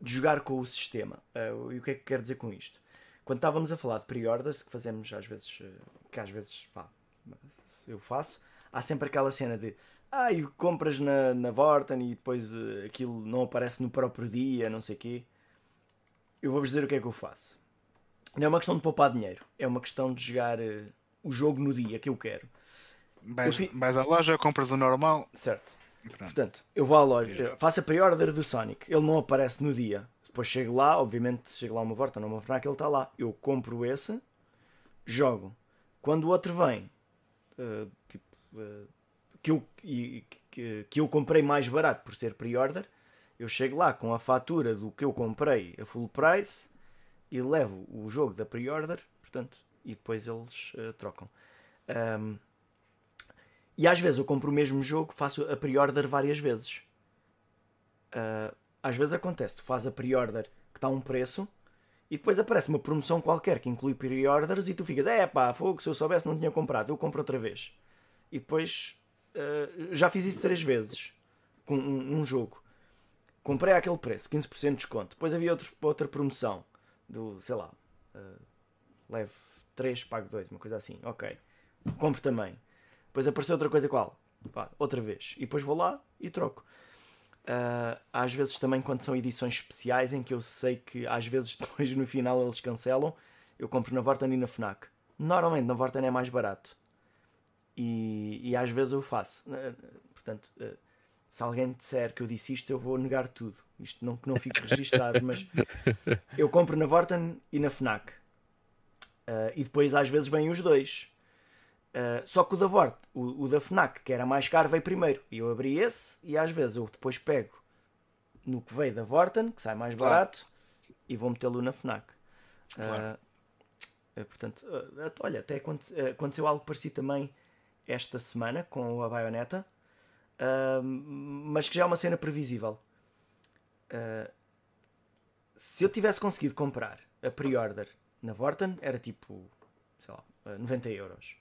de jogar com o sistema. Uh, e o que é que quero dizer com isto? Quando estávamos a falar de pre-orders, que fazemos às vezes, uh, que às vezes pá, eu faço, há sempre aquela cena de ah, e compras na, na Vorten e depois uh, aquilo não aparece no próprio dia, não sei o quê eu vou-vos dizer o que é que eu faço. Não é uma questão de poupar dinheiro, é uma questão de jogar uh, o jogo no dia que eu quero. Vais, fi... vais à loja, compras o normal. Certo. Portanto, eu vou à loja, faço a pre-order do Sonic, ele não aparece no dia. Depois chego lá, obviamente, chego lá uma volta, não uma FNAC, ele está lá. Eu compro esse, jogo. Quando o outro vem, uh, tipo, uh, que, eu, que, que eu comprei mais barato por ser pre-order, eu chego lá com a fatura do que eu comprei a full price e levo o jogo da pre-order, portanto, e depois eles uh, trocam. Um, e às vezes eu compro o mesmo jogo, faço a pre-order várias vezes. Uh, às vezes acontece, tu fazes a pre-order que está a um preço e depois aparece uma promoção qualquer que inclui pre-orders e tu ficas, é pá, fogo, se eu soubesse não tinha comprado, eu compro outra vez. E depois uh, já fiz isso três vezes com um, um jogo comprei aquele preço, 15% de desconto. Depois havia outro, outra promoção do, sei lá, uh, leve 3, pago 2, uma coisa assim. Ok, compro também. Depois apareceu outra coisa qual? Pá, outra vez. E depois vou lá e troco. Uh, às vezes também quando são edições especiais em que eu sei que às vezes depois no final eles cancelam, eu compro na Vorten e na FNAC. Normalmente na Vorten é mais barato. E, e às vezes eu faço. Uh, portanto, uh, se alguém disser que eu disse isto, eu vou negar tudo. Isto não, que não fique registado, mas eu compro na Vorten e na Fnac. Uh, e depois às vezes vêm os dois. Uh, só que o da Vort, o, o, da Fnac, que era mais caro, veio primeiro. E eu abri esse e às vezes eu depois pego no que veio da Vorten, que sai mais barato, claro. e vou metê-lo na Fnac. Claro. Uh, portanto, olha, até aconteceu algo parecido também esta semana com a Bayonetta uh, mas que já é uma cena previsível. Uh, se eu tivesse conseguido comprar a pre-order na Vorten, era tipo, sei lá, 90 euros.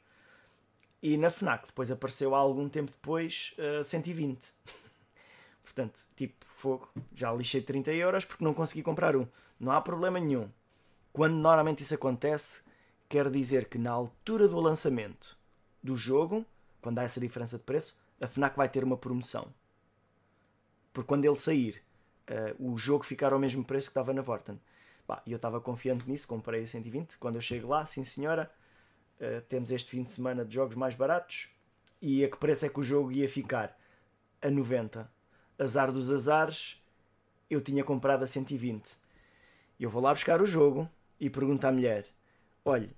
E na Fnac depois apareceu há algum tempo depois uh, 120. Portanto, tipo, fogo, já lixei 30 euros porque não consegui comprar um. Não há problema nenhum. Quando normalmente isso acontece, quer dizer que na altura do lançamento do jogo, quando há essa diferença de preço, a FNAC vai ter uma promoção. Porque quando ele sair, uh, o jogo ficar ao mesmo preço que estava na Vorten. E eu estava confiante nisso, comprei a 120. Quando eu chego lá, sim senhora, uh, temos este fim de semana de jogos mais baratos. E a que preço é que o jogo ia ficar? A 90. Azar dos azares, eu tinha comprado a 120. Eu vou lá buscar o jogo e pergunto à mulher: olha,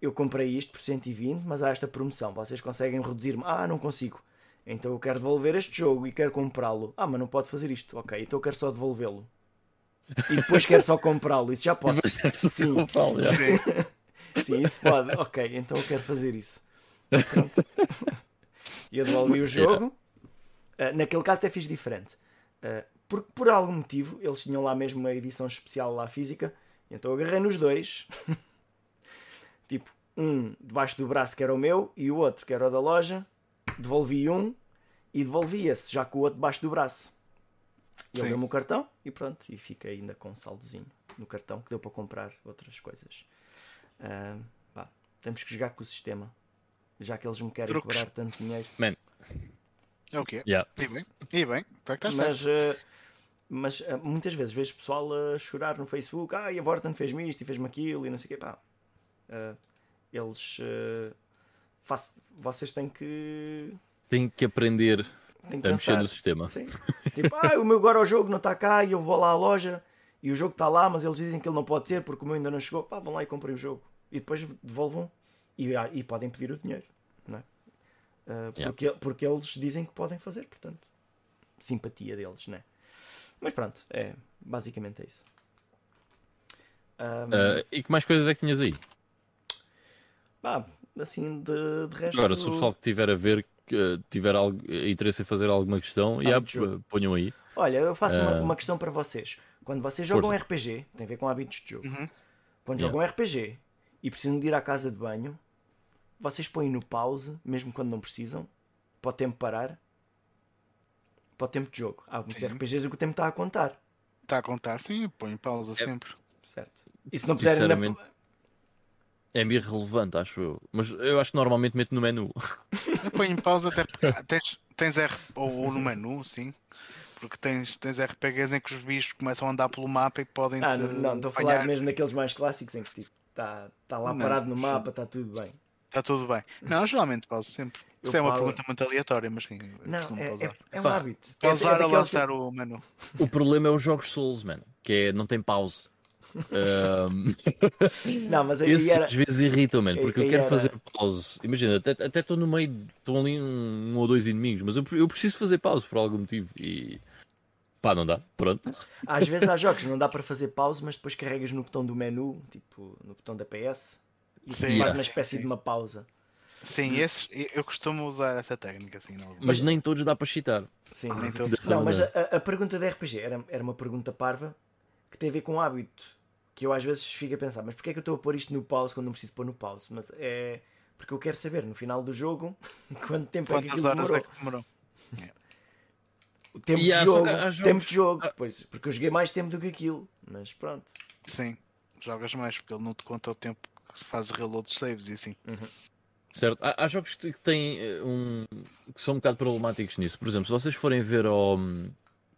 eu comprei isto por 120, mas há esta promoção, vocês conseguem reduzir-me? Ah, não consigo. Então eu quero devolver este jogo e quero comprá-lo. Ah, mas não pode fazer isto. Ok, então eu quero só devolvê-lo. E depois quero só comprá-lo. Isso já posso. Sim. Sim. Sim, isso pode. Ok, então eu quero fazer isso. Pronto. E eu devolvi o jogo. Ah, naquele caso até fiz diferente. Ah, porque por algum motivo eles tinham lá mesmo uma edição especial lá física. Então eu agarrei nos dois. tipo, um debaixo do braço que era o meu e o outro que era o da loja. Devolvi um e devolvi esse, já com o outro debaixo do braço. E ele deu-me o cartão e pronto, e fiquei ainda com um saldozinho no cartão que deu para comprar outras coisas. Ah, pá, temos que jogar com o sistema. Já que eles me querem Truques. cobrar tanto dinheiro. Man, É o quê? yeah. E bem, e bem, que certo. Mas, eh, mas eh, muitas vezes vejo pessoal a chorar no Facebook, ah, e a Vorten fez-me isto e fez-me aquilo e não sei o quê. Pá, eles. faço- vocês têm que. Tem que aprender Têm que a mexer pensar. no sistema. Sim. Tipo, ah, o meu agora o jogo não está cá e eu vou lá à loja e o jogo está lá, mas eles dizem que ele não pode ser porque o meu ainda não chegou. Pá, vão lá e comprem o jogo. E depois devolvam e, ah, e podem pedir o dinheiro. Não é? Ah, Yeah. porque, porque eles dizem que podem fazer, portanto. Simpatia deles, não é? Mas pronto, é, basicamente é isso. Ah, Ah, e que mais coisas é que tinhas aí? pá, assim, de, de resto. Agora, se o pessoal que tiver a ver, que, tiver algo, interesse em fazer alguma questão, yeah, jogo. p- ponham aí. Olha, eu faço uma, Ah. uma questão para vocês. Quando vocês jogam Força. RPG, tem a ver com hábitos de jogo. Uhum. Quando Yeah. jogam RPG e precisam de ir à casa de banho, vocês põem no pause, mesmo quando não precisam, para o tempo parar, para o tempo de jogo. Há muitos Sim. RPGs que o tempo está a contar, Está a contar, sim, põe pausa sempre. certo? E se não puserem na... Sinceramente, É meio relevante, acho eu. Mas eu acho que normalmente meto no menu. Eu ponho em pausa até porque tens, tens R, ou, ou no menu, sim. Porque tens, tens RPGs em que os bichos começam a andar pelo mapa e podem Ah, te não, não, estou a falar mesmo daqueles mais clássicos em que tipo, está tá lá Não, parado no mapa, está tudo bem. Está tudo bem. Não, geralmente pauso sempre. Eu Isso é uma pergunta muito aleatória, mas sim, Não, costumo é, pausar. é, é um Pá, hábito. É- é Pausar a daqueles- lançar o menu. O problema é os jogos Souls, mano. Que é não tem pause. Não, mas aí esses era... às vezes irritam, mano, porque eu quero era- fazer pause. Imagina, até até estou no meio, estão ali um, um ou dois inimigos, mas eu, eu preciso fazer pause por algum motivo e pá, não dá. Pronto. Às vezes há jogos que não dá para fazer pause, mas depois carregas no botão do menu, tipo no botão da PS, e Sim, faz uma espécie sim. de uma pausa. Sim, esses, eu costumo usar essa técnica, assim. Mas nem todos dá para cheatar. Sim, Nem sim. todos. Não, mas a, a- pergunta da RPG era, era uma pergunta parva que tem a ver com hábito que eu às vezes fico a pensar, mas porquê é que eu estou a pôr isto no pause quando não preciso pôr no pause? Mas é porque eu quero saber no final do jogo quanto tempo é que Quantas aquilo demorou. é que demorou? O tempo E de jogo, há tempo jogos- de jogo, pois, porque eu joguei mais tempo do que aquilo, mas pronto. Sim, jogas mais, porque ele não te conta o tempo que fazes reload de saves e assim. Certo? Há, há jogos que têm eh, um. que são um bocado problemáticos nisso. Por exemplo, se vocês forem ver ao,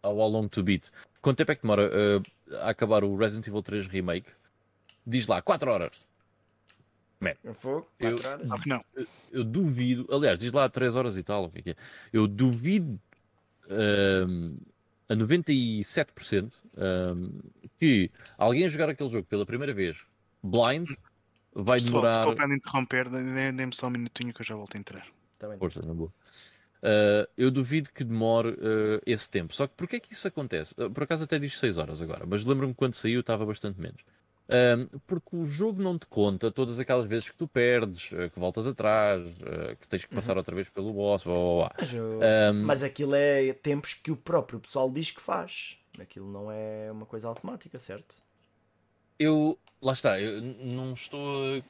ao How Long to Beat, quanto tempo é que demora eh, a acabar o Resident Evil 3 Remake? Diz lá, 4 horas. Um fogo, Eu- 4 horas. Não. Eu duvido, aliás, diz lá 3 horas e tal, o que é que é? Eu duvido a 97% ehm, que alguém a jogar aquele jogo pela primeira vez, blind, vai Pessoal, demorar. desculpa de interromper, dê- dê-me só um minutinho que eu já volto a entrar. Tá bem. Força, na boa. Uh, eu duvido que demore uh, esse tempo. Só que porquê é que isso acontece? Uh, por acaso até diz 6 horas agora, mas lembro-me quando saiu estava bastante menos. Um, porque o jogo não te conta todas aquelas vezes que tu perdes, uh, que voltas atrás, uh, que tens que passar outra vez pelo boss, blá, blá, blá. Mas, Um, mas aquilo é tempos que o próprio pessoal diz que faz. Aquilo não é uma coisa automática, certo? Eu, lá está, eu não estou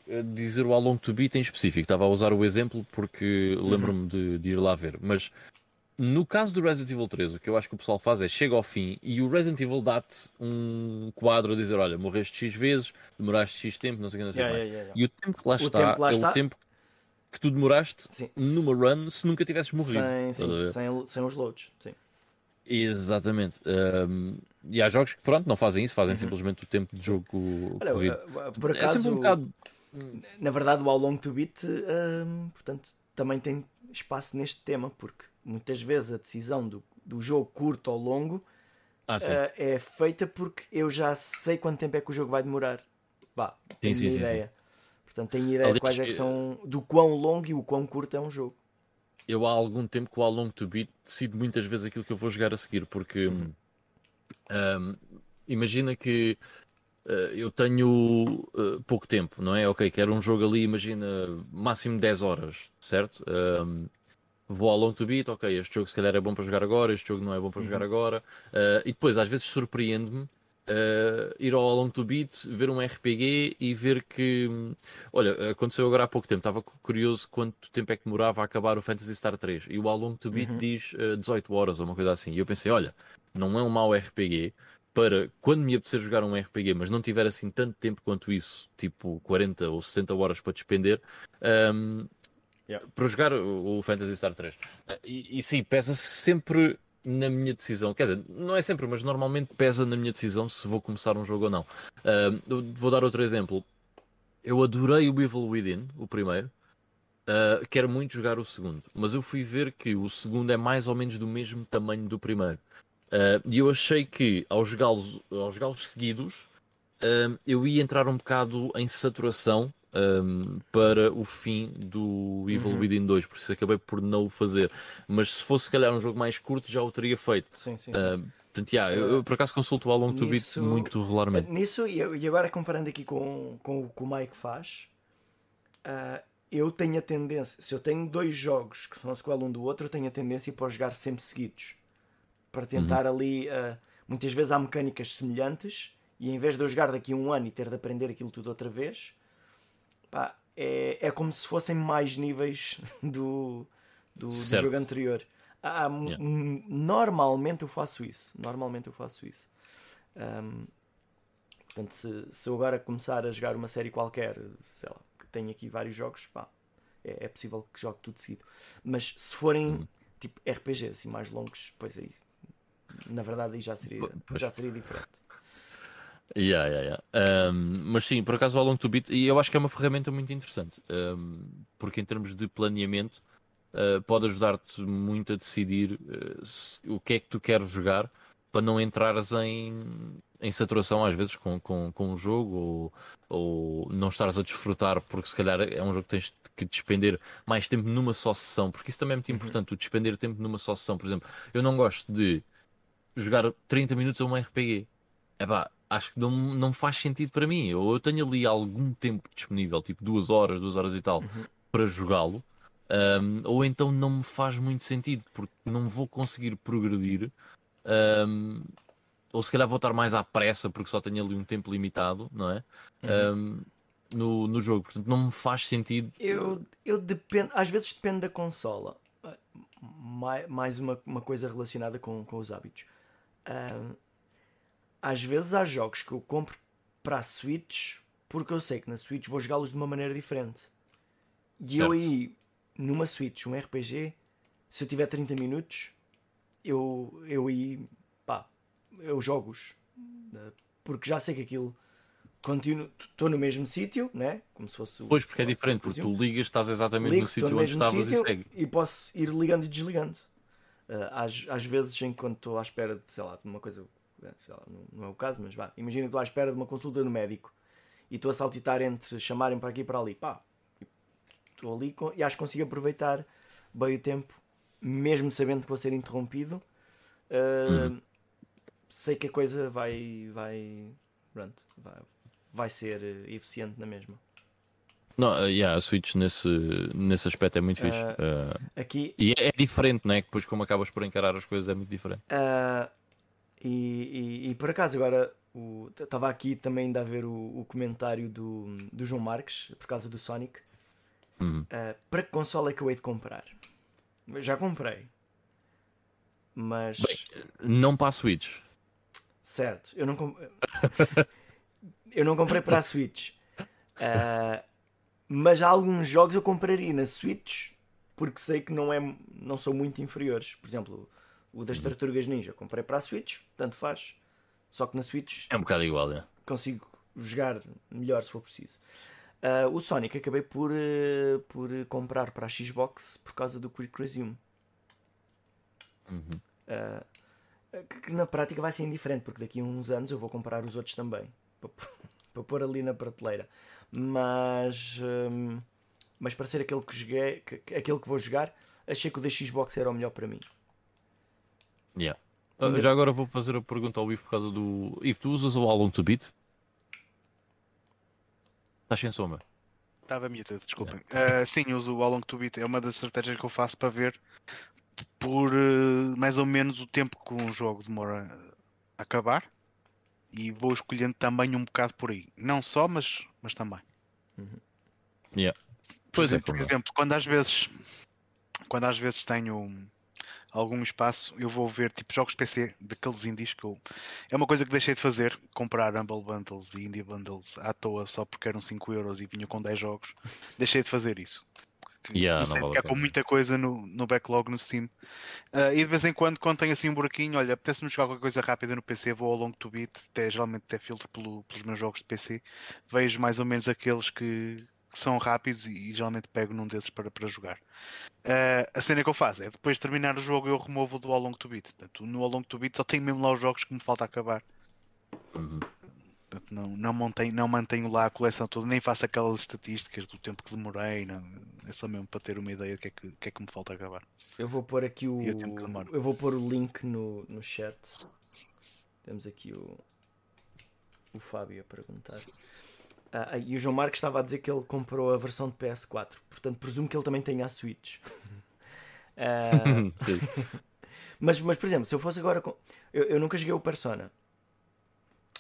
a- dizer o How Long to Beat em específico, estava a usar o exemplo porque lembro-me de, de ir lá ver, mas no caso do Resident Evil 3, o que eu acho que o pessoal faz é chega ao fim e o Resident Evil dá-te um quadro a dizer: Olha, morreste X vezes, demoraste X tempo, não sei o que, não sei Yeah, mais. yeah, yeah, E o tempo que lá O está tempo lá é está- o tempo que tu demoraste Sim. numa run se nunca tivesses morrido. Sem, sim, sem, sem os loads. Sim. Exatamente. Um, e há jogos que, pronto, não fazem isso, fazem simplesmente o tempo de jogo Uhum. Olha, uh, por É acaso, sempre um bocado. na verdade, o How Long to Beat, hum, portanto, também tem espaço neste tema, porque muitas vezes a decisão do, do jogo curto ou longo Ah, sim. uh, é feita porque eu já sei quanto tempo é que o jogo vai demorar. Vá, tenho sim, sim, sim. ideia. Portanto, tenho ideia de Aliás, quais é que são do quão longo e o quão curto é um jogo. Eu há algum tempo que o How Long to Beat decido muitas vezes aquilo que eu vou jogar a seguir, porque hum, hum, imagina que eh, eu tenho eh, pouco tempo, não é? Ok, quero um jogo ali, imagina máximo 10 horas, certo? Hum, vou ao Long to Beat, ok, este jogo se calhar é bom para jogar agora, este jogo não é bom para jogar agora, Eh, e depois às vezes surpreende-me eh, ir ao Long to Beat, ver um RPG e ver que. Olha, aconteceu agora há pouco tempo, estava cu- curioso quanto tempo é que demorava a acabar o Phantasy Star 3 e o How Long to Beat Uhum. diz eh, 18 horas ou uma coisa assim. E eu pensei, olha, não é um mau RPG para quando me apetecer jogar um RPG, mas não tiver assim tanto tempo quanto isso, tipo 40 ou 60 horas para despender. hum, Yeah. Para jogar o o Phantasy Star 3 Eh, e, e sim, pesa sempre na minha decisão. Quer dizer, não é sempre, mas normalmente pesa na minha decisão se vou começar um jogo ou não. Eu vou dar outro exemplo. Eu adorei o Evil Within, o primeiro. Ah, quero muito jogar o segundo, mas eu fui ver que o segundo é mais ou menos do mesmo tamanho do primeiro. Ah, e eu achei que ao jogá-los jogá-los seguidos ah, eu ia entrar um bocado em saturação ah, para o fim do Evil Uhum. Within 2, por isso acabei por não o fazer. Mas se fosse se calhar um jogo mais curto, já o teria feito. Sim, sim. sim. Ah, portanto, yeah, eu, eu por acaso consulto o How Long to Beat muito regularmente. Nisso, e agora comparando aqui com, com o que o Mike faz, ah, eu tenho a tendência, se eu tenho dois jogos que são sequela um do outro, eu tenho a tendência para jogar sempre seguidos. Para tentar ali, ah, muitas vezes há mecânicas semelhantes, e em vez de eu jogar daqui a um ano e ter de aprender aquilo tudo outra vez, pá, é, é como se fossem mais níveis do, do, do jogo anterior. Há- há- Yeah. Normalmente eu faço isso. Normalmente eu faço isso. Ahm, portanto, se, se eu agora começar a jogar uma série qualquer, sei lá, que tenho aqui vários jogos, pá, é, é possível que jogue tudo seguido. Mas se forem Hum. tipo RPGs assim, mais longos, pois aí, na verdade, aí já seria, Pois. já seria diferente. Yeah, yeah, yeah. Um, mas sim, por acaso o How Long to Beat, e eu acho que é uma ferramenta muito interessante, um, porque em termos de planeamento uh, pode ajudar-te muito a decidir uh, se- o que é que tu queres jogar para não entrares em, em saturação às vezes com, com, com o jogo ou, ou não estares a desfrutar porque se calhar é um jogo que tens que despender mais tempo numa só sessão, porque isso também é muito importante, o despender tempo numa só sessão. Por exemplo, eu não gosto de jogar 30 minutos a um RPG. Epá, acho que não, não faz sentido para mim. Ou eu tenho ali algum tempo disponível, tipo duas horas, duas horas e tal, para jogá-lo, ahm, ou então não me faz muito sentido, porque não vou conseguir progredir, ahm, ou se calhar vou estar mais à pressa, porque só tenho ali um tempo limitado, não é? Ahm, no, no jogo, portanto não me faz sentido. Eu, eu dependo, às vezes depende da consola. Mais, mais uma, uma coisa relacionada com, com os hábitos. Ahm, às vezes há jogos que eu compro para a Switch porque eu sei que na Switch vou jogá-los de uma maneira diferente. E eu Certo. aí, numa Switch, um RPG, se eu tiver 30 minutos, eu, eu aí, pá, eu jogo-os. Eh, Porque já sei que aquilo continuo, estou no mesmo sítio, né? Como se fosse o- Pois, porque é diferente, por porque tu ligas, estás exatamente Ligo, no sítio no onde estavas e segue. e posso ir ligando e desligando. Uh, às, às vezes, enquanto estou à espera de, sei lá, de uma coisa, lá, não, é o caso, mas vá, imagina que estou à espera de uma consulta no médico e estou a saltitar entre chamarem para aqui e para ali, pá, estou ali e acho que consigo aproveitar bem o tempo, mesmo sabendo que vou ser interrompido. Uh, Sei que a coisa vai, vai, pronto, vai, vai ser eficiente na mesma. Não, uh, yeah, a Switch nesse, nesse aspecto é muito fixe. Uh, Aqui, e é, é diferente, não é? Que depois, como acabas por encarar as coisas, é muito diferente. E, e- e por acaso agora estava aqui também ainda a ver o, o comentário do, do João Marques por causa do Sonic. Uhum. Ah, para que console é que eu hei de comprar? Já comprei. Mas Não para a Switch. certo, eu não com- eu não comprei para a Switch. Ah, mas há alguns jogos eu compraria na Switch porque sei que não, é, não são muito inferiores. Por exemplo, o das Tartarugas Ninja comprei para a Switch, tanto faz. Só que na Switch É um bocado igual, é. consigo jogar melhor se for preciso. Ah, o Sonic acabei por, eh, por comprar para a Xbox por causa do Quick Resume. Uhum. Ah, que, que na prática vai ser indiferente, porque daqui a uns anos eu vou comprar os outros também. Para, para pôr ali na prateleira. Mas, hum, mas para ser aquele que joguei, que- aquele que vou jogar, achei que o da Xbox era o melhor para mim. Yeah. Ah, Ainda- Já agora vou fazer a pergunta ao Ivo por causa do. Ivo, tu usas o Long to Beat? Estás sem soma? Estava mute, desculpem. Ah, sim, uso o How Long to Beat. É uma das estratégias que eu faço para ver por eh, mais ou menos o tempo que um jogo demora a acabar. E vou escolhendo também um bocado por aí. Não só, mas, mas também. Yeah. Por, Pois é, exemplo, por exemplo, quando às vezes quando às vezes tenho algum espaço, eu vou ver tipo jogos PC daqueles indies que eu... é uma coisa que deixei de fazer, comprar Humble Bundles e Indie Bundles à toa só porque eram 5 euros e vinha com 10 jogos. Deixei de fazer isso. Porque Yeah, não vale ficar com muita coisa no, no backlog no Steam. Ah, e de vez em quando, quando tenho assim um buraquinho, olha, apetece-me jogar qualquer coisa rápida no PC, vou ao long to beat, até, geralmente até filtro pelo- pelos meus jogos de PC, vejo mais ou menos aqueles que, que são rápidos e, e geralmente pego num desses para, para jogar. Ah, a cena que eu faço é depois de terminar o jogo eu removo do long to beat. Portanto, no long to beat só tenho mesmo lá os jogos que me falta acabar. Uhum. Portanto, não, não, mantenho, não mantenho lá a coleção toda, nem faço aquelas estatísticas do tempo que demorei, não, é só mesmo para ter uma ideia do que é que, o que, é que me falta acabar. Eu vou pôr aqui o. O tempo que demora. Eu vou pôr o link no, no chat. Temos aqui o. O Fábio a perguntar. Ah, e o João Marcos estava a dizer que ele comprou a versão de PS4. Portanto, presumo que ele também tenha a Switch. Sim. mas, mas, por exemplo, se eu fosse agora. com- Eu, eu nunca joguei o Persona.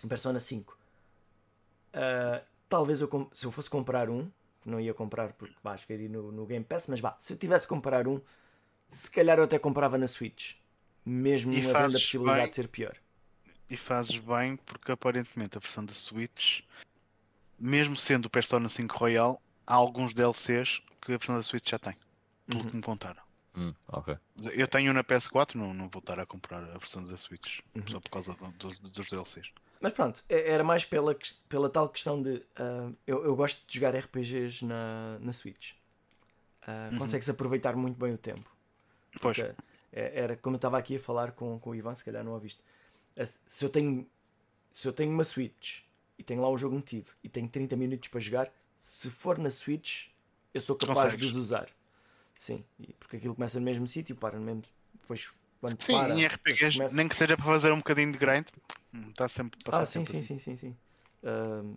Persona 5. Ah, talvez eu, com- se eu fosse comprar um, não ia comprar porque vá, acho que iria no, no Game Pass, mas vá, se eu tivesse que comprar um, se calhar eu até comprava na Switch. Mesmo E havendo a possibilidade bem. de ser pior. E fazes bem porque aparentemente a versão da Switch, mesmo sendo o Persona 5 Royal, há alguns DLCs que a versão da Switch já tem, pelo Uhum. que me contaram. Hum, ok. Eu tenho na PS4, não, não vou estar a comprar a versão da Switch Uhum. só por causa do- do- dos DLCs. Mas pronto, é- era mais pela, pela tal questão de. ah, eu, eu gosto de jogar RPGs na, na Switch. Ah, Uhum. Consegues aproveitar muito bem o tempo. Pois, Porque é- era como eu estava aqui a falar com, com o Ivan, se calhar não ouviste. É, Se eu tenho, se eu tenho uma Switch e tenho lá o jogo metido e tenho 30 minutos para jogar, se for na Switch, eu sou capaz Consegues. de os usar. Sim, porque aquilo começa no mesmo sítio, para no mesmo. Depois, quando sim, para, em RPGs, começa- nem que seja para fazer um bocadinho de grind, está sempre passar Ah, sim, sim, assim. sim, sim, sim. Ahm,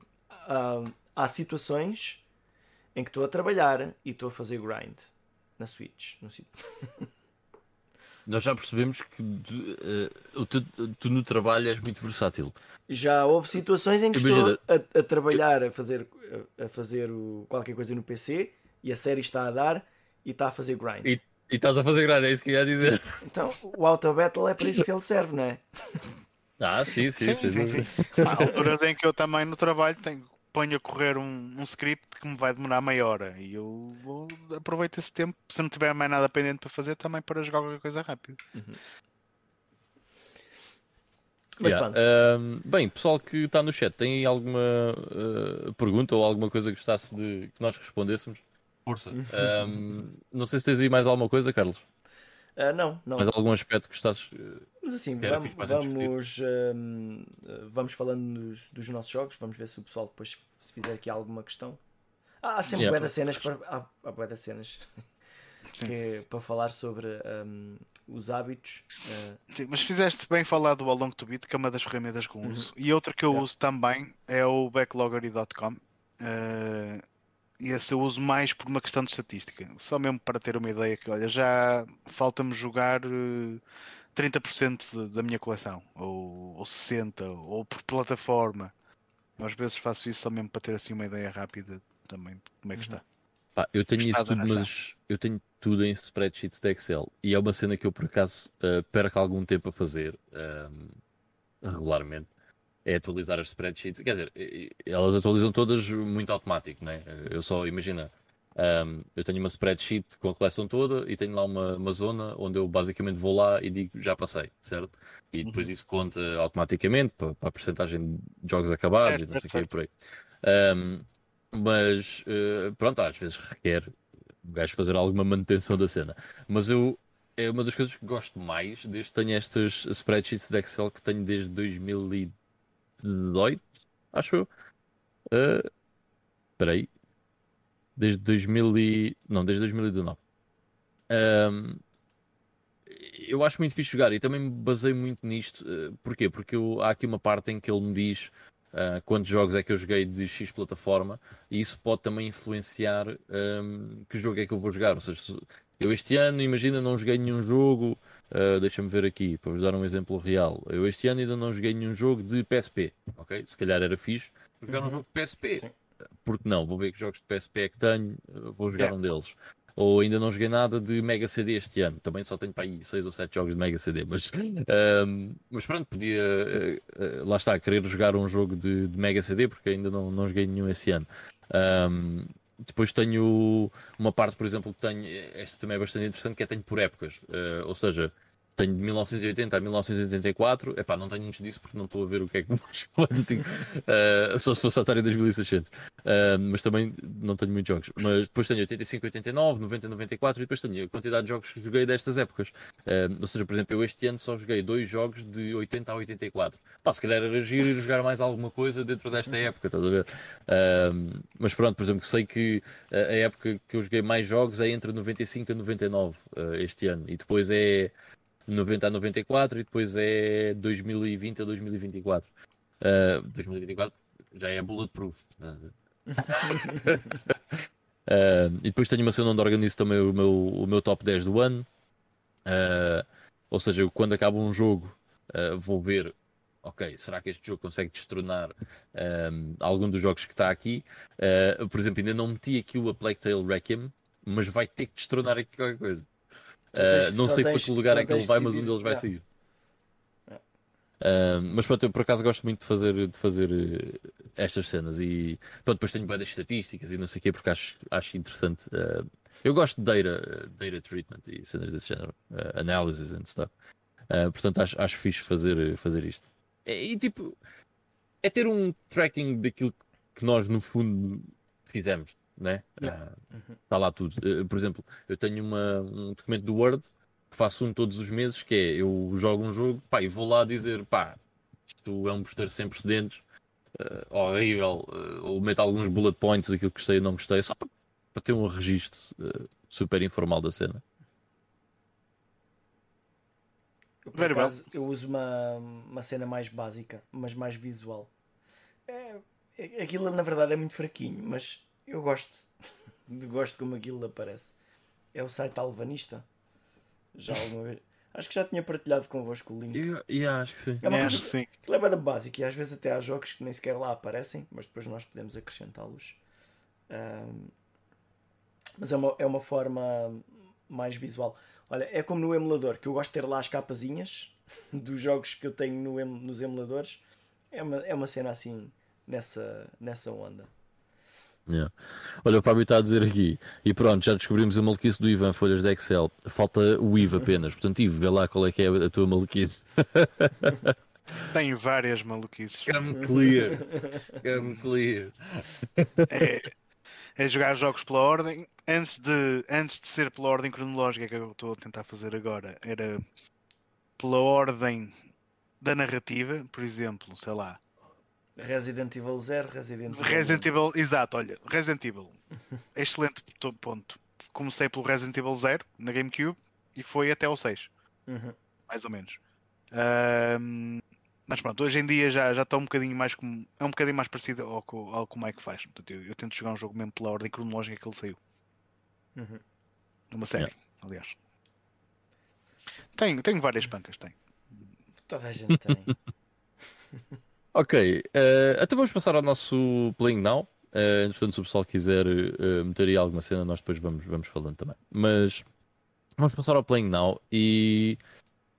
ahm, há situações em que estou a trabalhar e estou a fazer grind na Switch. No sítio. Nós já percebemos que tu, eh, tu, tu no trabalho és muito versátil. Já houve situações em que Imagina- estou a, a trabalhar, a fazer, a, fazer o- qualquer coisa no PC e a série está a dar e está a fazer grind. E, e estás a fazer grande, é isso que ia dizer. Então o Auto Battle é para isso que ele serve, não é? Ah, sim, sim, Sim, sim. sim, sim. Há alturas em que eu também no trabalho tenho, ponho a correr um, um script que me vai demorar meia hora e eu vou, aproveito esse tempo, se não tiver mais nada pendente para fazer, também para jogar qualquer coisa rápido. Mas Yeah, bem, pessoal que está no chat, tem aí alguma ah, pergunta ou alguma coisa que gostasse de que nós respondêssemos? Força. Não sei se tens aí mais alguma coisa, Carlos. Ah, não, não. Mais algum aspecto que gostasses. eh, Mas assim, vamos, fixe mais a discutir. vamos, vamos falando dos, dos nossos jogos, vamos ver se o pessoal depois se fizer aqui alguma questão. Ah, há sempre Yeah. bué cenas para. Há, há bué cenas que para falar sobre hum, os hábitos. ah, Sim, mas fizeste bem falar do Along to Beat, que é uma das ferramentas que eu Uhum. uso. E outra que eu Yeah. uso também é o backloggery.com. e esse eu uso mais por uma questão de estatística. Só mesmo para ter uma ideia que, olha, já falta-me jogar eh, 30% de- da minha coleção, ou, ou 60%, ou por plataforma. Às vezes faço isso só mesmo para ter assim uma ideia rápida também de como é que Uhum. está. pá, eu tenho isso tudo, mas eu tenho tudo em spreadsheets de Excel e é uma cena que eu por acaso ah, perco algum tempo a fazer ahm, regularmente. É atualizar as spreadsheets. Quer dizer, elas atualizam todas muito automático, né? Eu só, imagina, ahm, eu tenho uma spreadsheet com a coleção toda e tenho lá uma, uma zona onde eu basicamente vou lá e digo já passei, certo? E depois Uhum. isso conta automaticamente para, para a porcentagem de jogos acabados Certo, e não sei o que por aí. Ahm, mas eh, pronto, às vezes requer o gajo fazer alguma manutenção da cena. Mas eu é uma das coisas que gosto mais desde que tenho estas spreadsheets de Excel que tenho desde 2018, acho eu. Uh, espera aí. Desde 2000 e... Não, desde 2019. Um, eu acho muito fixe jogar e também me basei muito nisto. Uh, porquê? Porque eu, há aqui uma parte em que ele me diz uh, quantos jogos é que eu joguei de X plataforma e isso pode também influenciar um, que jogo é que eu vou jogar. Ou seja, eu este ano, imagina, não joguei nenhum jogo. Uh, Deixa-me ver aqui, para vos dar um exemplo real. Eu este ano ainda não joguei nenhum jogo de PSP, ok? Se calhar era fixe jogar uhum. um jogo de PSP. Sim. Porque não? Vou ver que jogos de PSP é que tenho, vou jogar yeah. um deles ou ainda não joguei nada de Mega CD este ano. Também só tenho para aí 6 ou 7 jogos de Mega CD, mas, um, mas pronto, podia, uh, uh, lá está, querer jogar um jogo de, de, Mega CD porque ainda não, não joguei nenhum esse ano. Um, depois tenho uma parte, por exemplo, que tenho, esta também é bastante interessante, que é tenho por épocas, uh, ou seja, tenho de 1980 a 1984. Epá, não tenho muitos disso porque não estou a ver o que é que mais. uh, só se fosse a Atari 2600. Uh, mas também não tenho muitos jogos. Mas depois tenho 85, 89, 90, 94 e depois tenho a quantidade de jogos que joguei destas épocas. Uh, ou seja, por exemplo, eu este ano só joguei dois jogos de 80 a 84. Pá, se calhar era giro ir jogar mais alguma coisa dentro desta época, estás a ver? Uh, mas pronto, por exemplo, sei que a época que eu joguei mais jogos é entre 95 a 99 este ano. E depois é 90 a 94 e depois é 2020 a 2024. Uh, 2024 já é bulletproof. uh, e depois tenho uma cena onde organizo também o meu, o meu top 10 do ano. Uh, ou seja, eu, quando acaba um jogo, uh, vou ver, ok, será que este jogo consegue destronar um, algum dos jogos que está aqui? Uh, por exemplo, ainda não meti aqui o A Plague Tale Requiem, mas vai ter que destronar aqui qualquer coisa. Uh, não sei para que lugar é que ele vai, mas um deles vai sair. Uh, mas pronto, eu por acaso gosto muito de fazer, de fazer uh, estas cenas e pronto, depois tenho várias estatísticas e não sei o quê porque acho, acho interessante. Uh, eu gosto de data, data treatment e cenas desse género, analysis and stuff. portanto, acho, acho fixe fazer, fazer isto. E, e tipo, é ter um tracking daquilo que nós no fundo fizemos né? Yeah. Uh, uhum. Está lá tudo. Uh, por exemplo, eu tenho uma, um documento do Word que faço um todos os meses, que é eu jogo um jogo, pá, e vou lá dizer, pá, isto é um booster sem precedentes, uh, horrível, ou meto alguns bullet points daquilo que gostei e não gostei, só para, para ter um registro super informal da cena. Eu, por acaso, eu uso uma, uma cena mais básica, mas mais visual. É, é, aquilo na verdade é muito fraquinho, mas eu gosto. gosto como aquilo aparece. É o site Alvanista. Já alguma vez. Acho que já tinha partilhado convosco o link. Eu, eu acho que sim. É uma coisa acho que sim. Que leva da básica e às vezes até há jogos que nem sequer lá aparecem, mas depois nós podemos acrescentá-los. Um, mas é uma, é uma forma mais visual. Olha, é como no emulador, que eu gosto de ter lá as capazinhas dos jogos que eu tenho no, nos emuladores. É uma, é uma cena assim, nessa, nessa onda. Yeah. Olha, o Fábio está a dizer aqui, e pronto, já descobrimos a maluquice do Ivan, folhas de Excel. Falta o IVA apenas. Portanto, Ivo, vê lá qual é que é a tua maluquice. Tenho várias maluquices. Come clear. Come clear. É, é jogar jogos pela ordem. Antes de, antes de ser pela ordem cronológica que eu estou a tentar fazer agora, era pela ordem da narrativa, por exemplo, sei lá. Resident Evil 0, Resident Evil. Resident Evil, exato, olha, Resident Evil. Excelente ponto. Comecei pelo Resident Evil 0 na GameCube e foi até o 6. Uhum. Mais ou menos. Um, mas pronto, hoje em dia já, já está um bocadinho mais como. É um bocadinho mais parecido ao, ao que o Mike faz. Portanto, eu, eu, tento jogar um jogo mesmo pela ordem cronológica que ele saiu. Uhum. Numa série, yeah. aliás. Tenho, tenho várias pancas, tenho. Toda a gente tem. Ok, uh, então vamos passar ao nosso Playing Now. Uh, entretanto, se o pessoal quiser uh, meter aí alguma cena, nós depois vamos, vamos falando também. Mas vamos passar ao Playing Now e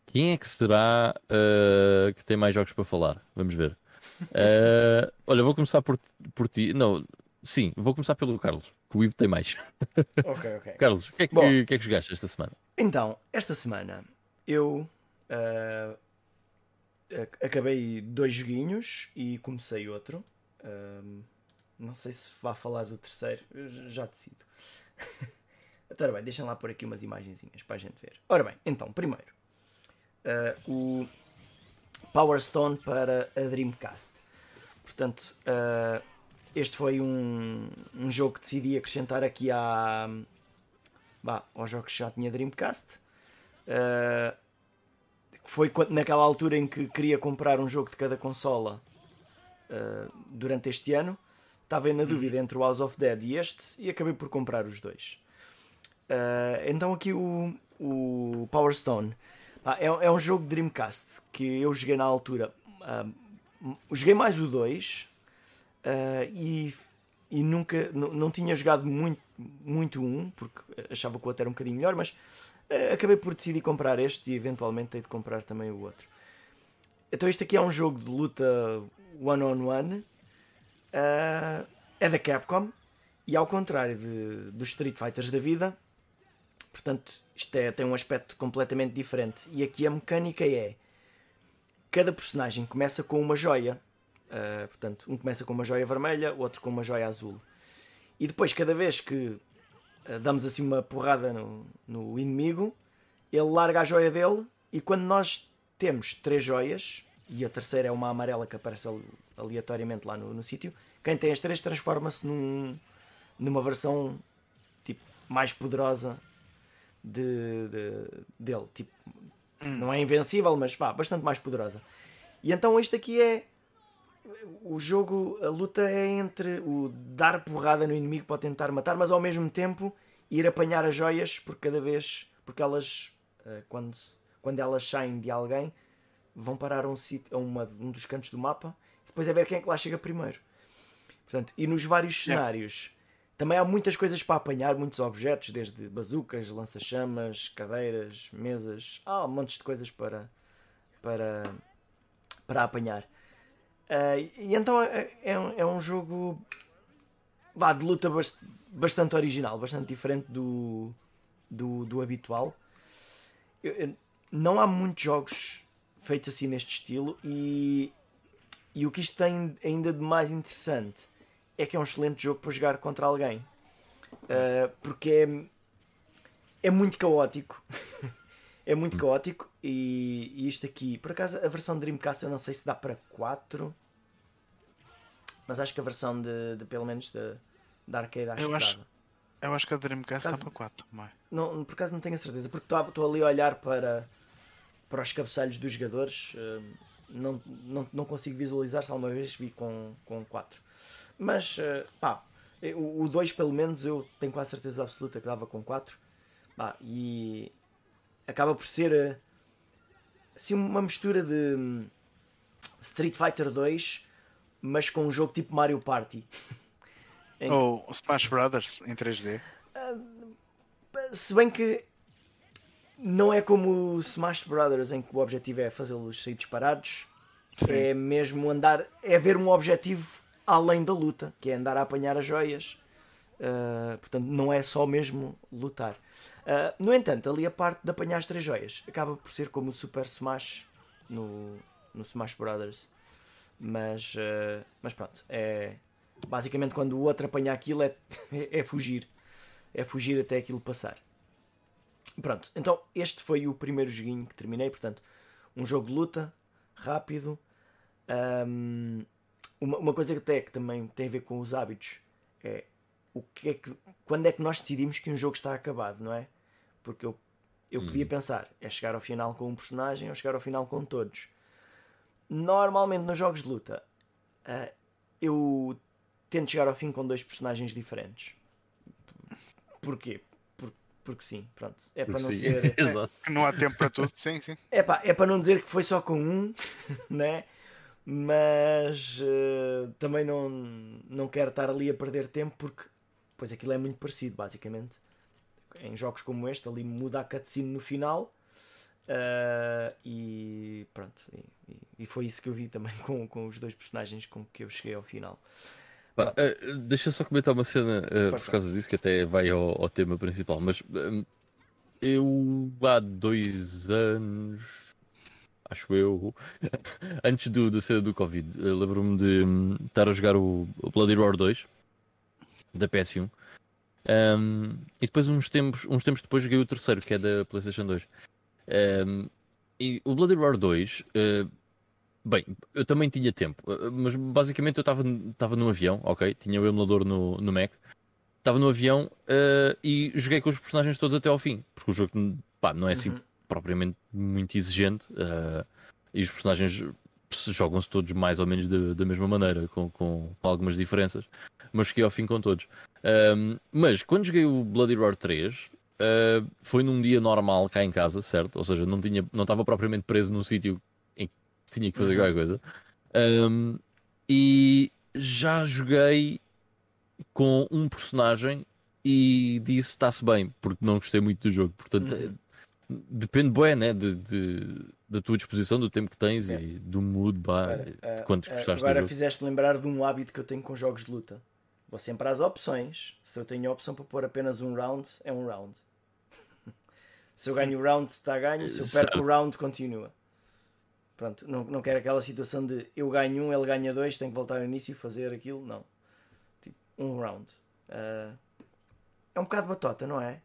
quem é que será uh, que tem mais jogos para falar? Vamos ver. Uh, olha, vou começar por, por ti. Não, sim, vou começar pelo Carlos, que o Ivo tem mais. Ok, ok. Carlos, o que, é que, que, é que jogaste esta semana? Então, esta semana eu uh, acabei dois joguinhos e comecei outro. Não sei se vá falar do terceiro, já decido. Ora bem, deixem lá por aqui umas imagenzinhas para a gente ver. Ora bem, então, primeiro, uh, o Power Stone para a Dreamcast. Portanto, uh, este foi um, um jogo que decidi acrescentar aqui à, bah, jogos que já tinha Dreamcast. Uh, foi quando, naquela altura em que queria comprar um jogo de cada consola uh, durante este ano. Estava na dúvida entre o House of Dead e este e acabei por comprar os dois. Uh, então aqui o, o Power Stone ah, é, é, um jogo de Dreamcast que eu joguei na altura. Uh, joguei mais o 2 e, e nunca não tinha jogado muito, muito um, porque achava que o outro era um bocadinho melhor, mas acabei por decidir comprar este e eventualmente hei de comprar também o outro. Então este aqui é um jogo de luta one-on-one, -on -one, uh, é da Capcom, e ao contrário de, dos Street Fighters da vida, portanto, isto é, tem um aspecto completamente diferente. E aqui a mecânica é: cada personagem começa com uma joia. Uh, portanto, um começa com uma joia vermelha, outro com uma joia azul. E depois, cada vez que damos assim uma porrada no, no inimigo, ele larga a joia dele. E quando nós temos três joias, e a terceira é uma amarela que aparece aleatoriamente lá no, no sítio. Quem tem as três transforma-se num, numa versão tipo, mais poderosa de, de, dele. Tipo, hum. Não é invencível, mas pá, bastante mais poderosa. E então isto aqui é. O jogo, a luta é entre o dar porrada no inimigo para tentar matar, mas ao mesmo tempo ir apanhar as joias, porque cada vez. Porque elas, eh, quando, quando elas saem de alguém, vão parar a um, sítio, a uma, um dos cantos do mapa, depois é ver quem é que lá chega primeiro. Portanto, e nos vários cenários também há muitas coisas para apanhar, muitos objetos, desde bazucas, lança-chamas, cadeiras, mesas, há um monte de coisas para, para, para apanhar. Uh, e então é, é, um, é um jogo vá, de luta bastante original, bastante diferente do, do, do habitual. Eu, eu, não há muitos jogos feitos assim neste estilo e, e o que isto tem ainda de mais interessante é que é um excelente jogo para jogar contra alguém uh, porque é, é muito caótico é muito caótico e, e, isto aqui, por acaso a versão de Dreamcast eu não sei se dá para 4 mas acho que a versão de, de pelo menos da arcade acho eu que acho, dava. Eu acho que a Dreamcast dá para 4 não, por acaso não tenho a certeza porque estou ali a olhar para para os cabeçalhos dos jogadores, uh, não, não, não consigo visualizar se alguma vez vi com, com 4. Mas, uh, pá, o 2 pelo menos eu tenho quase certeza absoluta que dava com 4. Pá, e acaba por ser uh, assim uma mistura de um, Street Fighter 2, mas com um jogo tipo Mario Party. Ou Smash Brothers em 3D. Uh, se bem que não é como o Smash Brothers em que o objetivo é fazê-los sair disparados. Sim. É mesmo andar, é ver um objetivo além da luta, que é andar a apanhar as joias. Uh, portanto, não é só mesmo lutar. Uh, no entanto, ali a parte de apanhar as três joias acaba por ser como o Super Smash no, no Smash Brothers. Mas, uh, mas pronto, é basicamente quando o outro apanha aquilo é, é, fugir. É fugir até aquilo passar. Pronto, então este foi o primeiro joguinho que terminei. Portanto, um jogo de luta, rápido. Um, uma, uma coisa que até que também tem a ver com os hábitos é o que é que, quando é que nós decidimos que um jogo está acabado, não é? Porque eu, eu podia hum. pensar, é chegar ao final com um personagem ou chegar ao final com todos. Normalmente nos jogos de luta uh, eu tento chegar ao fim com dois personagens diferentes. Porquê? porque sim, pronto. É para não sim. ser. Exato. Não há tempo para tudo, sim, sim. É pá, é para não dizer que foi só com um, né? Mas uh, também não, não quero estar ali a perder tempo porque pois aquilo é muito parecido, basicamente. Em jogos como este, ali muda a cutscene no final. Uh, e pronto, e, e, foi isso que eu vi também com, com os dois personagens com que eu cheguei ao final. uh, deixa só comentar uma cena uh, por causa disso que até vai ao, ao tema principal. Mas eu há dois anos, acho eu, antes do, da cena do Covid, lembro-me de um, estar a jogar o, o Bloody Roar 2 da PS1. Um, e depois, uns tempos, uns tempos depois, joguei o terceiro, que é da PlayStation 2. Um, e o Bloody Roar 2 uh, Bem, eu também tinha tempo, eh, mas basicamente eu estava no avião, ok? Tinha o emulador no, no Mac, estava no avião uh, e joguei com os personagens todos até ao fim, porque o jogo pá, não é assim Uhum. propriamente muito exigente uh, e os personagens jogam-se todos mais ou menos da, da mesma maneira, com, com algumas diferenças, mas cheguei ao fim com todos. Um, mas quando joguei o Bloody Roar 3, uh, foi num dia normal cá em casa, certo? Ou seja, não tinha, não estava propriamente preso num sítio em que tinha que fazer Uhum. qualquer coisa. Um, e já joguei com um personagem e disse está-se bem, porque não gostei muito do jogo. Portanto, Uhum. depende bem, né? De, de- da tua disposição, do tempo que tens É. e do mood, bah, Agora, de ah, quanto ah, gostaste agora jogo. fizeste-me lembrar de um hábito que eu tenho com jogos de luta. Vou sempre às opções. Se eu tenho a opção para pôr apenas um round, é um round. Se eu ganho o round, está ganho. Se eu perco o round, continua. Pronto, não, não quero aquela situação de eu ganho um, ele ganha dois, tenho que voltar ao início e fazer aquilo. Não. Tipo, um round. Ah, é um bocado batota, não é?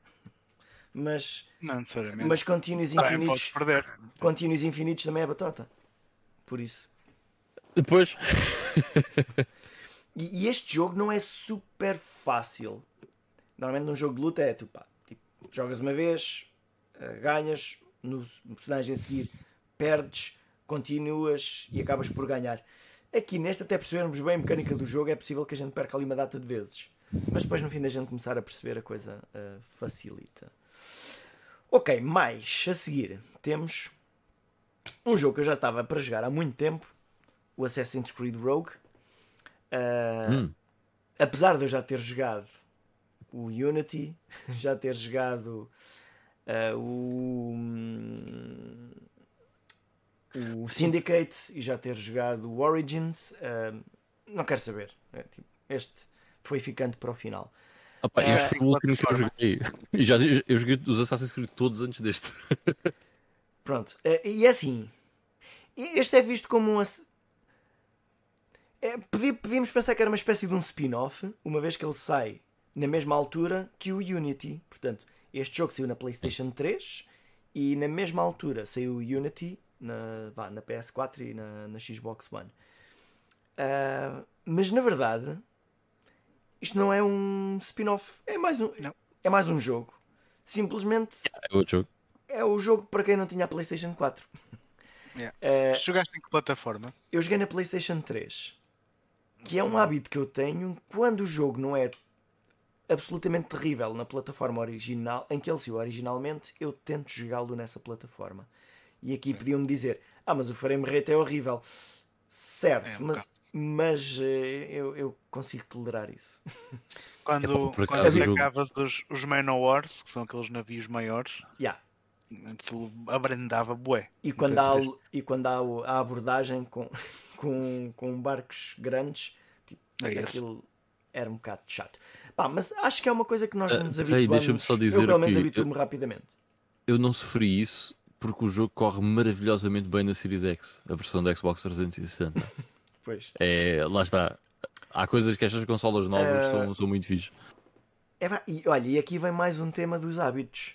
Mas, Não necessariamente. mas podes infinitos, perder. continuos infinitos também é batota. Por isso. Depois, E, e este jogo não é super fácil. Normalmente num jogo de luta é tu pá, tipo, jogas uma vez, eh, ganhas, no personagem a seguir perdes, continuas e acabas por ganhar. Aqui neste, até percebermos bem a mecânica do jogo, é possível que a gente perca ali uma data de vezes. Mas depois no fim da gente começar a perceber a coisa eh, facilita. Ok, mais a seguir temos um jogo que eu já estava para jogar há muito tempo, o Assassin's Creed Rogue. Ah, Hum. Apesar de eu já ter jogado o Unity, já ter jogado ah, o, hum, o Syndicate e já ter jogado o Origins, ah, não quero saber. É, tipo, este foi ficando para o final. Opa, este foi o último que eu joguei. E já, eu joguei os Assassin's Creed todos antes deste. Pronto, e é assim. Este é visto como um. É, podíamos pensar que era uma espécie de um spin-off, uma vez que ele sai na mesma altura que o Unity. Portanto, este jogo saiu na PlayStation 3 e na mesma altura saiu o Unity na, vá, na PS4 e na, na Xbox One. Ah, mas na verdade, isto não é um spin-off, é mais um, Não. é mais um jogo. Simplesmente É outro jogo. é o jogo para quem não tinha a PlayStation 4. Yeah. Eh, Jogaste em que plataforma? eu joguei na PlayStation 3, que é um hábito que eu tenho quando o jogo não é absolutamente terrível na plataforma original, em que ele saiu originalmente, eu tento jogá-lo nessa plataforma. E aqui podiam-me dizer: Ah, mas o frame rate é horrível. Certo, É um mas, mas eh, eu, eu consigo tolerar isso. Quando, por quando acaso, o jogo- sacavas dos, os Manowars, que são aqueles navios maiores, Yeah. aquilo abrandava bué. E quando, há, e quando há o- a abordagem com, com, com barcos grandes, tipo, É aquilo era um bocado chato. Pá, mas acho que é uma coisa que nós Ah, nos habituamos. deixa-me só eu dizer pelo menos habituo-me rapidamente. Eu não sofri isso porque o jogo corre maravilhosamente bem na Series X, a versão da Xbox 360. Pois. É, lá está. Há coisas que estas consolas novas Ah. são, são muito fixe. É, e olha, e aqui vem mais um tema dos hábitos.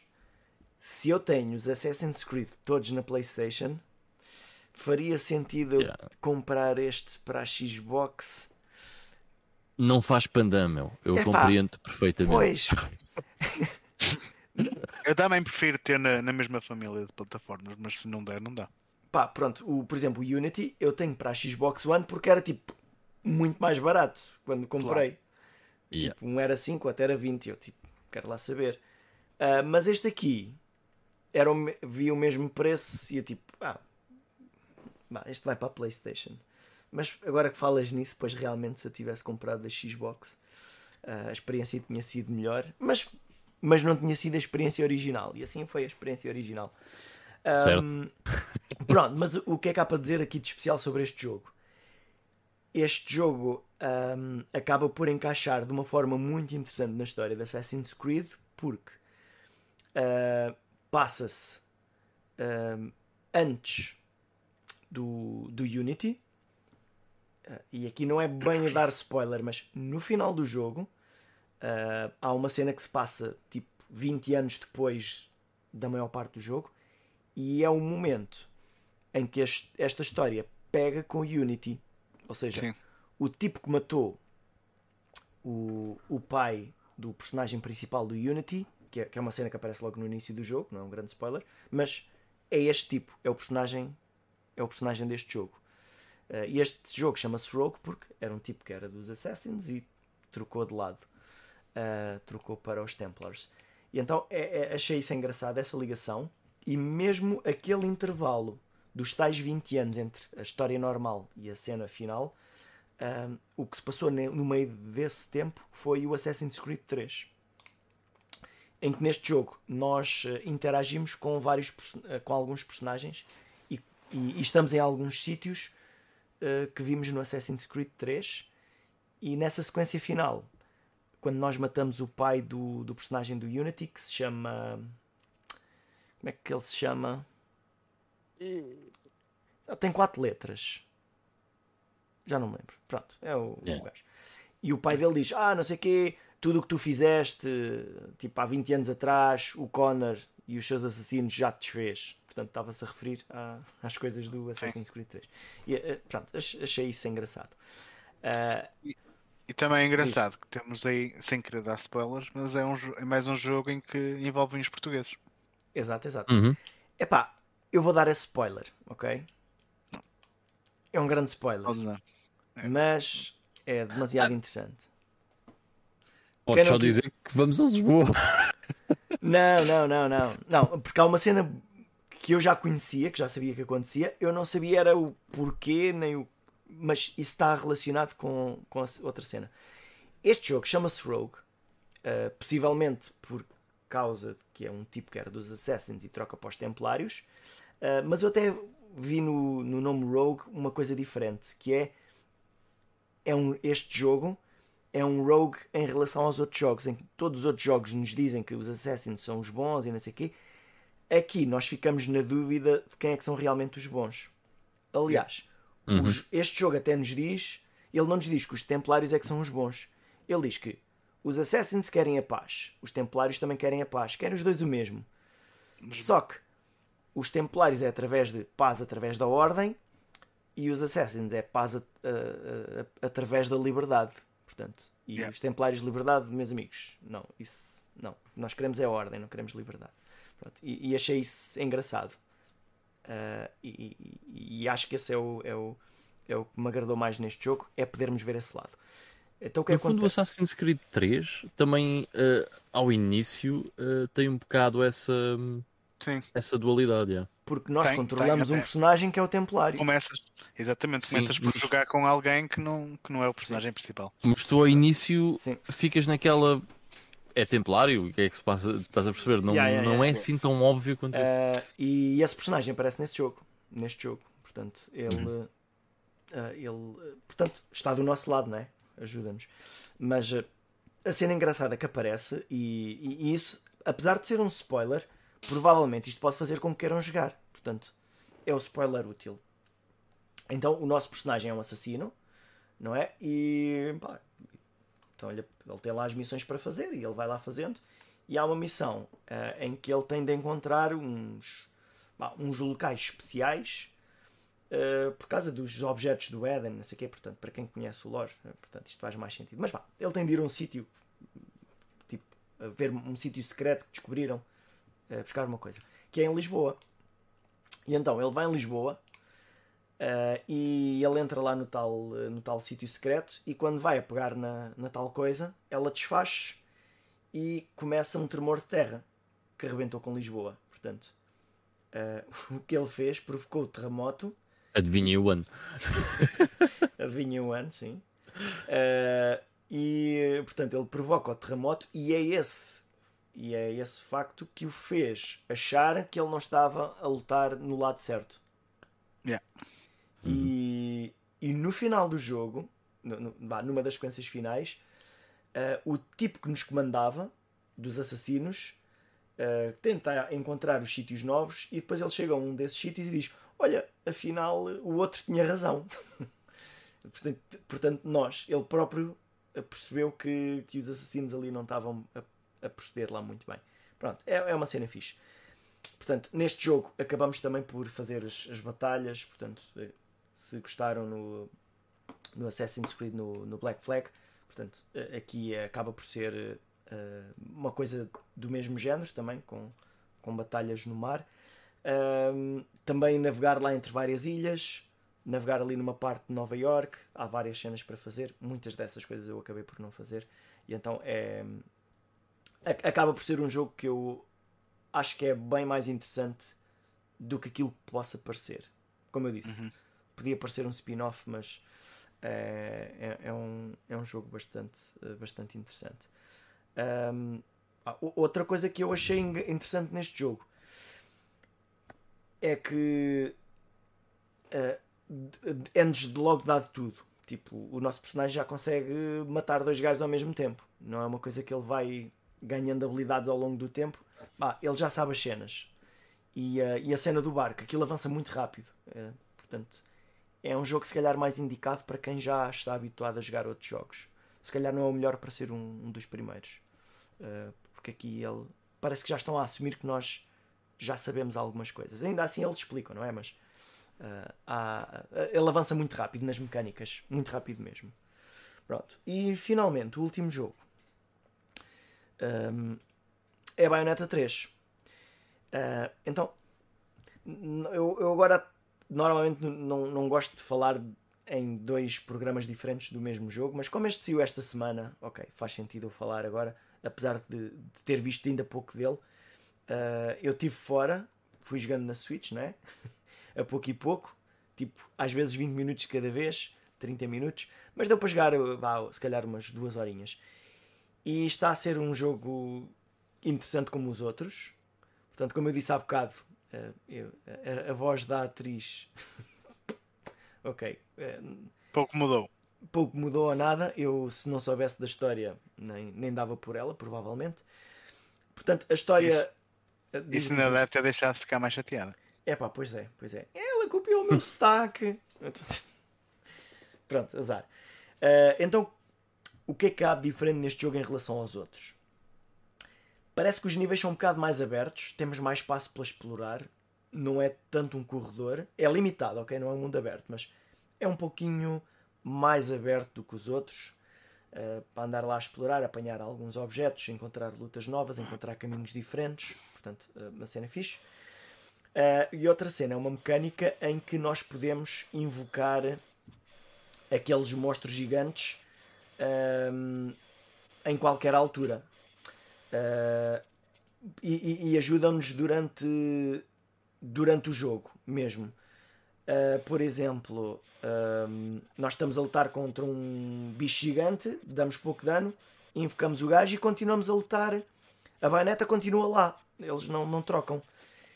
Se eu tenho os Assassin's Creed todos na PlayStation, faria sentido eu Yeah. comprar este para a Xbox? Não faz pandã, meu. Eu Epá, compreendo perfeitamente. Pois, Eu também prefiro ter na, na mesma família de plataformas, mas se não der, não dá. pá, pronto, o, por exemplo, o Unity eu tenho para a Xbox One porque era tipo muito mais barato quando comprei. Yeah. Tipo, um era 5, outro era 20. Eu tipo, quero lá saber. Ah, mas este aqui era o, vi o mesmo preço e eu tipo, ah, bah, este vai para a PlayStation. Mas agora que falas nisso, pois realmente se eu tivesse comprado da Xbox, ah, a experiência tinha sido melhor, mas, mas não tinha sido a experiência original. E assim foi a experiência original. Certo. Pronto, mas o que é que há para dizer aqui de especial sobre este jogo? Este jogo ahm, acaba por encaixar de uma forma muito interessante na história de Assassin's Creed, porque ah, passa-se antes do, do Unity. Ah, e aqui não é bem a dar spoiler, mas no final do jogo ah, há uma cena que se passa tipo 20 anos depois da maior parte do jogo, e é o momento em que este- esta história pega com o Unity. Ou seja, Sim. o tipo que matou o, o pai do personagem principal do Unity, que é, que é uma cena que aparece logo no início do jogo, não é um grande spoiler, mas é este tipo, é o personagem, é o personagem deste jogo. Uh, e este jogo chama-se Rogue porque era um tipo que era dos Assassins e trocou de lado, uh, trocou para os Templars. E então é, é, achei isso engraçado, essa ligação, e mesmo aquele intervalo dos tais 20 anos entre a história normal e a cena final, um, o que se passou no meio desse tempo foi o Assassin's Creed 3. Em que neste jogo nós uh, interagimos com, vários, com alguns personagens e, e, estamos em alguns sítios uh, que vimos no Assassin's Creed 3. E nessa sequência final, quando nós matamos o pai do, do personagem do Unity, que se chama. Como é que ele se chama? Tem quatro letras. Já não me lembro. Pronto, é o, Yeah. o gajo. E o pai dele diz: Ah, não sei o quê, tudo o que tu fizeste, tipo há 20 anos atrás, o Connor e os seus assassinos já te desfez. Portanto, estava-se a referir à- às coisas do Assassin's Creed 3. E, eh, pronto, ach- achei isso engraçado. Ah, E também é engraçado que temos aí, sem querer dar spoilers, mas é, um, é mais um jogo em que envolvem os portugueses. exato, exato. Uhum. Epá, eu vou dar esse spoiler, ok? É um grande spoiler, Ou não? mas é demasiado interessante. Podes não só dizer que vamos a Lisboa. Não, não, não, não. Não, porque há uma cena que eu já conhecia, que já sabia que acontecia, eu não sabia era o porquê, nem o. Mas isso está relacionado com, com a outra cena. Este jogo chama-se Rogue, uh, possivelmente por causa de que é um tipo que era dos Assassins e troca para os Templários, uh, mas eu até vi no, no nome Rogue uma coisa diferente, que é, é um, este jogo é um rogue em relação aos outros jogos, em que todos os outros jogos nos dizem que os Assassins são os bons e não sei o quê. Aqui nós ficamos na dúvida de quem é que são realmente os bons. Aliás, os- este jogo até nos diz, ele não nos diz que os Templários é que são os bons. Ele diz que os Assassins querem a paz, os Templários também querem a paz, querem os dois o mesmo. Só que os Templários é através de paz através da ordem e os Assassins é paz a- a- a- através da liberdade. Portanto, e Yeah. os Templários de liberdade, meus amigos, não, isso não. Nós queremos é ordem, não queremos liberdade. Pronto, e, e achei isso engraçado. Ah, e, e- e acho que esse é o, é, o, é o que me agradou mais neste jogo, é podermos ver esse lado. Então o que No fundo, o acontece? Assassin's Creed 3 também, eh, ao início, eh, tem um bocado essa, Sim. essa dualidade. é. Porque nós Tem, controlamos tem, um personagem que é o Templário. Começas, exatamente, Sim, começas por mas- jogar com alguém que não, que não é o personagem principal. Mas tu, ao início, Sim. ficas naquela. É templário? O que é que se passa? Estás a perceber? Não, Yeah, yeah, não yeah. é assim tão óbvio quanto isso. Ah, e esse personagem aparece nesse jogo. Neste jogo. Portanto, ele. Uhum. ah, ele ah, portanto, está do nosso lado, não é? Ajuda-nos. Mas ah, a cena engraçada que aparece, e, e- e isso, apesar de ser um spoiler, provavelmente isto pode fazer com que queiram jogar. Portanto, é o spoiler útil. Então, o nosso personagem é um assassino, não é? E. pá, então ele, ele tem lá as missões para fazer e ele vai lá fazendo. E há uma missão ah, em que ele tem de encontrar uns, pá, uns locais especiais ah, por causa dos objetos do Éden, não sei o quê. Portanto, para quem conhece o lore, ah, portanto, isto faz mais sentido. Mas vá, ele tem de ir a um sítio, tipo, a ver um sítio secreto que descobriram, ah, buscar uma coisa, que é em Lisboa. E então ele vai em Lisboa Uh, e ele entra lá no tal, no tal sítio secreto e quando vai a pegar na, na tal coisa, ela desfaz e começa um tremor de terra que arrebentou com Lisboa. Portanto, uh, o que ele fez provocou o terremoto. Adivinha o ano. Adivinha o ano, sim. Uh, e portanto ele provoca o terremoto e é esse e é esse facto que o fez achar que ele não estava a lutar no lado certo. Yeah. E, e no final do jogo, no- no- numa das sequências finais, eh, o tipo que nos comandava, dos assassinos, eh, tenta encontrar os sítios novos e depois ele chega a um desses sítios e diz: Olha, afinal o outro tinha razão. portanto, portanto, nós, ele próprio eh, percebeu que, que os assassinos ali não estavam a, a proceder lá muito bem. Pronto, é, é uma cena fixe. Portanto, neste jogo acabamos também por fazer as, as batalhas, portanto, se gostaram no, no Assassin's Creed no, no Black Flag. Portanto, aqui acaba por ser uh, uma coisa do mesmo género também, com, com batalhas no mar. Também navegar lá entre várias ilhas, navegar ali numa parte de Nova York. Há várias cenas para fazer. Muitas dessas coisas eu acabei por não fazer. E então é. Acaba por ser um jogo que eu acho que é bem mais interessante do que aquilo que possa parecer. Como eu disse, uhum. Podia parecer um spin-off, mas é, é, é, um, é um jogo bastante, bastante interessante. Um, outra coisa que eu achei interessante neste jogo é que uh, antes de logo dado tudo. Tipo, o nosso personagem já consegue matar dois gajos ao mesmo tempo. Não é uma coisa que ele vai ganhando habilidades ao longo do tempo. Ele já sabe as cenas. E, uh, e a cena do barco, aquilo avança muito rápido. Uh, portanto, é um jogo se calhar mais indicado para quem já está habituado a jogar outros jogos. Se calhar não é o melhor para ser um, um dos primeiros. Uh, porque aqui ele parece que já estão a assumir que nós já sabemos algumas coisas. Ainda assim eles explicam, não é? Mas Uh, há, ele avança muito rápido nas mecânicas, muito rápido mesmo. Pronto. E finalmente, o último jogo um, é Bayonetta 3. Uh, ah, então, eu, eu agora normalmente não, não gosto de falar em dois programas diferentes do mesmo jogo, mas como este saiu esta semana, ok, faz sentido eu falar agora, apesar de, de ter visto ainda pouco dele. Uh, eu estive fora, fui jogando na Switch, não é? a pouco e pouco, tipo, às vezes 20 minutos cada vez, 30 minutos, mas deu para jogar, vá, se calhar, umas duas horinhas. E está a ser um jogo interessante como os outros. Portanto, como eu disse há bocado, eh, eu, a, a, voz da atriz. ok. Eh, pouco mudou. Pouco mudou a nada. Eu, se não soubesse da história, nem, nem dava por ela, provavelmente. Portanto, a história. Isso, eh, isso ainda deve ter deixado de ficar mais chateada. É pá, pois é, pois é. Ela copiou o meu sotaque. Pronto, azar. Uh, então, o que é que há de diferente neste jogo em relação aos outros? Parece que os níveis são um bocado mais abertos, temos mais espaço para explorar, não é tanto um corredor, é limitado, ok? Não é um mundo aberto, mas é um pouquinho mais aberto do que os outros. Uh, para andar lá a explorar, apanhar alguns objetos, encontrar lutas novas, encontrar caminhos diferentes. Portanto, uh, uma cena fixe. Uh, e outra cena é uma mecânica em que nós podemos invocar aqueles monstros gigantes uh, em qualquer altura. Uh, e, e ajudam-nos durante, durante o jogo mesmo. por exemplo, nós estamos a lutar contra um bicho gigante, damos pouco dano, invocamos o gajo e continuamos a lutar. A baioneta continua lá, eles não, não trocam.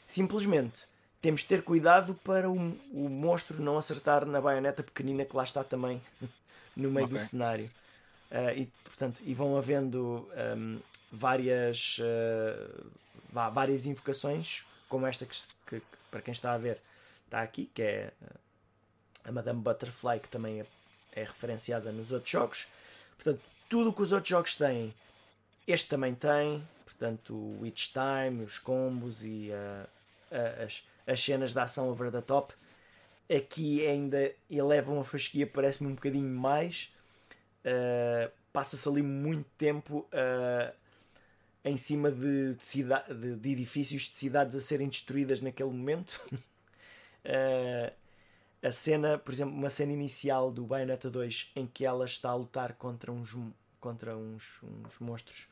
Simplesmente temos de ter cuidado para o, o monstro não acertar na baioneta pequenina que lá está também no meio okay. do cenário. Uh, e, portanto, e vão havendo um, várias, uh, várias invocações, como esta que, que, que, para quem está a ver está aqui, que é a Madame Butterfly, que também é, é referenciada nos outros jogos. Portanto, tudo o que os outros jogos têm, este também tem. Portanto, o Witch Time, os combos e uh, as, as cenas de ação over the top. Aqui ainda elevam a fasquia, parece-me um bocadinho mais. Uh, Passa-se ali muito tempo uh, em cima de, de, de, edifícios de cidades a serem destruídas naquele momento. uh, a cena, por exemplo, uma cena inicial do Bayonetta 2 em que ela está a lutar contra uns, contra uns, uns monstros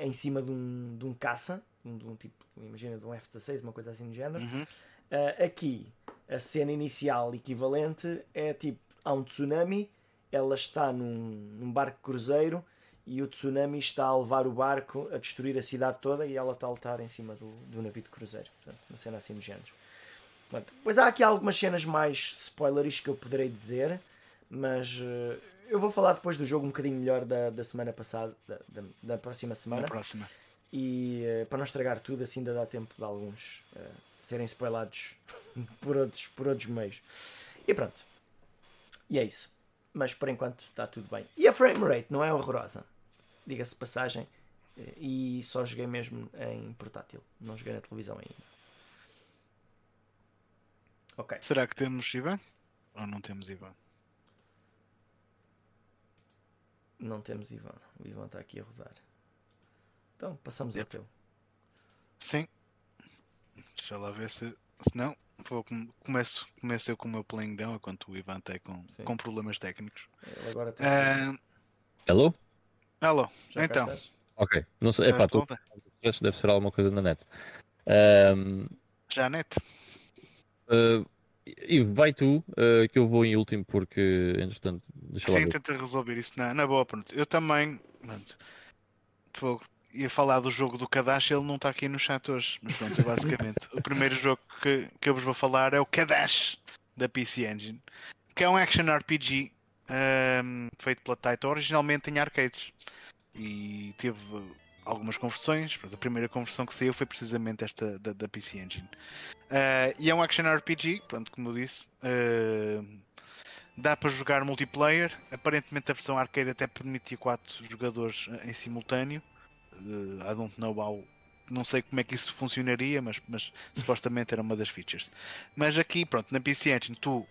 em cima de um, de um caça de um tipo, imagina, de um F-16, uma coisa assim do género. Uhum. Uh, aqui, a cena inicial equivalente é tipo: há um tsunami, ela está num, num barco cruzeiro e o tsunami está a levar o barco a destruir a cidade toda e ela está a lutar em cima do, do navio de cruzeiro. Portanto, uma cena assim do género. Portanto, pois há aqui algumas cenas mais spoilers que eu poderei dizer, mas uh, eu vou falar depois do jogo um bocadinho melhor da, da semana passada, da, da, da próxima semana. Da próxima. E uh, para não estragar tudo, assim ainda dá tempo de alguns uh, serem spoilados por, outros, por outros meios. E pronto. E é isso. Mas por enquanto está tudo bem. E a frame rate não é horrorosa. Diga-se passagem. Eh, e só joguei mesmo em portátil. Não joguei na televisão ainda. Ok. Será que temos, Ivan? ou não temos Ivan? Não temos Ivan. O Ivan está aqui a rodar. Então, passamos ao Yep. teu. Sim. Deixa lá ver se. Se não, vou com- começo, começo eu com o meu playing down enquanto o Ivan está com, Sim. com problemas técnicos. Ele agora tem Ah, Hello? Alô, Já então. Ok. Não sei. Epá, tô... volta? deve ser alguma coisa na net. Ahm, Já net? ah, e vai tu, ah, que eu vou em último porque, entretanto, deixa Sim, tenta resolver isso na, na boa. Pronto. Eu também. Pronto, vou- ia falar do jogo do Kadash, ele não está aqui no chat hoje. Mas pronto, basicamente. o primeiro jogo que, que eu vos vou falar é o Kadash da PC Engine, que é um action RPG ahm, feito pela Taito, originalmente em arcades. E teve algumas conversões. A primeira conversão que saiu foi precisamente esta da, da PC Engine. Ah, e é um action RPG, pronto, como eu disse. ah, Dá para jogar multiplayer. Aparentemente a versão arcade até permitia 4 jogadores em simultâneo. Eh, I don't know how. Não sei como é que isso funcionaria, mas, mas supostamente era uma das features. Mas aqui, pronto, na PC Engine tu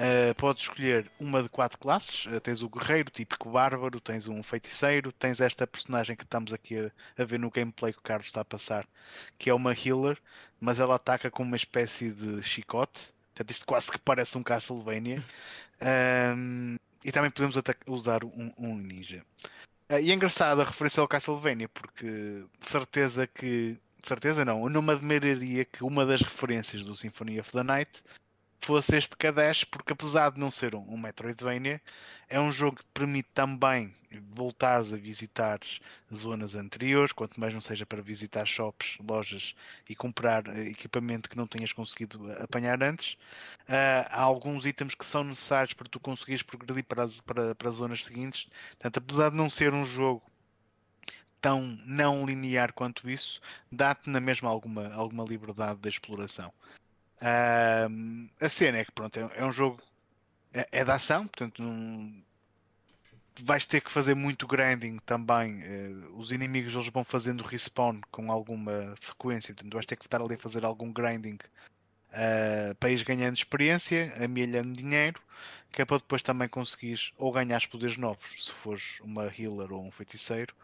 eh, podes escolher uma de quatro classes. Eh, tens o guerreiro, típico bárbaro, tens um feiticeiro, tens esta personagem que estamos aqui a, a ver no gameplay que o Carlos está a passar, que é uma healer, mas ela ataca com uma espécie de chicote. Portanto, isto quase que parece um Castlevania. Um, e também podemos usar um, um ninja. Ah, e é engraçado a referência ao Castlevania, porque de certeza que. de certeza não, eu não me admiraria que uma das referências do Symphony of the Night fosse este Kadesh, porque apesar de não ser um, um Metroidvania, é um jogo que te permite também voltares a visitar zonas anteriores, quanto mais não seja para visitar shops, lojas e comprar eh, equipamento que não tenhas conseguido apanhar antes. Ah, há alguns itens que são necessários para tu conseguires progredir para as, para, para as zonas seguintes. Portanto, apesar de não ser um jogo tão não linear quanto isso, dá-te na mesma alguma, alguma liberdade de exploração. Ah, a cena é que pronto, é, é um jogo é, é de ação, portanto não vais ter que fazer muito grinding também. eh, os inimigos eles vão fazendo respawn com alguma frequência, portanto vais ter que estar ali a fazer algum grinding uh, para ir ganhando experiência, amelhando dinheiro, que é para depois também conseguires ou ganhar poderes novos, se fores uma healer ou um feiticeiro,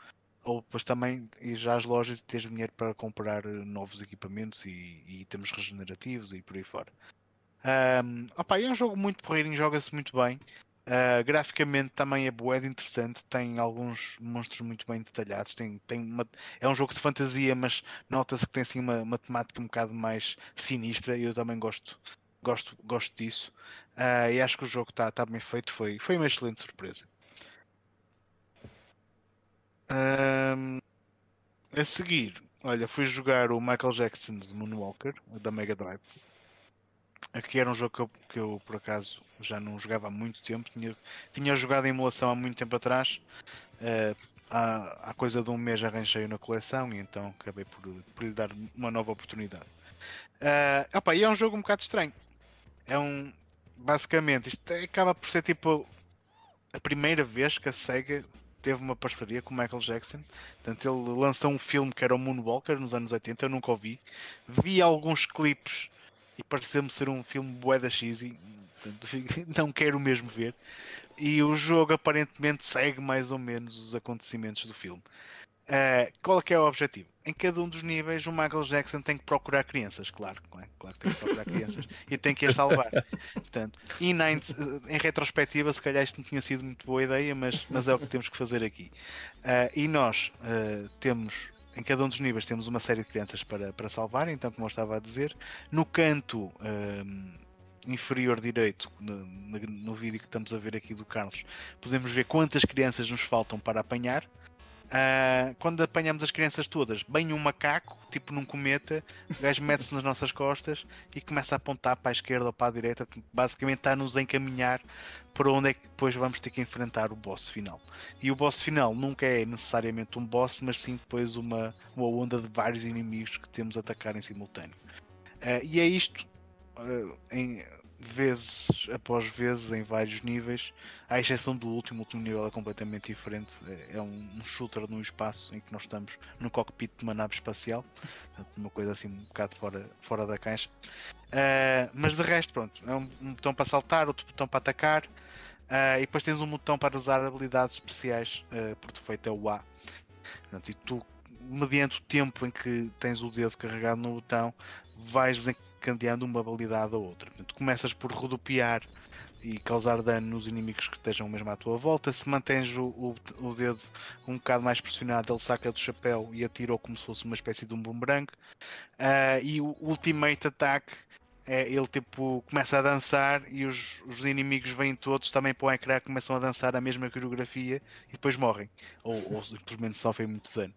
ou depois também ir já às lojas e teres dinheiro para comprar eh, novos equipamentos e, e itens regenerativos e por aí fora. Um, opa, é um jogo muito porreirinho, joga-se muito bem. Uh, graficamente também é bué interessante, tem alguns monstros muito bem detalhados, tem, tem uma- é um jogo de fantasia, mas nota-se que tem assim uma, uma temática um bocado mais sinistra eu também gosto, gosto, gosto disso. Uh, e acho que o jogo está tá bem feito, foi, foi uma excelente surpresa. Um, a seguir, olha, fui jogar o Michael Jackson's Moonwalker da Mega Drive. Aqui era um jogo que eu, que eu, por acaso já não jogava há muito tempo. Tinha, tinha jogado em emulação há muito tempo atrás. Eh, há, há coisa de um mês arranjei na coleção e então acabei por, por lhe dar uma nova oportunidade. Eh, opa, e é um jogo um bocado estranho. É um. Basicamente, isto acaba por ser tipo a primeira vez que a SEGA teve uma parceria com o Michael Jackson. Portanto, ele lançou um filme que era o Moonwalker nos anos 80, eu nunca o vi. Vi alguns clipes e pareceu-me ser um filme bué da cheesy, não quero mesmo ver. E o jogo aparentemente segue mais ou menos os acontecimentos do filme. Uh, qual é que é o objetivo? Em cada um dos níveis, o Michael Jackson tem que procurar crianças, claro, claro, claro que tem que procurar crianças e tem que as salvar. Portanto, e na, em retrospectiva, se calhar isto não tinha sido muito boa ideia, mas, mas é o que temos que fazer aqui. Uh, e nós uh, temos em cada um dos níveis temos uma série de crianças para, para salvar, então como eu estava a dizer, no canto um, inferior direito, no, no, vídeo que estamos a ver aqui do Carlos, podemos ver quantas crianças nos faltam para apanhar. Uh, quando apanhamos as crianças todas, bem um macaco, tipo num cometa, o gajo mete-se nas nossas costas e começa a apontar para a esquerda ou para a direita, basicamente está a nos encaminhar para onde é que depois vamos ter que enfrentar o boss final. E o boss final nunca é necessariamente um boss, mas sim depois uma, uma onda de vários inimigos que temos a atacar em simultâneo. Uh, e é isto, uh, em, vezes após vezes em vários níveis, à exceção do último, o último nível é completamente diferente. É, é um, shooter no espaço em que nós estamos no cockpit de uma nave espacial, uma coisa assim um bocado fora, fora da caixa. Uh, mas de resto, pronto, é um, um, botão para saltar, outro botão para atacar, uh, e depois tens um botão para usar habilidades especiais, uh, por defeito é o A. Portanto, e tu, mediante o tempo em que tens o dedo carregado no botão, vais desencadeando uma habilidade ou outra. Portanto, começas por rodopiar e causar dano nos inimigos que estejam mesmo à tua volta. Se mantens o, o, o dedo um bocado mais pressionado, ele saca do chapéu e atira como se fosse uma espécie de um boomerang. Uh, e o ultimate attack é, ele tipo começa a dançar e os, os inimigos vêm todos também para o ecrã começam a dançar a mesma coreografia e depois morrem. Ou, ou simplesmente sofrem muito dano.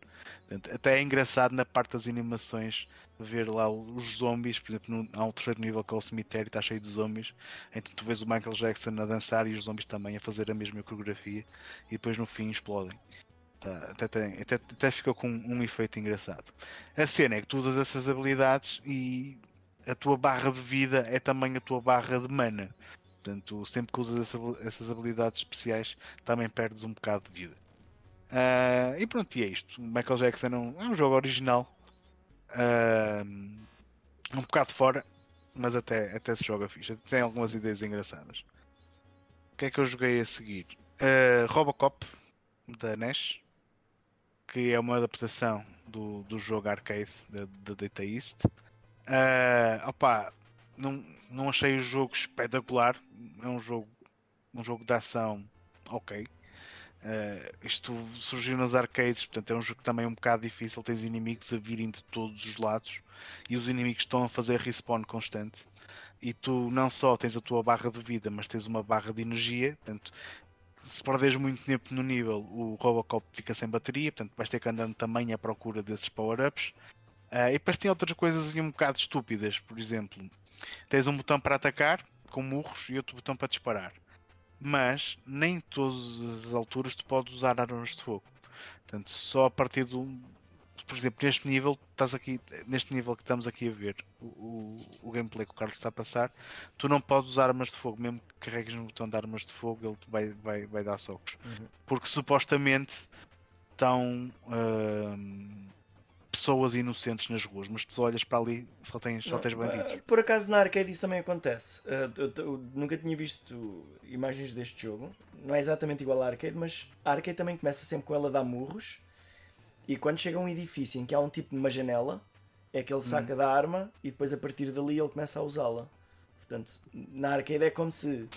Portanto, até é engraçado na parte das animações ver lá os zombies por exemplo há um terceiro nível que é o cemitério está cheio de zombies então tu vês o Michael Jackson a dançar e os zombies também a fazer a mesma coreografia e depois no fim explodem. Tá, até, até, até fica com um efeito engraçado. A cena é que tu usas essas habilidades e a tua barra de vida é também a tua barra de mana. Portanto, sempre que usas essas habilidades especiais, também perdes um bocado de vida. Uh, e pronto, e é isto. Michael Jackson é um, é um jogo original. Uh, um bocado fora, mas até, até se joga fixe. Tem algumas ideias engraçadas. O que é que eu joguei a seguir? Uh, Robocop, da NES, que é uma adaptação do, do jogo arcade da Data East. Uh, opa, não, não achei o jogo espetacular. É um jogo, um jogo de ação ok. Uh, isto surgiu nas arcades, portanto é um jogo também um bocado difícil. Tens inimigos a virem de todos os lados e os inimigos estão a fazer respawn constante. E tu não só tens a tua barra de vida, mas tens uma barra de energia. Portanto, se perderes muito tempo no nível, o Robocop fica sem bateria. Portanto, vais ter que andando também à procura desses power-ups. Uh, e depois tem outras coisas um bocado estúpidas, por exemplo, tens um botão para atacar com murros e outro botão para disparar. Mas nem todas as alturas tu podes usar armas de fogo. Portanto, só a partir do. Por exemplo, neste nível, estás aqui, neste nível que estamos aqui a ver, o, o, o gameplay que o Carlos está a passar, tu não podes usar armas de fogo, mesmo que carregues no botão de armas de fogo, ele vai, vai, vai dar socos. Uhum. Porque supostamente estão. Uh, pessoas inocentes nas ruas, mas tu olhas para ali só tens, só tens bandidos. Por acaso na arcade isso também acontece. Uh, eu, eu, nunca tinha visto imagens deste jogo. Não é exatamente igual à arcade, mas a arcade também começa sempre com ela a dar murros. E quando chega a um edifício em que há um tipo de uma janela, é que ele saca hum. da arma e depois a partir dali ele começa a usá-la. Portanto, na arcade é como se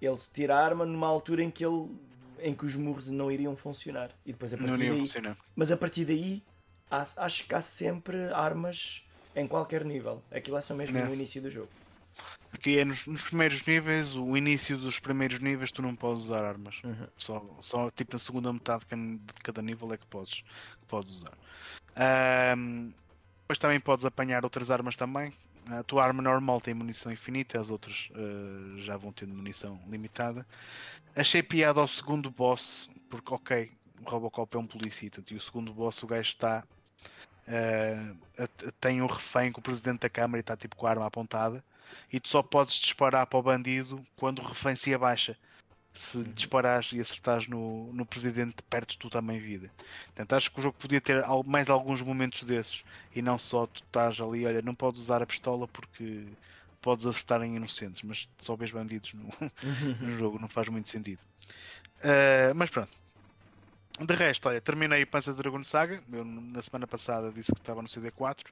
ele tira a arma numa altura em que ele em que os murros não iriam funcionar. E depois a partir daí, mas a partir daí há, acho que há sempre armas em qualquer nível. Aquilo é só mesmo é. no início do jogo. Porque é nos, nos, primeiros níveis, o início dos primeiros níveis, tu não podes usar armas. Uhum. Só, só tipo na segunda metade de cada nível é que podes, que podes usar. Um, depois também podes apanhar outras armas também. A tua arma normal tem munição infinita, as outras uh, já vão tendo munição limitada. Achei piada ao segundo boss, porque ok, o Robocop é um policita e o segundo boss o gajo está uh, tem um refém com o presidente da Câmara e está tipo com a arma apontada e tu só podes disparar para o bandido quando o refém se abaixa. Se uhum. disparares e acertares no, no presidente, perdes tu também vida. Portanto, acho que o jogo podia ter mais alguns momentos desses e não só tu estás ali, olha, não podes usar a pistola porque podes acertar em inocentes, mas só vês bandidos no, no jogo, não faz muito sentido. Uh, mas pronto, de resto, olha, terminei o Panzer Dragon Saga. Eu na semana passada disse que estava no CD4.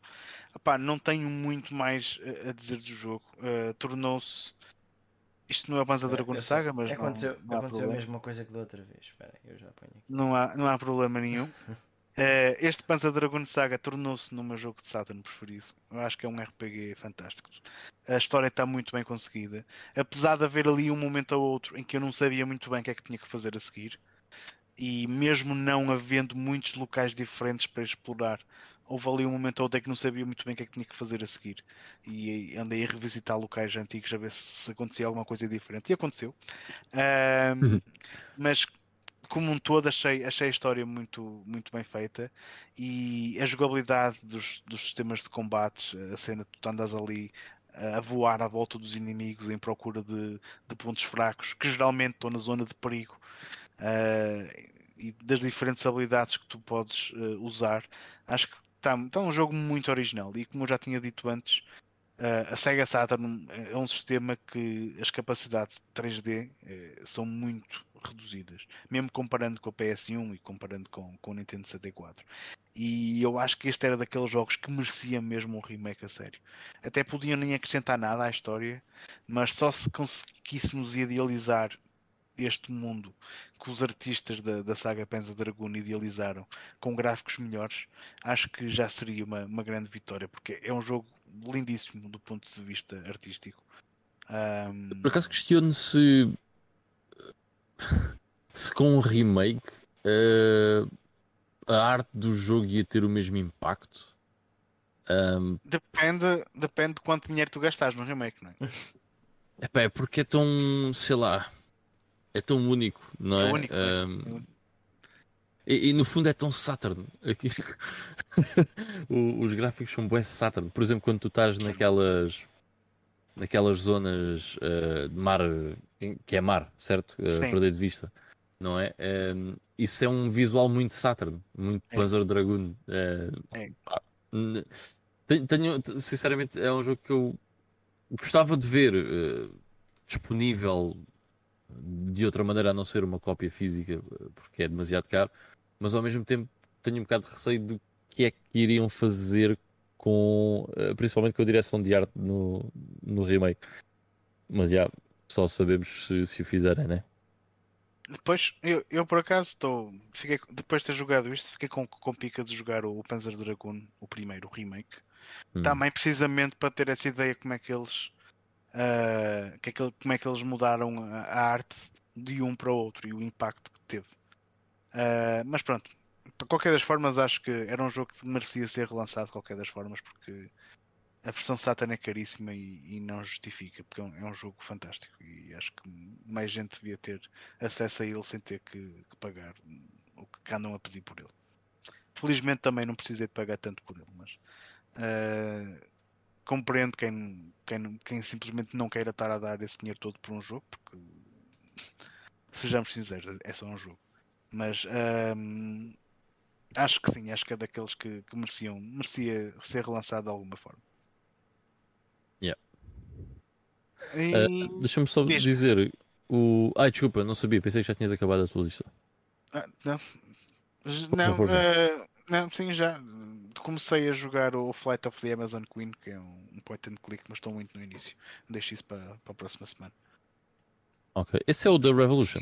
Epá, não tenho muito mais a dizer do jogo. Uh, Tornou-se. Isto não é Panzer é, Dragon Saga, mas. Aconteceu, não, não aconteceu a mesma coisa que da outra vez. Espera, eu já apanho aqui. Não há, não há problema nenhum. uh, este Panzer Dragon Saga tornou-se no meu jogo de Saturn preferido. Eu acho que é um RPG fantástico. A história está muito bem conseguida. Apesar de haver ali um momento ou outro em que eu não sabia muito bem o que é que tinha que fazer a seguir e mesmo não havendo muitos locais diferentes para explorar, houve ali um momento onde é que não sabia muito bem o que é que tinha que fazer a seguir. E andei a revisitar locais antigos a ver se acontecia alguma coisa diferente. E aconteceu. Um, mas como um todo achei, achei a história muito, muito bem feita e a jogabilidade dos, dos sistemas de combates, a cena tu andas ali a voar à volta dos inimigos em procura de, de pontos fracos, que geralmente estão na zona de perigo. Uh, e das diferentes habilidades que tu podes uh, usar, acho que está tá um jogo muito original. E como eu já tinha dito antes, uh, a Sega Saturn é um sistema que as capacidades 3D são muito reduzidas, mesmo comparando com a PS1 e comparando com, com o Nintendo 64. E eu acho que este era daqueles jogos que merecia mesmo um remake a sério. Até podiam nem acrescentar nada à história, mas só se conseguíssemos idealizar este mundo que os artistas da, da saga Panzer Dragoon idealizaram com gráficos melhores, acho que já seria uma, uma grande vitória, porque é um jogo lindíssimo do ponto de vista artístico. Um... Por acaso questiono se se com um remake uh, a arte do jogo ia ter o mesmo impacto. Um... Depende, depende de quanto dinheiro tu gastares no remake, não é? É porque é tão, sei lá, é tão único, não é? é único, um... é. E, e, no fundo é tão Saturn. Aqui... Os gráficos são bué Saturn. Por exemplo, quando tu estás naquelas naquelas zonas uh, de mar que é mar, certo? Uh, perder de vista, não é? Um, isso é um visual muito Saturn, muito é. Panzer Dragoon. Uh, é. tenho, sinceramente, é um jogo que eu gostava de ver uh, disponível de outra maneira a não ser uma cópia física, porque é demasiado caro, mas ao mesmo tempo tenho um bocado de receio do que é que iriam fazer com principalmente com a direção de arte no, no remake. Mas já, só sabemos se, se o fizerem, né? Depois, eu, eu por acaso estou. Fiquei, depois de ter jogado isto, fiquei com, com pica de jogar o Panzer Dragoon, o primeiro, o remake. Hum. Também precisamente para ter essa ideia como é que eles. Uh, que é que, como é que eles mudaram a, arte de um para o outro e o impacto que teve. Uh, mas pronto, de qualquer das formas, acho que era um jogo que merecia ser relançado de qualquer das formas, porque a versão Satan é caríssima e, e não justifica, porque é um, é um, jogo fantástico e acho que mais gente devia ter acesso a ele sem ter que, que pagar o que andam a pedir por ele. Felizmente também não precisei de pagar tanto por ele, mas uh, compreendo quem, quem, quem simplesmente não queira estar a dar esse dinheiro todo por um jogo, porque sejamos sinceros, é só um jogo. Mas uh, acho que sim, acho que é daqueles que, que mereciam, merecia ser relançado de alguma forma. E... Uh, Deixa-me só Diz. dizer. O... Ai, desculpa, não sabia, pensei que já tinhas acabado a tua lista. Ah, não, não, uh, não, sim, já. Comecei a jogar o Flight of the Amazon Queen, que é um point and click, mas estou muito no início. Deixo isso para, para a próxima semana. Ok. Esse é o The Revolution?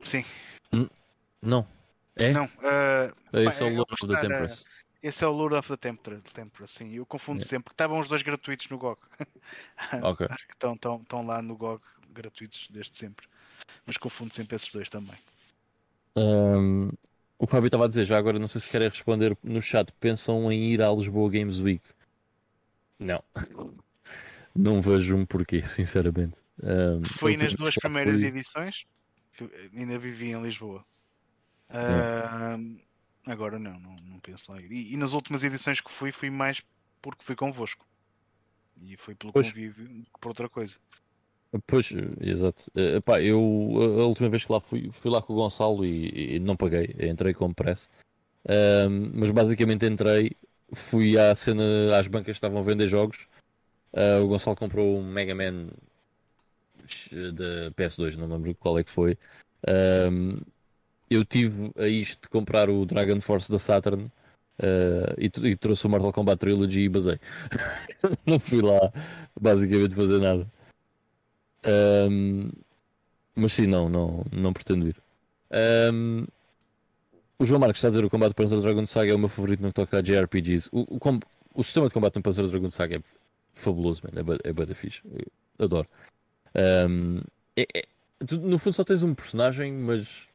Sim. N não. É? Não. Uh, Esse é o Lord of the Temperance. Esse é o Lord of the Tempter, Temper, sim. Eu confundo yeah. sempre. Estavam os dois gratuitos no GOG. Okay. Acho que estão, estão, estão lá no GOG gratuitos desde sempre. Mas confundo sempre esses dois também. Um, o Fábio estava a dizer, já agora não sei se querem responder no chat. Pensam em ir à Lisboa Games Week? Não. Não vejo um porquê, sinceramente. Um, Foi nas duas primeiras fui... edições. Ainda vivi em Lisboa. Um, Agora não, não, não penso lá ir. E, e, nas últimas edições que fui, fui mais porque fui convosco. E foi pelo pois. convívio por outra coisa. Pois, exato. Epá, eu a última vez que lá fui, fui lá com o Gonçalo e, e não paguei, entrei com pressa. Mas basicamente entrei, fui à cena, às bancas que estavam a vender jogos. Uh, o Gonçalo comprou um Mega Man da PS2, não lembro qual é que foi eu tive a isto de comprar o Dragon Force da Saturn uh, e, e, trouxe o Mortal Kombat Trilogy e basei. não fui lá basicamente fazer nada. Um, mas sim, não, não, não pretendo ir. Um, o João Marcos está a dizer o combate do Panzer Dragon Saga é o meu favorito no que toca a JRPGs. O, o, o, sistema de combate no Panzer Dragon Saga é fabuloso, man. é, é bem fixe. Eu adoro. Um, é, é, tu, no fundo só tens um personagem, mas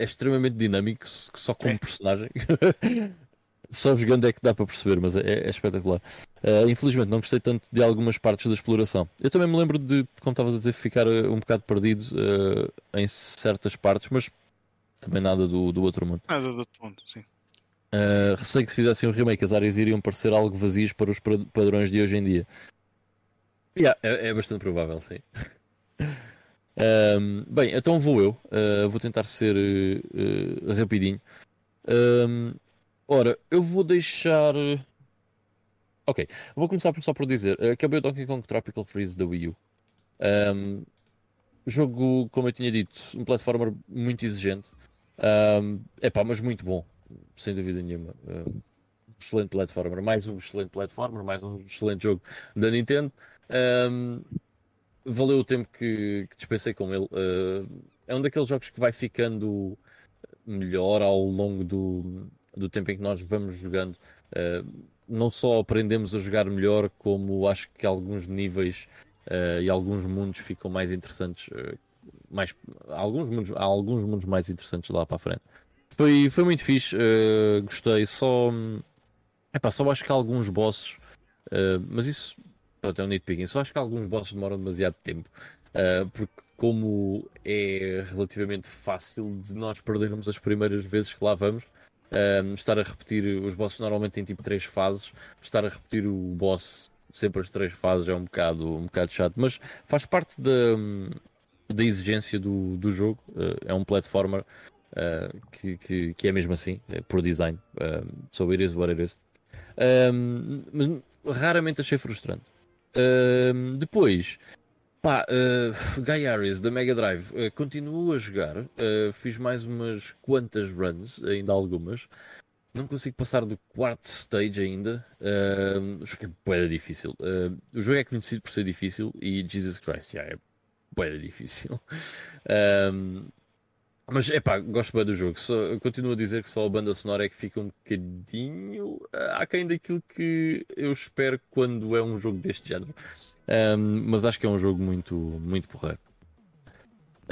é extremamente dinâmico, que só como é. personagem. só jogando é que dá para perceber, mas é, é espetacular. Uh, infelizmente não gostei tanto de algumas partes da exploração. Eu também me lembro de, como estavas a dizer, ficar eh, um bocado perdido uh, em certas partes, mas também nada do, do outro mundo. Nada do outro mundo, sim. Uh, receio que se fizessem um remake as áreas iriam parecer algo vazias para os padrões de hoje em dia. Yeah, é, é bastante provável, sim. Um, bem, então vou eu. Uh, vou tentar ser uh, rapidinho. Um, ora, eu vou deixar. Ok, vou começar só por dizer: acabei o Donkey Kong Tropical Freeze da Wii U. Um, jogo, como eu tinha dito, um platformer muito exigente. Um, epá, mas muito bom, sem dúvida nenhuma. Um, excelente platformer, mais um excelente platformer, mais um excelente jogo da Nintendo. Um, valeu o tempo que, que dispensei com ele. Uh, é um daqueles jogos que vai ficando melhor ao longo do, do tempo em que nós vamos jogando. Uh, não só aprendemos a jogar melhor, como acho que alguns níveis uh, e alguns mundos ficam mais interessantes. mais, alguns, mundos, há alguns mundos mais interessantes lá para a frente. Foi, foi muito fixe, gostei. Só, epá, só acho que alguns bosses, mas isso até um nitpicking. Só acho que alguns bosses demoram demasiado tempo. Uh, porque como é relativamente fácil de nós perdermos as primeiras vezes que lá vamos, uh, estar a repetir os bosses normalmente têm tipo três fases, estar a repetir o boss sempre as três fases é um bocado, um bocado chato, mas faz parte da, da exigência do, do jogo. Uh, é um platformer que, que, que, é mesmo assim, é por design. so it is what. Um, raramente achei frustrante. Uh, depois, pá, uh, Guy Harris da Mega Drive uh, continuo a jogar. Uh, fiz mais umas quantas runs, ainda algumas. Não consigo passar do quarto stage ainda. Uh, o jogo é bem difícil. Uh, o jogo é conhecido por ser difícil e Jesus Christ, yeah, é difícil. Mas é pá, gosto bem do jogo. Só, continuo a dizer que só a banda sonora é que fica um bocadinho aquém daquilo que eu espero quando é um jogo deste género. Um, mas acho que é um jogo muito, muito porreiro.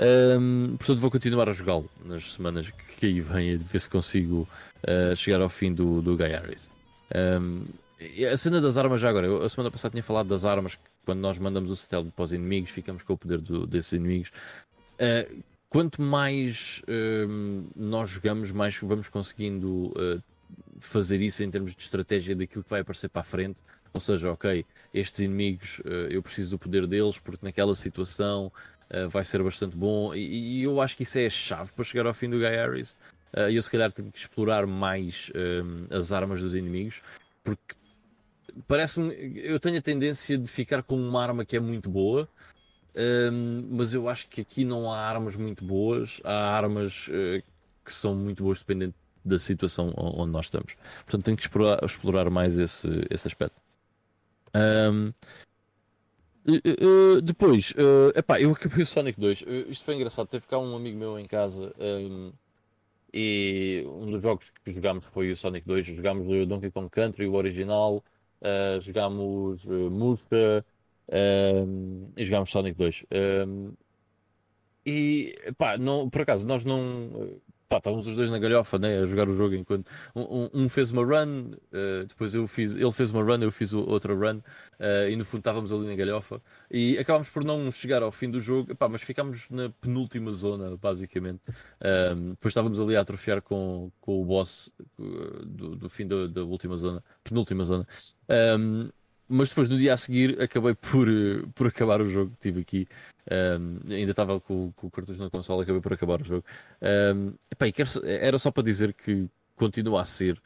Um, portanto, vou continuar a jogá-lo nas semanas que aí vêm, a ver se consigo uh, chegar ao fim do, do Guy Harris. Um, a cena das armas, já agora, eu, a semana passada tinha falado das armas, quando nós mandamos o satélite para os inimigos, ficamos com o poder do, desses inimigos. Uh, quanto mais uh, nós jogamos, mais vamos conseguindo uh, fazer isso em termos de estratégia daquilo que vai aparecer para a frente. Ou seja, ok, estes inimigos uh, eu preciso do poder deles porque naquela situação vai ser bastante bom. E, e, eu acho que isso é a chave para chegar ao fim do Guy Harris. E eu se calhar tenho que explorar mais as armas dos inimigos porque parece-me. Eu tenho a tendência de ficar com uma arma que é muito boa um, mas eu acho que aqui não há armas muito boas, há armas uh, que são muito boas dependendo da situação onde nós estamos. Portanto, tenho que explorar, explorar mais esse, esse aspecto. Um, uh, uh, depois, epá, eu acabei o Sonic 2. isto foi engraçado. Teve cá um amigo meu em casa um, e um dos jogos que jogámos foi o Sonic 2. Jogámos o Donkey Kong Country, o original, jogámos uh, Musca. E jogámos Sonic 2. Um, e pá, não, por acaso, nós não. Pá, estávamos os dois na galhofa né, a jogar o jogo enquanto um, um fez uma run, uh, depois eu fiz, ele fez uma run, eu fiz outra run, uh, e no fundo estávamos ali na galhofa e acabámos por não chegar ao fim do jogo, pá, mas ficámos na penúltima zona, basicamente. Um, depois estávamos ali a atrofiar com, com o boss uh, do, do fim da, da, última zona, penúltima zona. Um, mas depois no dia a seguir acabei por, eh, por acabar o jogo. Estive aqui, um, ehm, ainda estava com, com o cartucho na consola, acabei por acabar o jogo. Um, ehm, quero, era só para dizer que continua a ser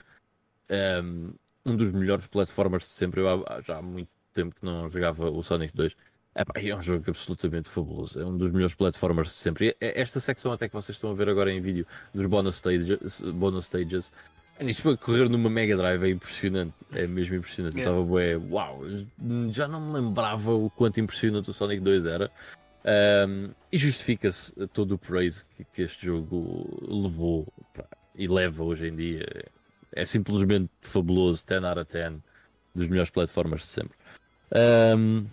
um, ehm, um dos melhores platformers de sempre. Eu já há muito tempo que não jogava o Sonic 2. Epá, é um jogo absolutamente fabuloso. É um dos melhores platformers de sempre. E esta secção, até que vocês estão a ver agora em vídeo, dos bonus stages, bonus stages isto para correr numa Mega Drive é impressionante, é mesmo impressionante. Yeah. Eu estava bué, uau, já não me lembrava o quanto impressionante o Sonic 2 era. Um, e justifica-se todo o praise que, que, este jogo levou e leva hoje em dia. É simplesmente fabuloso, 10 out of 10, dos melhores platformers de sempre. Um,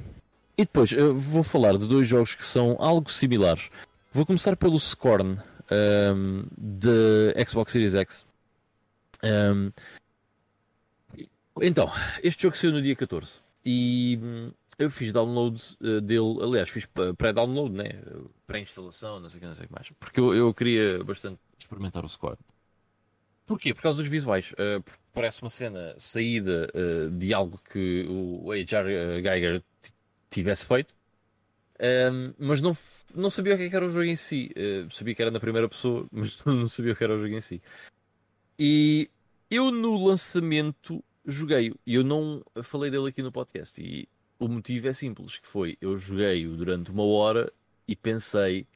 e depois eu vou falar de dois jogos que são algo similares. Vou começar pelo Scorn um, de Xbox Series X. Um, então, este jogo saiu no dia 14 e hum, eu fiz download uh, dele, aliás, fiz pré-download, né? pré-instalação, não sei o que, não sei que mais, porque eu, eu queria bastante experimentar o score. Porquê? Por causa dos visuais. Uh, parece uma cena saída uh, de algo que o H.R. Geiger tivesse feito. Um, mas não, não sabia o é que era o jogo em si. Uh, sabia que era na primeira pessoa, mas não sabia o que era o jogo em si. E eu no lançamento joguei, e eu não falei dele aqui no podcast. E o motivo é simples, que foi eu joguei-o durante uma hora e pensei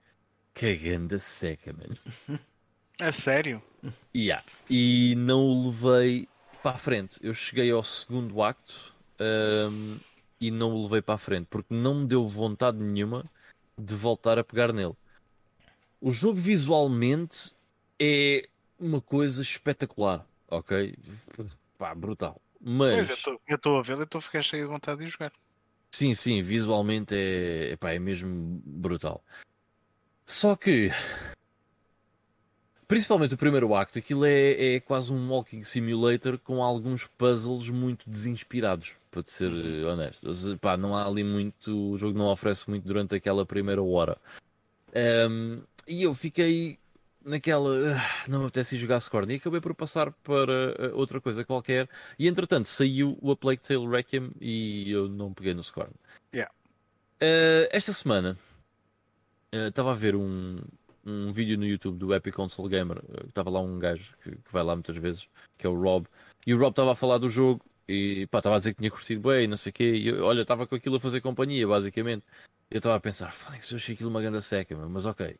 cagando a seca, mano. É sério? Yeah. E não o levei para a frente. Eu cheguei ao segundo acto um, e não o levei para a frente porque não me deu vontade nenhuma de voltar a pegar nele. O jogo visualmente é uma coisa espetacular, ok? Pá, brutal. Mas. Pois, eu estou a ver, eu estou a ficar cheio de vontade de jogar. Sim, sim, visualmente é, epá, é mesmo brutal. Só que Principalmente o primeiro acto, aquilo é, é quase um walking simulator com alguns puzzles muito desinspirados, para te ser uhum. honesto. Pá, não há ali muito. O jogo não oferece muito durante aquela primeira hora. Um, e eu fiquei naquela. Uh, não me apetece jogar Scorn e acabei por passar para uh, outra coisa qualquer. E entretanto saiu o A Plague Tale Requiem e eu não peguei no Scorn. Yeah. Uh, esta semana estava a ver um, um vídeo no YouTube do Epic Console Gamer, estava lá um gajo que, que, vai lá muitas vezes, que é o Rob, e o Rob estava a falar do jogo e pá, estava a dizer que tinha curtido bem, não sei o quê, e eu, olha, estava com aquilo a fazer companhia, basicamente. Eu estava a pensar, se eu achei aquilo uma ganda seca, mas ok,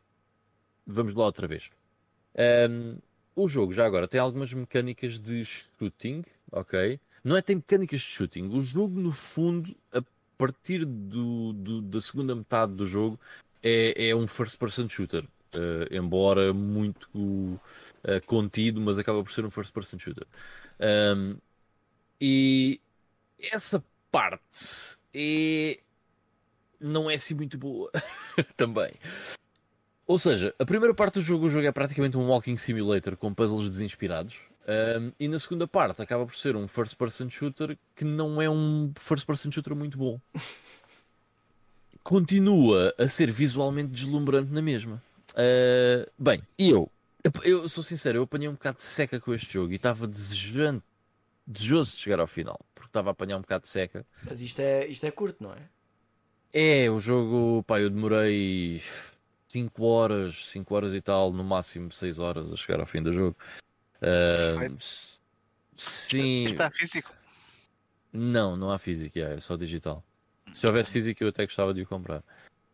vamos lá outra vez. Um, o jogo, já agora, tem algumas mecânicas de shooting, ok? Não é tem mecânicas de shooting, o jogo, no fundo, a partir do, do da segunda metade do jogo, é, é um first-person shooter. Uh, embora muito uh, contido, mas acaba por ser um first person shooter. Um, e essa parte é... não é assim muito boa também. Ou seja, a primeira parte do jogo, o jogo é praticamente um walking simulator com puzzles desinspirados. Um, e na segunda parte acaba por ser um first person shooter que não é um first person shooter muito bom. Continua a ser visualmente deslumbrante na mesma. Uh, bem, e eu, eu sou sincero, eu apanhei um bocado de seca com este jogo e estava desejando, desejoso de chegar ao final, porque estava a apanhar um bocado de seca. Mas isto é, isto é curto, não é? É, o jogo, pá, eu demorei 5 horas, 5 horas e tal, no máximo 6 horas a chegar ao fim do jogo. Uh, sim. Está físico? Não, não há físico, é, é só digital. Se houvesse físico, eu até gostava de o comprar.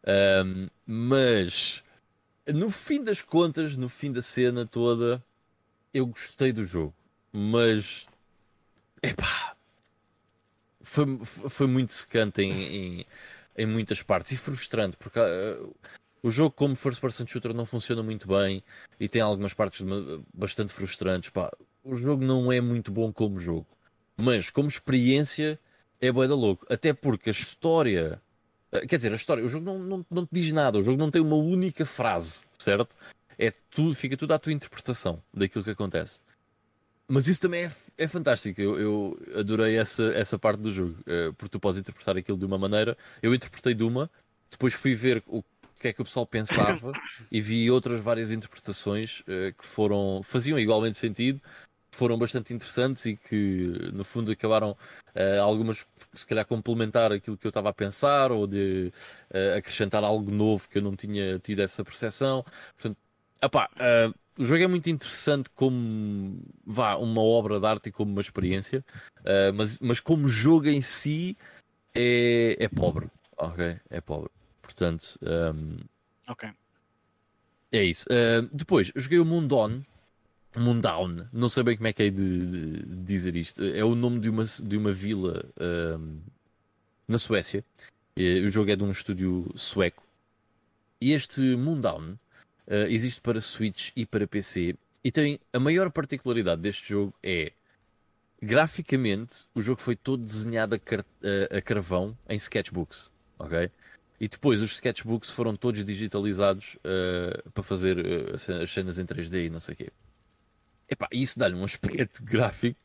Um, mas no fim das contas, no fim da cena toda, eu gostei do jogo, mas epá, foi, foi muito secante em, em, em muitas partes e frustrante porque uh, o jogo, como first person shooter, não funciona muito bem e tem algumas partes bastante frustrantes. Pá, o jogo não é muito bom como jogo, mas como experiência é boa da louco, até porque a história eh, quer dizer, a história, o jogo não, não, não te diz nada, o jogo não tem uma única frase, certo? É tudo, fica tudo à tua interpretação daquilo que acontece. Mas isso também é, é fantástico. Eu, eu, adorei essa, essa parte do jogo, uh, porque tu podes interpretar aquilo de uma maneira. Eu interpretei de uma, depois fui ver o que é que o pessoal pensava e vi outras várias interpretações uh, que foram faziam igualmente sentido, foram bastante interessantes e que no fundo acabaram uh, algumas se calhar complementar aquilo que eu estava a pensar ou de uh, acrescentar algo novo que eu não tinha tido essa percepção. Portanto, epá, uh, o jogo é muito interessante como vá, uma obra de arte e como uma experiência, mas, mas como jogo em si é, é pobre. Ok? É pobre. Portanto, um, ok. É isso. depois, eu joguei o Mundon Mundown, não sei bem como é que é de, de, de, dizer isto. É o nome de uma, de uma vila um, na Suécia. O jogo é de um estúdio sueco. E este Mundown uh, existe para Switch e para PC. E tem a maior particularidade deste jogo é graficamente o jogo foi todo desenhado a, car a, a carvão em sketchbooks, ok? E depois os sketchbooks foram todos digitalizados uh, para fazer uh, as cenas em 3D e não sei o quê. Epá, isso dá-lhe um aspecto gráfico.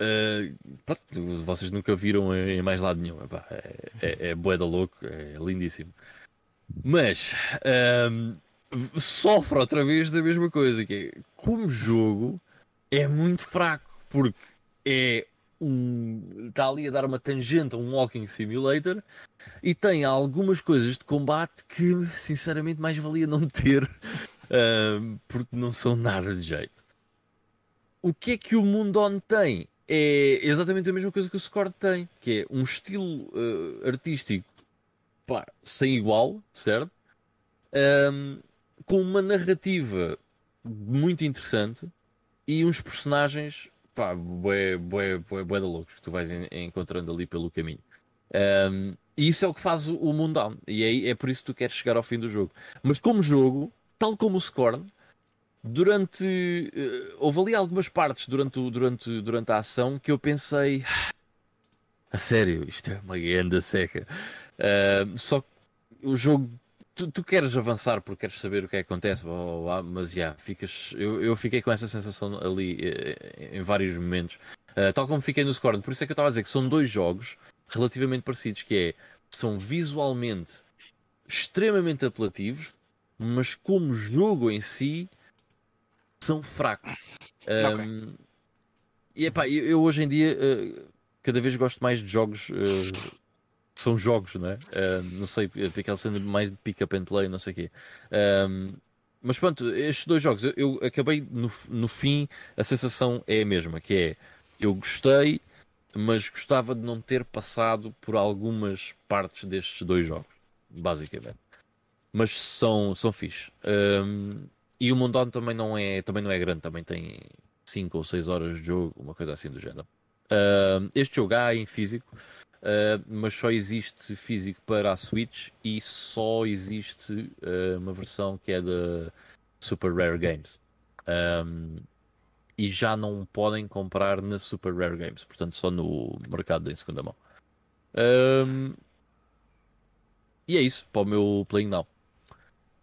Uh, pá, vocês nunca viram em mais lado nenhum. Epá, é, é, é bué da louco, é lindíssimo. Mas um, sofre outra vez da mesma coisa, que é, como jogo é muito fraco, porque é um. Está ali a dar uma tangente a um Walking Simulator e tem algumas coisas de combate que, sinceramente, mais valia não ter uh, porque não são nada de jeito. O que é que o Mundon tem? É exatamente a mesma coisa que o Score tem, que é um estilo uh, artístico pá, sem igual, certo? Um, com uma narrativa muito interessante e uns personagens pá, bué, bué, bué, bué da loucos que tu vais en encontrando ali pelo caminho. Um, e isso é o que faz o, o mundão. E é, é por isso que tu queres chegar ao fim do jogo. Mas como jogo, tal como o Scorn, durante. Uh, houve ali algumas partes durante, durante, durante a ação que eu pensei. A sério, isto é uma grande seca. Uh, só que o jogo tu, tu, queres avançar porque queres saber o que é que acontece, blá, blá, blá, mas já, yeah, ficas. Eu, eu fiquei com essa sensação ali eh, em vários momentos, uh, tal como fiquei no Scorn. Por isso é que eu estava a dizer que são dois jogos relativamente parecidos, que é são visualmente extremamente apelativos, mas como jogo em si são fracos. Um, E epá, eu, eu hoje em dia uh, cada vez gosto mais de jogos uh, são jogos, não é? Uh, não sei, aquela cena mais de pick up and play, não sei o quê. Um, mas pronto, estes dois jogos, eu, eu, acabei no, no fim, a sensação é a mesma, que é eu gostei, mas gostava de não ter passado por algumas partes destes dois jogos, basicamente. Mas são, são fixe. Um, e o Mundon também não é também não é grande, também tem 5 ou 6 horas de jogo, uma coisa assim do género. Um, este jogo há em físico, Uh, mas só existe físico para a Switch e só existe uh, uma versão que é da Super Rare Games. Um, e já não podem comprar na Super Rare Games, portanto, só no mercado em segunda mão. Um, e é isso para o meu Playing Now.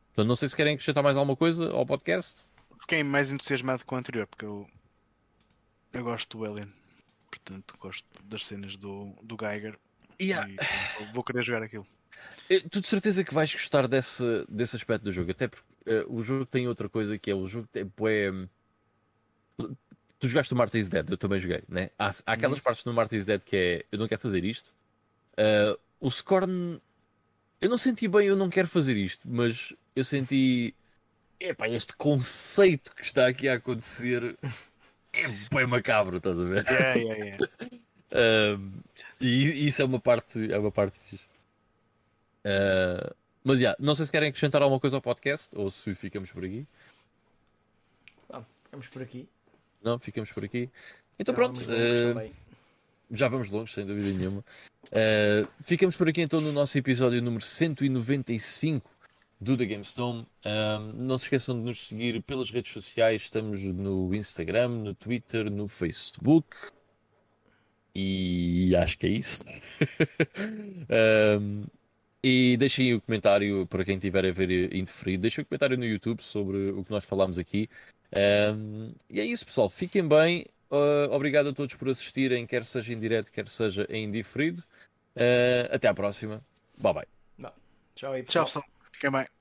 Portanto, não sei se querem acrescentar mais alguma coisa ao podcast. Fiquei mais entusiasmado com o anterior, porque eu, eu gosto do Alien portanto gosto das cenas do, do Geiger yeah. e vou querer jogar aquilo. Tu de certeza que vais gostar desse, desse aspecto do jogo, até porque uh, o jogo tem outra coisa que é o jogo tem, é, Tu jogaste o Martin's Dead, eu também joguei, né? Há, há aquelas uhum. partes no Martin's Dead que é eu não quero fazer isto. Uh, o Scorn eu não senti bem, eu não quero fazer isto, mas eu senti epá, este conceito que está aqui a acontecer é bem macabro, estás a ver? Yeah, yeah, yeah. um, e isso é uma parte, é uma parte fixe. Uh, mas yeah, não sei se querem acrescentar alguma coisa ao podcast ou se ficamos por aqui. Ah, ficamos por aqui. Não, ficamos por aqui. Então já pronto. Vamos uh, já vamos longe, sem dúvida nenhuma. Uh, ficamos por aqui então no nosso episódio número 195 do The GameStone. Um, não se esqueçam de nos seguir pelas redes sociais. Estamos no Instagram, no Twitter, no Facebook. E acho que é isso. um, e deixem o comentário para quem tiver a ver indeferido. Deixem o comentário no YouTube sobre o que nós falámos aqui. Um, e é isso, pessoal. Fiquem bem. Uh, obrigado a todos por assistirem, quer seja em direto, quer seja em diferido. Uh, até à próxima. Bye bye. Tchau, Tchau, pessoal. Fiquem bem.